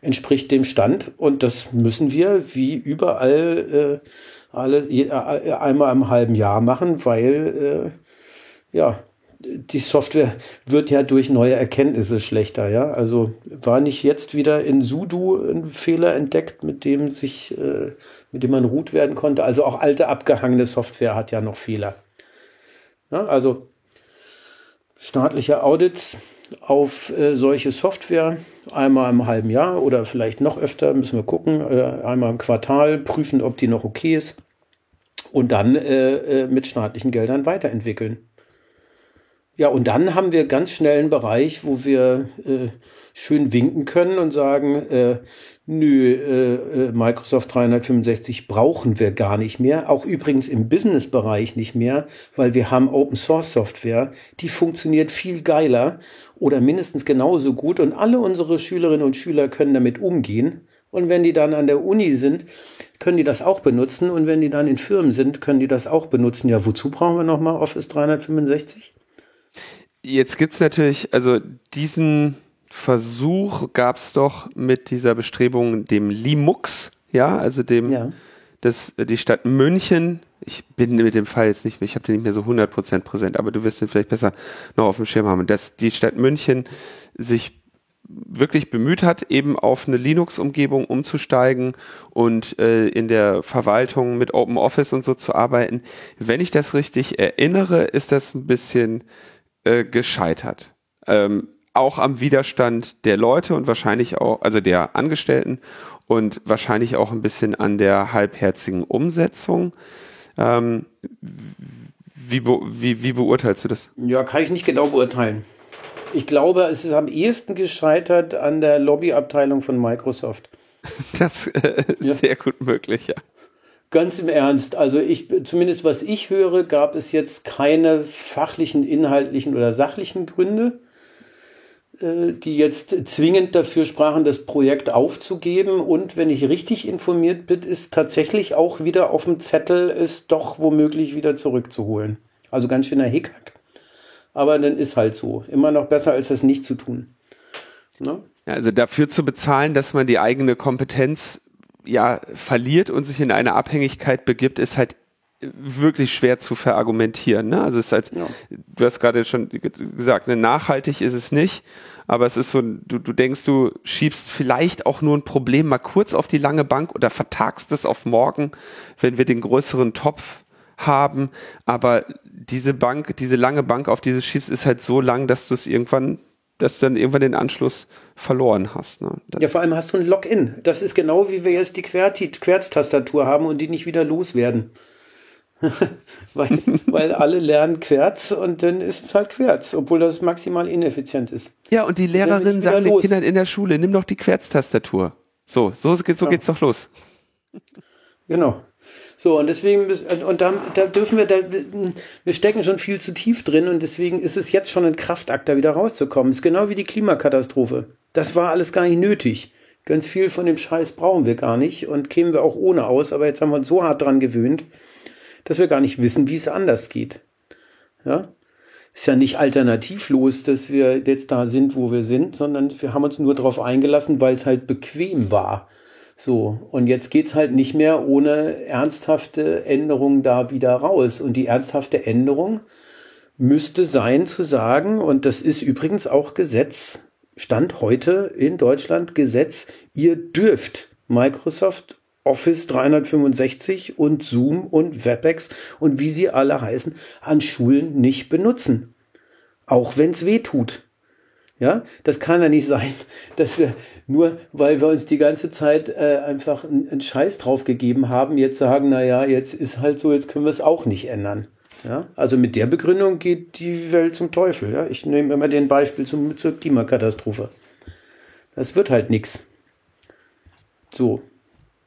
entspricht dem Stand. Und das müssen wir wie überall äh, alle je, äh, einmal im halben Jahr machen, weil äh, ja, die Software wird ja durch neue Erkenntnisse schlechter, ja. Also war nicht jetzt wieder in Sudo ein Fehler entdeckt, mit dem sich, äh, mit dem man root werden konnte. Also auch alte abgehangene Software hat ja noch Fehler. Ja, also staatliche Audits auf äh, solche Software einmal im halben Jahr oder vielleicht noch öfter, müssen wir gucken, äh, einmal im Quartal prüfen, ob die noch okay ist und dann äh, äh mit staatlichen Geldern weiterentwickeln. Ja, und dann haben wir ganz schnell einen Bereich, wo wir äh, schön winken können und sagen, äh, nö, äh, äh Microsoft 365 brauchen wir gar nicht mehr. Auch übrigens im Business-Bereich nicht mehr, weil wir haben Open Source Software, die funktioniert viel geiler oder mindestens genauso gut und alle unsere Schülerinnen und Schüler können damit umgehen. Und wenn die dann an der Uni sind, können die das auch benutzen. Und wenn die dann in Firmen sind, können die das auch benutzen. Ja, wozu brauchen wir nochmal Office 365? Jetzt gibt's natürlich, also diesen Versuch gab es doch mit dieser Bestrebung dem Limux, ja, also dem, ja. Das, die Stadt München, ich bin mit dem Fall jetzt nicht mehr, ich habe den nicht mehr so 100% präsent, aber du wirst den vielleicht besser noch auf dem Schirm haben, dass die Stadt München sich wirklich bemüht hat, eben auf eine Linux-Umgebung umzusteigen und äh, in der Verwaltung mit Open Office und so zu arbeiten. Wenn ich das richtig erinnere, ist das ein bisschen äh, gescheitert. Ähm, auch am Widerstand der Leute und wahrscheinlich auch, also der Angestellten und wahrscheinlich auch ein bisschen an der halbherzigen Umsetzung. Ähm, wie, wie, wie beurteilst du das? Ja, kann ich nicht genau beurteilen. Ich glaube, es ist am ehesten gescheitert an der Lobbyabteilung von Microsoft. [laughs] Das äh, ist ja. sehr gut möglich, ja. Ganz im Ernst. Also ich, zumindest was ich höre, gab es jetzt keine fachlichen, inhaltlichen oder sachlichen Gründe, die jetzt zwingend dafür sprachen, das Projekt aufzugeben. Und wenn ich richtig informiert bin, ist tatsächlich auch wieder auf dem Zettel, es doch womöglich wieder zurückzuholen. Also ganz schöner Hickhack. Aber dann ist halt so. Immer noch besser, als das nicht zu tun. Ne? Also dafür zu bezahlen, dass man die eigene Kompetenz ja verliert und sich in eine Abhängigkeit begibt, ist halt wirklich schwer zu verargumentieren. Ne? Also es ist halt, ja. du hast gerade schon gesagt, ne, nachhaltig ist es nicht, aber es ist so, du, du denkst, du schiebst vielleicht auch nur ein Problem mal kurz auf die lange Bank oder vertagst es auf morgen, wenn wir den größeren Topf haben. Aber diese Bank, diese lange Bank, auf die du schiebst, ist halt so lang, dass du es irgendwann dass du dann irgendwann den Anschluss verloren hast. Ne? Ja, vor allem hast du ein Login. Das ist genau wie wir jetzt die Querztastatur haben und die nicht wieder loswerden. [laughs] weil, weil alle lernen Querz und dann ist es halt Querz, obwohl das maximal ineffizient ist. Ja, und die Lehrerinnen sagen den Kindern in der Schule, nimm doch die Querztastatur. So, so, so ja. geht's doch los. Genau. So, und deswegen, und da, da dürfen wir, da, wir stecken schon viel zu tief drin und deswegen ist es jetzt schon ein Kraftakt, da wieder rauszukommen. ist genau wie die Klimakatastrophe. Das war alles gar nicht nötig. Ganz viel von dem Scheiß brauchen wir gar nicht und kämen wir auch ohne aus, aber jetzt haben wir uns so hart dran gewöhnt, dass wir gar nicht wissen, wie es anders geht. Ja? Ist ja nicht alternativlos, dass wir jetzt da sind, wo wir sind, sondern wir haben uns nur darauf eingelassen, weil es halt bequem war. So, und jetzt geht's halt nicht mehr ohne ernsthafte Änderung da wieder raus. Und die ernsthafte Änderung müsste sein zu sagen, und das ist übrigens auch Gesetz, Stand heute in Deutschland Gesetz, ihr dürft Microsoft Office 365 und Zoom und WebEx und wie sie alle heißen, an Schulen nicht benutzen. Auch wenn es weh tut. Ja, das kann ja nicht [laughs] sein, dass wir nur, weil wir uns die ganze Zeit äh, einfach einen Scheiß drauf gegeben haben, jetzt sagen, na ja, jetzt ist halt so, jetzt können wir es auch nicht ändern. Ja, also mit der Begründung geht die Welt zum Teufel. Ja, ich nehme immer den Beispiel zum, zur Klimakatastrophe. Das wird halt nichts. So,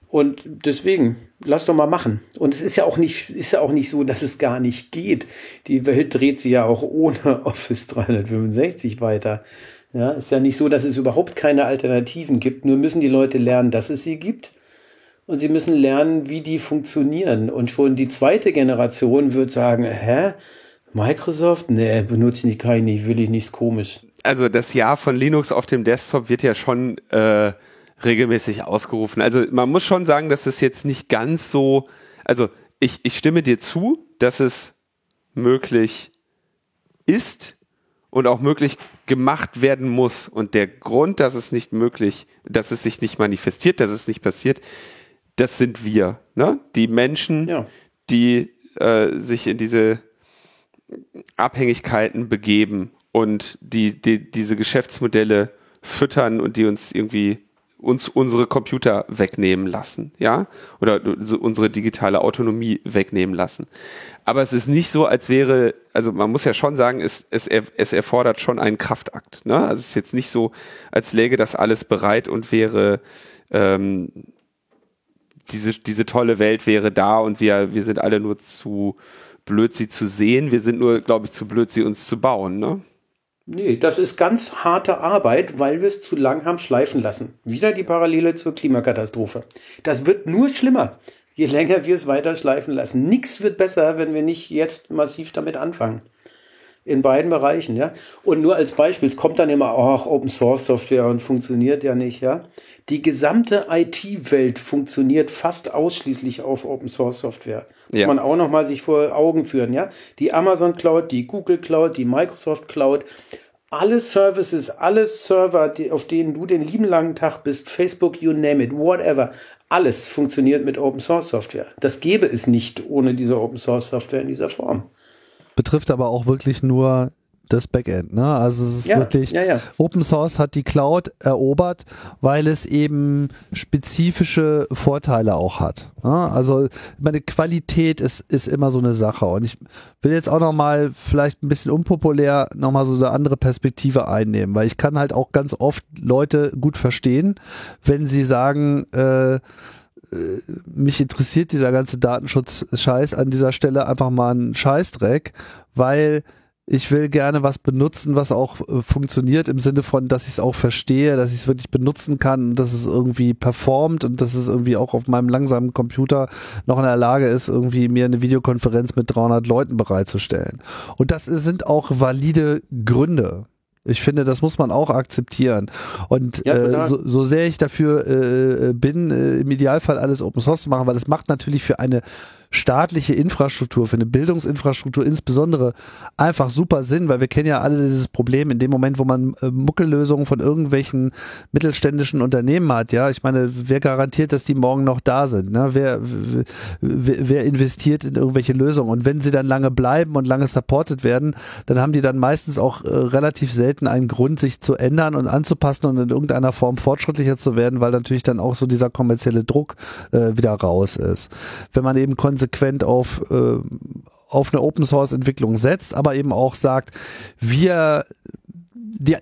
und deswegen, lass doch mal machen. Und es ist ja auch nicht, ist ja auch nicht so, dass es gar nicht geht. Die Welt dreht sich ja auch ohne [laughs] Office 365 weiter. Ja, ist ja nicht so, dass es überhaupt keine Alternativen gibt. Nur müssen die Leute lernen, dass es sie gibt. Und sie müssen lernen, wie die funktionieren. Und schon die zweite Generation wird sagen, hä? Microsoft? Nee, benutze ich nicht, kann ich nicht, will ich nichts komisch. Also das Jahr von Linux auf dem Desktop wird ja schon äh, regelmäßig ausgerufen. Also man muss schon sagen, dass es jetzt nicht ganz so, also ich, ich stimme dir zu, dass es möglich ist und auch möglich gemacht werden muss. Und der Grund, dass es nicht möglich, dass es sich nicht manifestiert, dass es nicht passiert, das sind wir, ne? Die Menschen, ja. die äh, sich in diese Abhängigkeiten begeben und die, die diese Geschäftsmodelle füttern und die uns irgendwie uns unsere Computer wegnehmen lassen, ja, oder unsere digitale Autonomie wegnehmen lassen. Aber es ist nicht so, als wäre, also man muss ja schon sagen, es, es, es erfordert schon einen Kraftakt. Ne? Also es ist jetzt nicht so, als läge das alles bereit und wäre ähm, diese, diese tolle Welt wäre da und wir, wir sind alle nur zu blöd, sie zu sehen. Wir sind nur, glaube ich, zu blöd, sie uns zu bauen. Ne? Nee, das ist ganz harte Arbeit, weil wir es zu lang haben schleifen lassen. Wieder die Parallele zur Klimakatastrophe. Das wird nur schlimmer, je länger wir es weiter schleifen lassen. Nichts wird besser, wenn wir nicht jetzt massiv damit anfangen. In beiden Bereichen, ja. Und nur als Beispiel, es kommt dann immer, ach, Open Source Software und funktioniert ja nicht, ja. Die gesamte IT-Welt funktioniert fast ausschließlich auf Open Source Software. Ja. Muss man auch noch mal sich vor Augen führen, ja. Die Amazon Cloud, die Google Cloud, die Microsoft Cloud, alle Services, alle Server, die, auf denen du den lieben langen Tag bist, Facebook, you name it, whatever, alles funktioniert mit Open Source Software. Das gäbe es nicht ohne diese Open Source Software in dieser Form betrifft aber auch wirklich nur das Backend. Ne? Also es ist ja, wirklich, ja, ja. Open Source hat die Cloud erobert, weil es eben spezifische Vorteile auch hat. Ne? Also meine Qualität ist, ist immer so eine Sache. Und ich will jetzt auch nochmal vielleicht ein bisschen unpopulär nochmal so eine andere Perspektive einnehmen, weil ich kann halt auch ganz oft Leute gut verstehen, wenn sie sagen, äh, mich interessiert dieser ganze Datenschutz-Scheiß an dieser Stelle einfach mal ein Scheißdreck, weil ich will gerne was benutzen, was auch äh, funktioniert im Sinne von, dass ich es auch verstehe, dass ich es wirklich benutzen kann, dass es irgendwie performt und dass es irgendwie auch auf meinem langsamen Computer noch in der Lage ist, irgendwie mir eine Videokonferenz mit 300 Leuten bereitzustellen. Und das sind auch valide Gründe. Ich finde, das muss man auch akzeptieren. Und ja, äh, so, so sehr ich dafür äh, bin, äh, im Idealfall alles Open Source zu machen, weil es macht natürlich für eine staatliche Infrastruktur, für eine Bildungsinfrastruktur insbesondere einfach super Sinn, weil wir kennen ja alle dieses Problem in dem Moment, wo man äh, Muckellösungen von irgendwelchen mittelständischen Unternehmen hat. Ja, ich meine, wer garantiert, dass die morgen noch da sind? Ne? Wer, wer, wer investiert in irgendwelche Lösungen? Und wenn sie dann lange bleiben und lange supported werden, dann haben die dann meistens auch äh, relativ selten einen Grund, sich zu ändern und anzupassen und in irgendeiner Form fortschrittlicher zu werden, weil natürlich dann auch so dieser kommerzielle Druck äh, wieder raus ist. Wenn man eben konsequent auf, äh, auf eine Open Source Entwicklung setzt, aber eben auch sagt, wir die,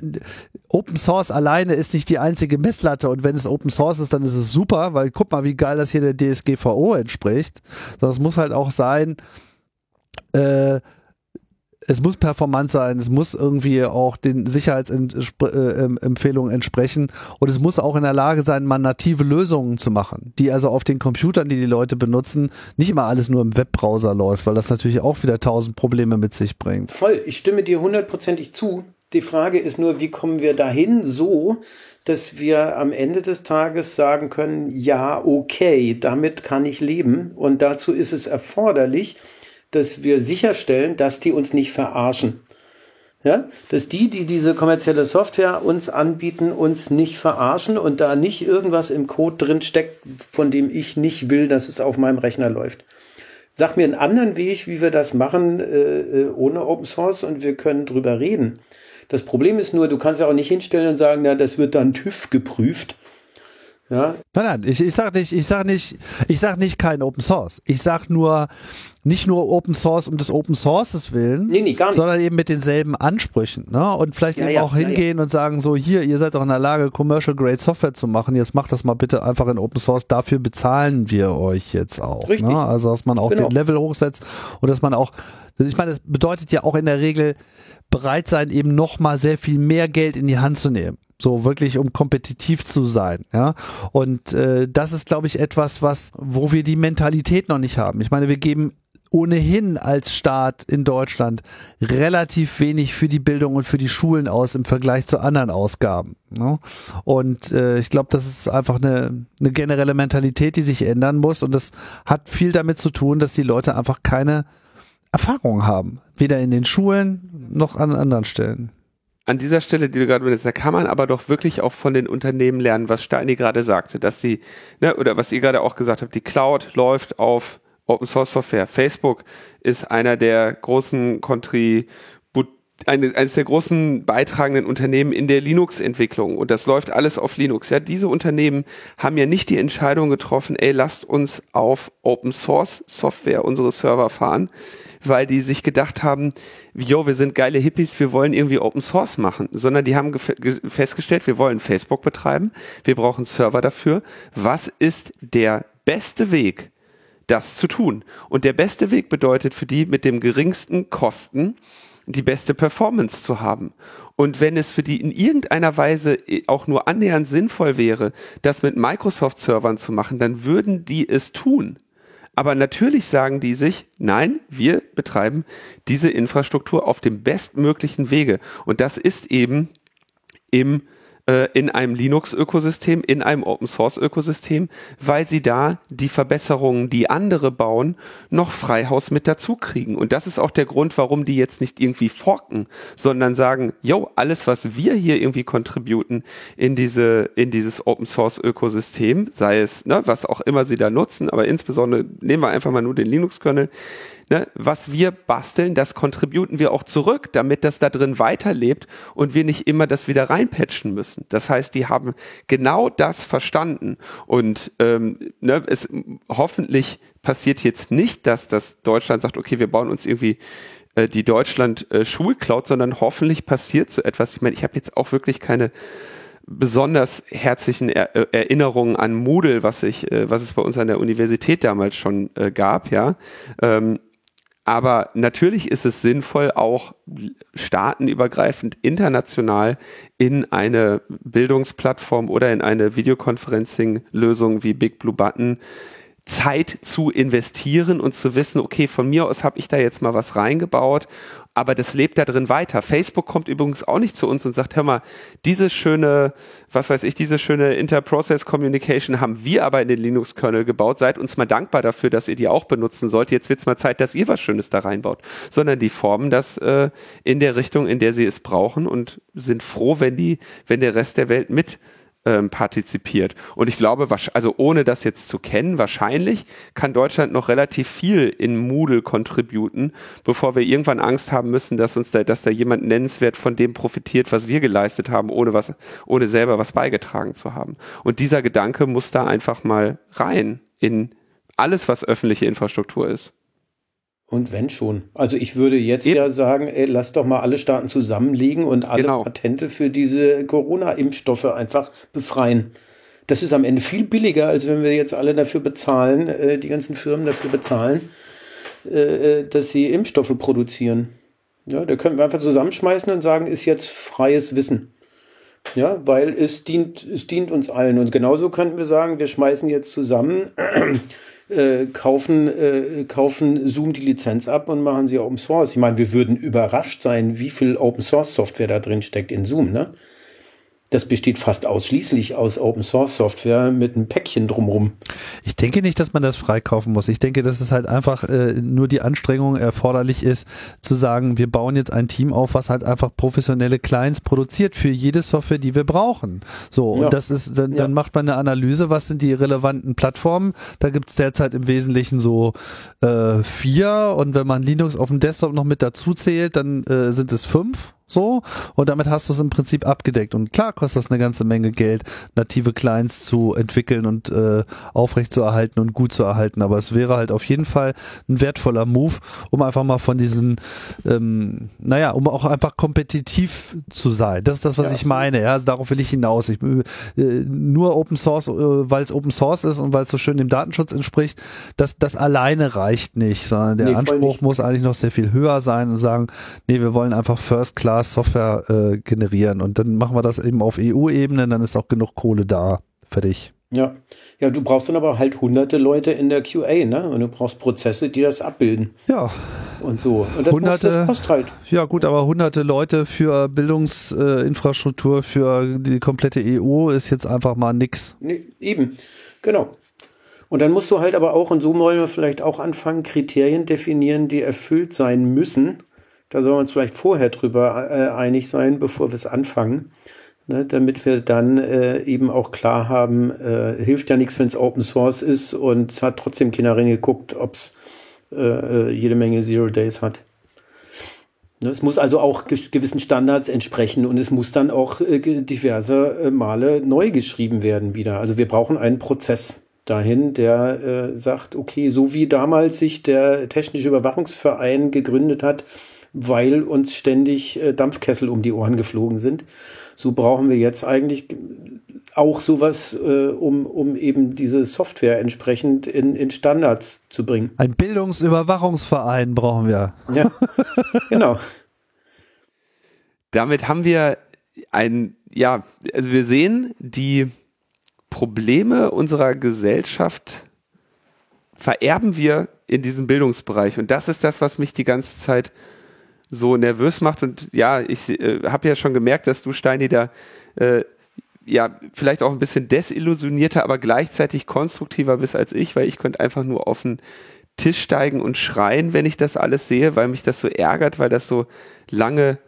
Open Source alleine ist nicht die einzige Messlatte und wenn es Open Source ist, dann ist es super, weil guck mal, wie geil das hier der DSGVO entspricht. Das muss halt auch sein, äh, es muss performant sein, es muss irgendwie auch den Sicherheitsempfehlungen entsprechen und es muss auch in der Lage sein, mal native Lösungen zu machen, die also auf den Computern, die die Leute benutzen, nicht immer alles nur im Webbrowser läuft, weil das natürlich auch wieder tausend Probleme mit sich bringt. Voll, ich stimme dir hundertprozentig zu. Die Frage ist nur, wie kommen wir dahin so, dass wir am Ende des Tages sagen können, ja, okay, damit kann ich leben. Und dazu ist es erforderlich, dass wir sicherstellen, dass die uns nicht verarschen. Ja, dass die, die diese kommerzielle Software uns anbieten, uns nicht verarschen und da nicht irgendwas im Code drin steckt, von dem ich nicht will, dass es auf meinem Rechner läuft. Sag mir einen anderen Weg, wie wir das machen äh, äh ohne Open Source und wir können drüber reden. Das Problem ist nur, du kannst ja auch nicht hinstellen und sagen, na, das wird dann TÜV geprüft. Ja. Nein, nein, ich, ich sag nicht, ich sag nicht, ich sag nicht kein Open Source. Ich sag nur, nicht nur Open Source um des Open Sources willen, nee, nee, sondern eben mit denselben Ansprüchen. Ne? Und vielleicht ja, eben ja, auch hingehen ja, und sagen so, hier, ihr seid doch in der Lage, Commercial Grade Software zu machen, jetzt macht das mal bitte einfach in Open Source, dafür bezahlen wir euch jetzt auch. Richtig. Ne? Also, dass man auch genau. den Level hochsetzt und dass man auch, ich meine, das bedeutet ja auch in der Regel, bereit sein, eben nochmal sehr viel mehr Geld in die Hand zu nehmen. So wirklich, um kompetitiv zu sein, ja. Und äh, das ist, glaube ich, etwas, was, wo wir die Mentalität noch nicht haben. Ich meine, wir geben ohnehin als Staat in Deutschland relativ wenig für die Bildung und für die Schulen aus im Vergleich zu anderen Ausgaben. Ne? Und äh, ich glaube, das ist einfach eine, eine generelle Mentalität, die sich ändern muss. Und das hat viel damit zu tun, dass die Leute einfach keine Erfahrung haben. Weder in den Schulen noch an anderen Stellen an dieser Stelle, die du gerade benutzt, da kann man aber doch wirklich auch von den Unternehmen lernen, was Steini gerade sagte, dass sie, ne, oder was ihr gerade auch gesagt habt, die Cloud läuft auf Open Source Software. Facebook ist einer der großen Contri eine, eines der großen beitragenden Unternehmen in der Linux-Entwicklung und das läuft alles auf Linux. Ja, diese Unternehmen haben ja nicht die Entscheidung getroffen, ey, lasst uns auf Open Source Software unsere Server fahren, weil die sich gedacht haben, jo, wir sind geile Hippies, wir wollen irgendwie Open Source machen, sondern die haben festgestellt, wir wollen Facebook betreiben, wir brauchen Server dafür. Was ist der beste Weg, das zu tun. Und der beste Weg bedeutet für die mit dem geringsten Kosten die beste Performance zu haben. Und wenn es für die in irgendeiner Weise auch nur annähernd sinnvoll wäre, das mit Microsoft-Servern zu machen, dann würden die es tun. Aber natürlich sagen die sich, nein, wir betreiben diese Infrastruktur auf dem bestmöglichen Wege. Und das ist eben im äh, in einem Linux-Ökosystem, in einem Open-Source-Ökosystem, weil sie da die Verbesserungen, die andere bauen, noch Freihaus mit dazu kriegen. Und das ist auch der Grund, warum die jetzt nicht irgendwie forken, sondern sagen, yo, alles, was wir hier irgendwie contributen in diese, in dieses Open-Source-Ökosystem, sei es, ne, was auch immer sie da nutzen, aber insbesondere nehmen wir einfach mal nur den Linux-Kernel, ne, was wir basteln, das contributen wir auch zurück, damit das da drin weiterlebt und wir nicht immer das wieder reinpatchen müssen. Das heißt, die haben genau das verstanden und ähm, ne, es hoffentlich passiert jetzt nicht, dass das Deutschland sagt, okay, wir bauen uns irgendwie äh, die Deutschland äh, Schulcloud, sondern hoffentlich passiert so etwas. Ich meine, ich habe jetzt auch wirklich keine besonders herzlichen er äh, Erinnerungen an Moodle, was ich, äh, was es bei uns an der Universität damals schon äh, gab, ja. Ähm, aber natürlich ist es sinnvoll, auch staatenübergreifend international in eine Bildungsplattform oder in eine Videoconferencing-Lösung wie Big Blue Button Zeit zu investieren und zu wissen, okay, von mir aus habe ich da jetzt mal was reingebaut aber das lebt da drin weiter. Facebook kommt übrigens auch nicht zu uns und sagt, hör mal, diese schöne, was weiß ich, diese schöne Interprocess Communication haben wir aber in den Linux-Kernel gebaut. Seid uns mal dankbar dafür, dass ihr die auch benutzen sollt. Jetzt wird's mal Zeit, dass ihr was Schönes da reinbaut. Sondern die formen das äh, in der Richtung, in der sie es brauchen und sind froh, wenn die, wenn der Rest der Welt mit ähm, partizipiert. Und ich glaube, also ohne das jetzt zu kennen, wahrscheinlich kann Deutschland noch relativ viel in Moodle contributen, bevor wir irgendwann Angst haben müssen, dass uns da, dass da jemand nennenswert von dem profitiert, was wir geleistet haben, ohne was, ohne selber was beigetragen zu haben. Und dieser Gedanke muss da einfach mal rein in alles, was öffentliche Infrastruktur ist. Und wenn schon. Also ich würde jetzt Eben. ja sagen, ey, lass doch mal alle Staaten zusammenlegen und alle genau. Patente für diese Corona-Impfstoffe einfach befreien. Das ist am Ende viel billiger, als wenn wir jetzt alle dafür bezahlen, äh, die ganzen Firmen dafür bezahlen, äh, äh, dass sie Impfstoffe produzieren. Ja, da können wir einfach zusammenschmeißen und sagen, ist jetzt freies Wissen. Ja, weil es dient, es dient uns allen. Und genauso könnten wir sagen, wir schmeißen jetzt zusammen äh, kaufen, äh, kaufen Zoom die Lizenz ab und machen sie Open Source. Ich meine, wir würden überrascht sein, wie viel Open Source Software da drin steckt in Zoom, ne? Das besteht fast ausschließlich aus Open Source Software mit einem Päckchen drumrum. Ich denke nicht, dass man das freikaufen muss. Ich denke, dass es halt einfach äh, nur die Anstrengung erforderlich ist, zu sagen, wir bauen jetzt ein Team auf, was halt einfach professionelle Clients produziert für jede Software, die wir brauchen. So, und ja. das ist, dann, dann macht man eine Analyse, was sind die relevanten Plattformen. Da gibt es derzeit im Wesentlichen so äh, vier und wenn man Linux auf dem Desktop noch mit dazu zählt, dann äh, sind es fünf so, und damit hast du es im Prinzip abgedeckt. Und klar kostet das eine ganze Menge Geld, native Clients zu entwickeln und äh, aufrecht zu erhalten und gut zu erhalten. Aber es wäre halt auf jeden Fall ein wertvoller Move, um einfach mal von diesen, ähm, naja, um auch einfach kompetitiv zu sein. Das ist das, was ja, ich meine. Ja, also darauf will ich hinaus. Ich, äh, nur Open Source, äh, weil es Open Source ist und weil es so schön dem Datenschutz entspricht, das, das alleine reicht nicht, sondern der nee, Anspruch muss eigentlich noch sehr viel höher sein und sagen, nee, wir wollen einfach First Class Software äh, generieren und dann machen wir das eben auf EU-Ebene, dann ist auch genug Kohle da. Fertig. Ja. Ja, du brauchst dann aber halt hunderte Leute in der QA, ne? Und du brauchst Prozesse, die das abbilden. Ja. Und so. Und das, hunderte, muss, das kostet halt. Ja, gut, aber hunderte Leute für Bildungsinfrastruktur, äh, für die komplette EU ist jetzt einfach mal nix. Nee, eben. Genau. Und dann musst du halt aber auch, und so wollen wir vielleicht auch anfangen, Kriterien definieren, die erfüllt sein müssen, da sollen wir uns vielleicht vorher drüber äh, einig sein, bevor wir es anfangen. Ne, damit wir dann äh, eben auch klar haben, äh, hilft ja nichts, wenn es Open Source ist und es hat trotzdem keiner reingeguckt, ob es äh, äh, jede Menge Zero Days hat. Ne, es muss also auch gewissen Standards entsprechen und es muss dann auch äh, diverse äh, Male neu geschrieben werden wieder. Also wir brauchen einen Prozess dahin, der sagt, okay, so wie damals sich der Technische Überwachungsverein gegründet hat, weil uns ständig äh, Dampfkessel um die Ohren geflogen sind. So brauchen wir jetzt eigentlich auch sowas, äh, um, um eben diese Software entsprechend in, in Standards zu bringen. Ein Bildungsüberwachungsverein brauchen wir. Ja, [laughs] genau. Damit haben wir ein, ja, also wir sehen die Probleme unserer Gesellschaft vererben wir in diesem Bildungsbereich. Und das ist das, was mich die ganze Zeit so nervös macht. Und ja, ich äh, habe ja schon gemerkt, dass du, Steini, da äh, ja vielleicht auch ein bisschen desillusionierter, aber gleichzeitig konstruktiver bist als ich, weil ich könnte einfach nur auf den Tisch steigen und schreien, wenn ich das alles sehe, weil mich das so ärgert, weil das so lange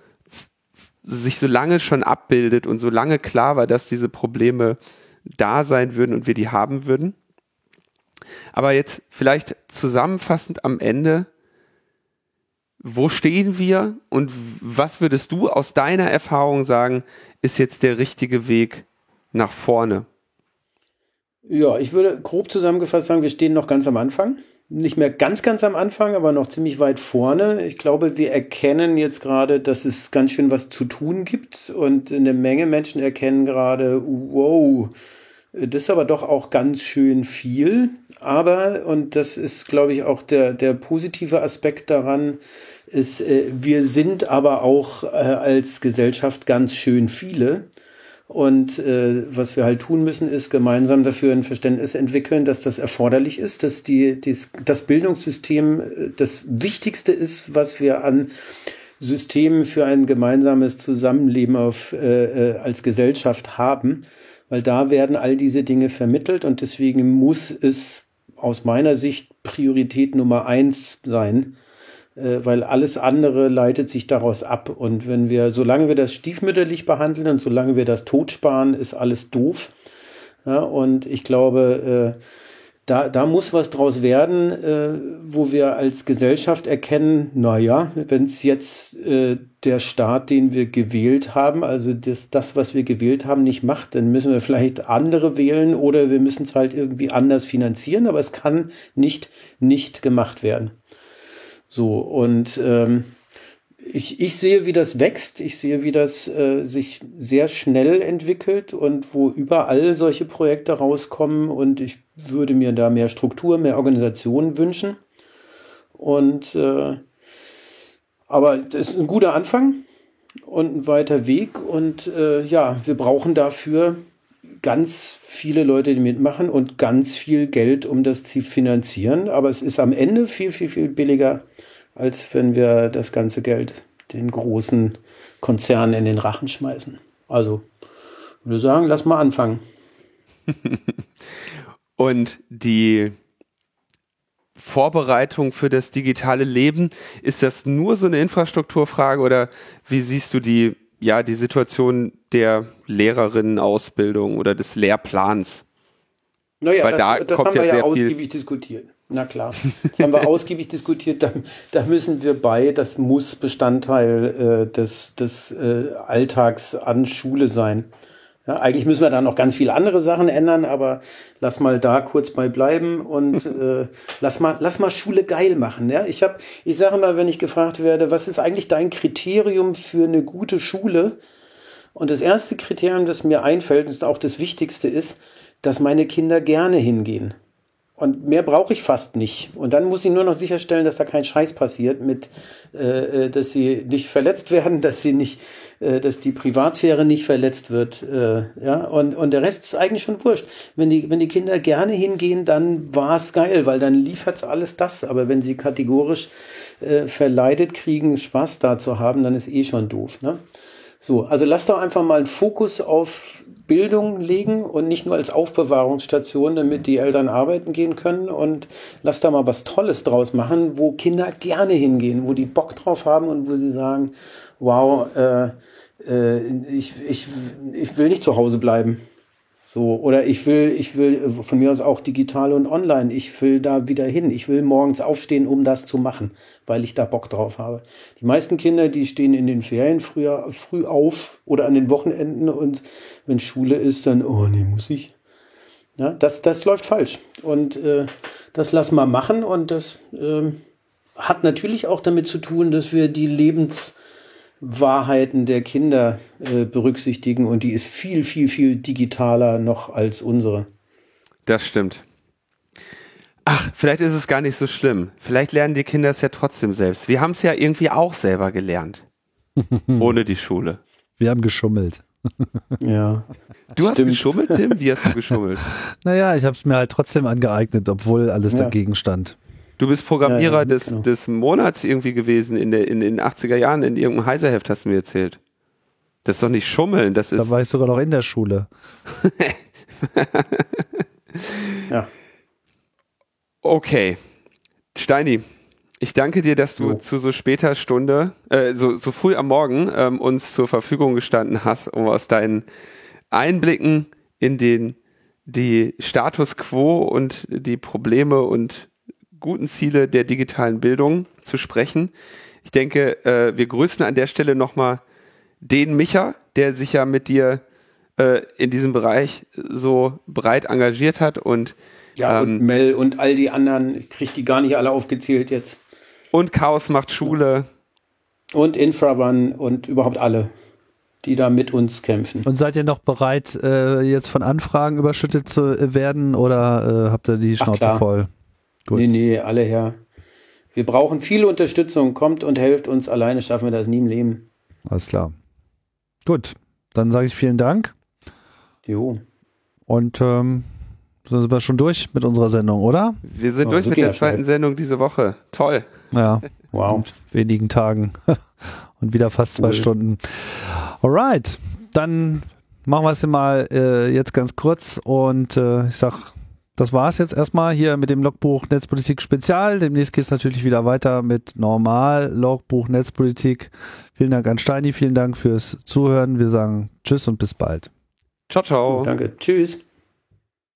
sich so lange schon abbildet und so lange klar war, dass diese Probleme da sein würden und wir die haben würden. Aber jetzt vielleicht zusammenfassend am Ende, wo stehen wir und was würdest du aus deiner Erfahrung sagen, ist jetzt der richtige Weg nach vorne? Ja, ich würde grob zusammengefasst sagen, wir stehen noch ganz am Anfang. Nicht mehr ganz, ganz am Anfang, aber noch ziemlich weit vorne. Ich glaube, wir erkennen jetzt gerade, dass es ganz schön was zu tun gibt und eine Menge Menschen erkennen gerade, wow, das ist aber doch auch ganz schön viel. Aber, und das ist, glaube ich, auch der, der positive Aspekt daran, ist, äh, wir sind aber auch äh, als Gesellschaft ganz schön viele. Und äh, was wir halt tun müssen, ist gemeinsam dafür ein Verständnis entwickeln, dass das erforderlich ist, dass die, dies, das Bildungssystem äh, das Wichtigste ist, was wir an Systemen für ein gemeinsames Zusammenleben auf, äh, äh als Gesellschaft haben weil da werden all diese Dinge vermittelt und deswegen muss es aus meiner Sicht Priorität Nummer eins sein, äh, weil alles andere leitet sich daraus ab. Und wenn wir, solange wir das stiefmütterlich behandeln und solange wir das totsparen, ist alles doof. Ja, und ich glaube, äh, da, da muss was draus werden, äh, wo wir als Gesellschaft erkennen, naja, wenn es jetzt äh, der Staat, den wir gewählt haben, also das, das, was wir gewählt haben, nicht macht, dann müssen wir vielleicht andere wählen oder wir müssen es halt irgendwie anders finanzieren, aber es kann nicht nicht gemacht werden. So, und ähm, ich, ich sehe, wie das wächst. Ich sehe, wie das äh, sich sehr schnell entwickelt und wo überall solche Projekte rauskommen. Und ich würde mir da mehr Struktur, mehr Organisation wünschen. Und äh, aber das ist ein guter Anfang und ein weiter Weg. Und äh, ja, wir brauchen dafür ganz viele Leute, die mitmachen und ganz viel Geld, um das zu finanzieren. Aber es ist am Ende viel, viel, viel billiger, als wenn wir das ganze Geld den großen Konzernen in den Rachen schmeißen. Also, würde sagen, lass mal anfangen. [laughs] und die Vorbereitung für das digitale Leben, ist das nur so eine Infrastrukturfrage oder wie siehst du die, ja, die Situation der Lehrerinnenausbildung oder des Lehrplans? Naja, Weil das, da das kommt haben ja wir ja ausgiebig diskutiert. Na klar, das haben wir [laughs] ausgiebig diskutiert. Da, da, müssen wir bei, das muss Bestandteil äh, des, des äh, Alltags an Schule sein. Ja, eigentlich müssen wir da noch ganz viele andere Sachen ändern, aber lass mal da kurz bei bleiben und [laughs] äh, lass mal lass mal Schule geil machen. Ja, ich habe, ich sage mal, wenn ich gefragt werde, was ist eigentlich dein Kriterium für eine gute Schule? Und das erste Kriterium, das mir einfällt, und auch das Wichtigste ist, dass meine Kinder gerne hingehen. Und mehr brauche ich fast nicht. Und dann muss ich nur noch sicherstellen, dass da kein Scheiß passiert, mit, äh, äh, dass sie nicht verletzt [laughs] werden, dass sie nicht, äh, dass die Privatsphäre nicht verletzt wird. Äh, ja, und, und der Rest ist eigentlich schon wurscht. Wenn die, wenn die Kinder gerne hingehen, dann war's geil, weil dann liefert's alles das. Aber wenn sie kategorisch äh, verleidet kriegen, Spaß da zu haben, dann ist eh schon doof. Ne? So, also lass doch einfach mal einen Fokus auf Bildung legen und nicht nur als Aufbewahrungsstation, damit die Eltern arbeiten gehen können und lass da mal was Tolles draus machen, wo Kinder gerne hingehen, wo die Bock drauf haben und wo sie sagen, wow, äh, äh, ich, ich, ich will nicht zu Hause bleiben. So, oder ich will, ich will äh, von mir aus auch digital und online, ich will da wieder hin. Ich will morgens aufstehen, um das zu machen, weil ich da Bock drauf habe. Die meisten Kinder, die stehen in den Ferien früher, früh auf oder an den Wochenenden und wenn Schule ist, dann, oh nee, muss ich. Ja, das, das läuft falsch. Und äh, das lassen wir machen und das äh, hat natürlich auch damit zu tun, dass wir die Lebens- Wahrheiten der Kinder äh, berücksichtigen und die ist viel, viel, viel digitaler noch als unsere. Das stimmt. Ach, vielleicht ist es gar nicht so schlimm. Vielleicht lernen die Kinder es ja trotzdem selbst. Wir haben es ja irgendwie auch selber gelernt. [laughs] ohne die Schule. Wir haben geschummelt. [laughs] ja. Du Stimmt. hast geschummelt, Tim? Wie hast du geschummelt? [laughs] Naja, ich habe es mir halt trotzdem angeeignet, obwohl alles ja. dagegen stand. Du bist Programmierer ja, ja, des, genau. des Monats irgendwie gewesen in, der, in den 80er Jahren in irgendeinem Heiserheft, hast du mir erzählt. Das ist doch nicht Schummeln, das ist. Da war ich sogar noch in der Schule. [laughs] ja. Okay. Steini, ich danke dir, dass du so. zu so später Stunde, äh, so, so früh am Morgen ähm, uns zur Verfügung gestanden hast, um aus deinen Einblicken in den die Status quo und die Probleme und guten Ziele der digitalen Bildung zu sprechen. Ich denke, äh, wir grüßen an der Stelle nochmal den Micha, der sich ja mit dir äh, in diesem Bereich so breit engagiert hat und ja, ähm, und Mel und all die anderen, ich kriege die gar nicht alle aufgezählt jetzt. Und Chaos macht Schule. Und Infravan und überhaupt alle, die da mit uns kämpfen. Und seid ihr noch bereit, äh, jetzt von Anfragen überschüttet zu werden oder äh, habt ihr die Schnauze voll? Gut. Nee, nee, alle her. Wir brauchen viel Unterstützung. Kommt und helft uns. Alleine schaffen wir das nie im Leben. Alles klar. Gut, dann sage ich vielen Dank. Jo. Und ähm, dann sind wir schon durch mit unserer Sendung, oder? Wir sind oh, durch mit der zweiten Sendung diese Woche. Toll. Ja. [laughs] wow. In wenigen Tagen. [laughs] Und wieder fast zwei cool. Stunden. Alright. Dann machen wir es mal äh, jetzt ganz kurz und äh, ich sag das war es jetzt erstmal hier mit dem Logbuch Netzpolitik Spezial. Demnächst geht es natürlich wieder weiter mit Normal Logbuch Netzpolitik. Vielen Dank an Steini, vielen Dank fürs Zuhören. Wir sagen Tschüss und bis bald. Ciao, ciao. Danke. Tschüss.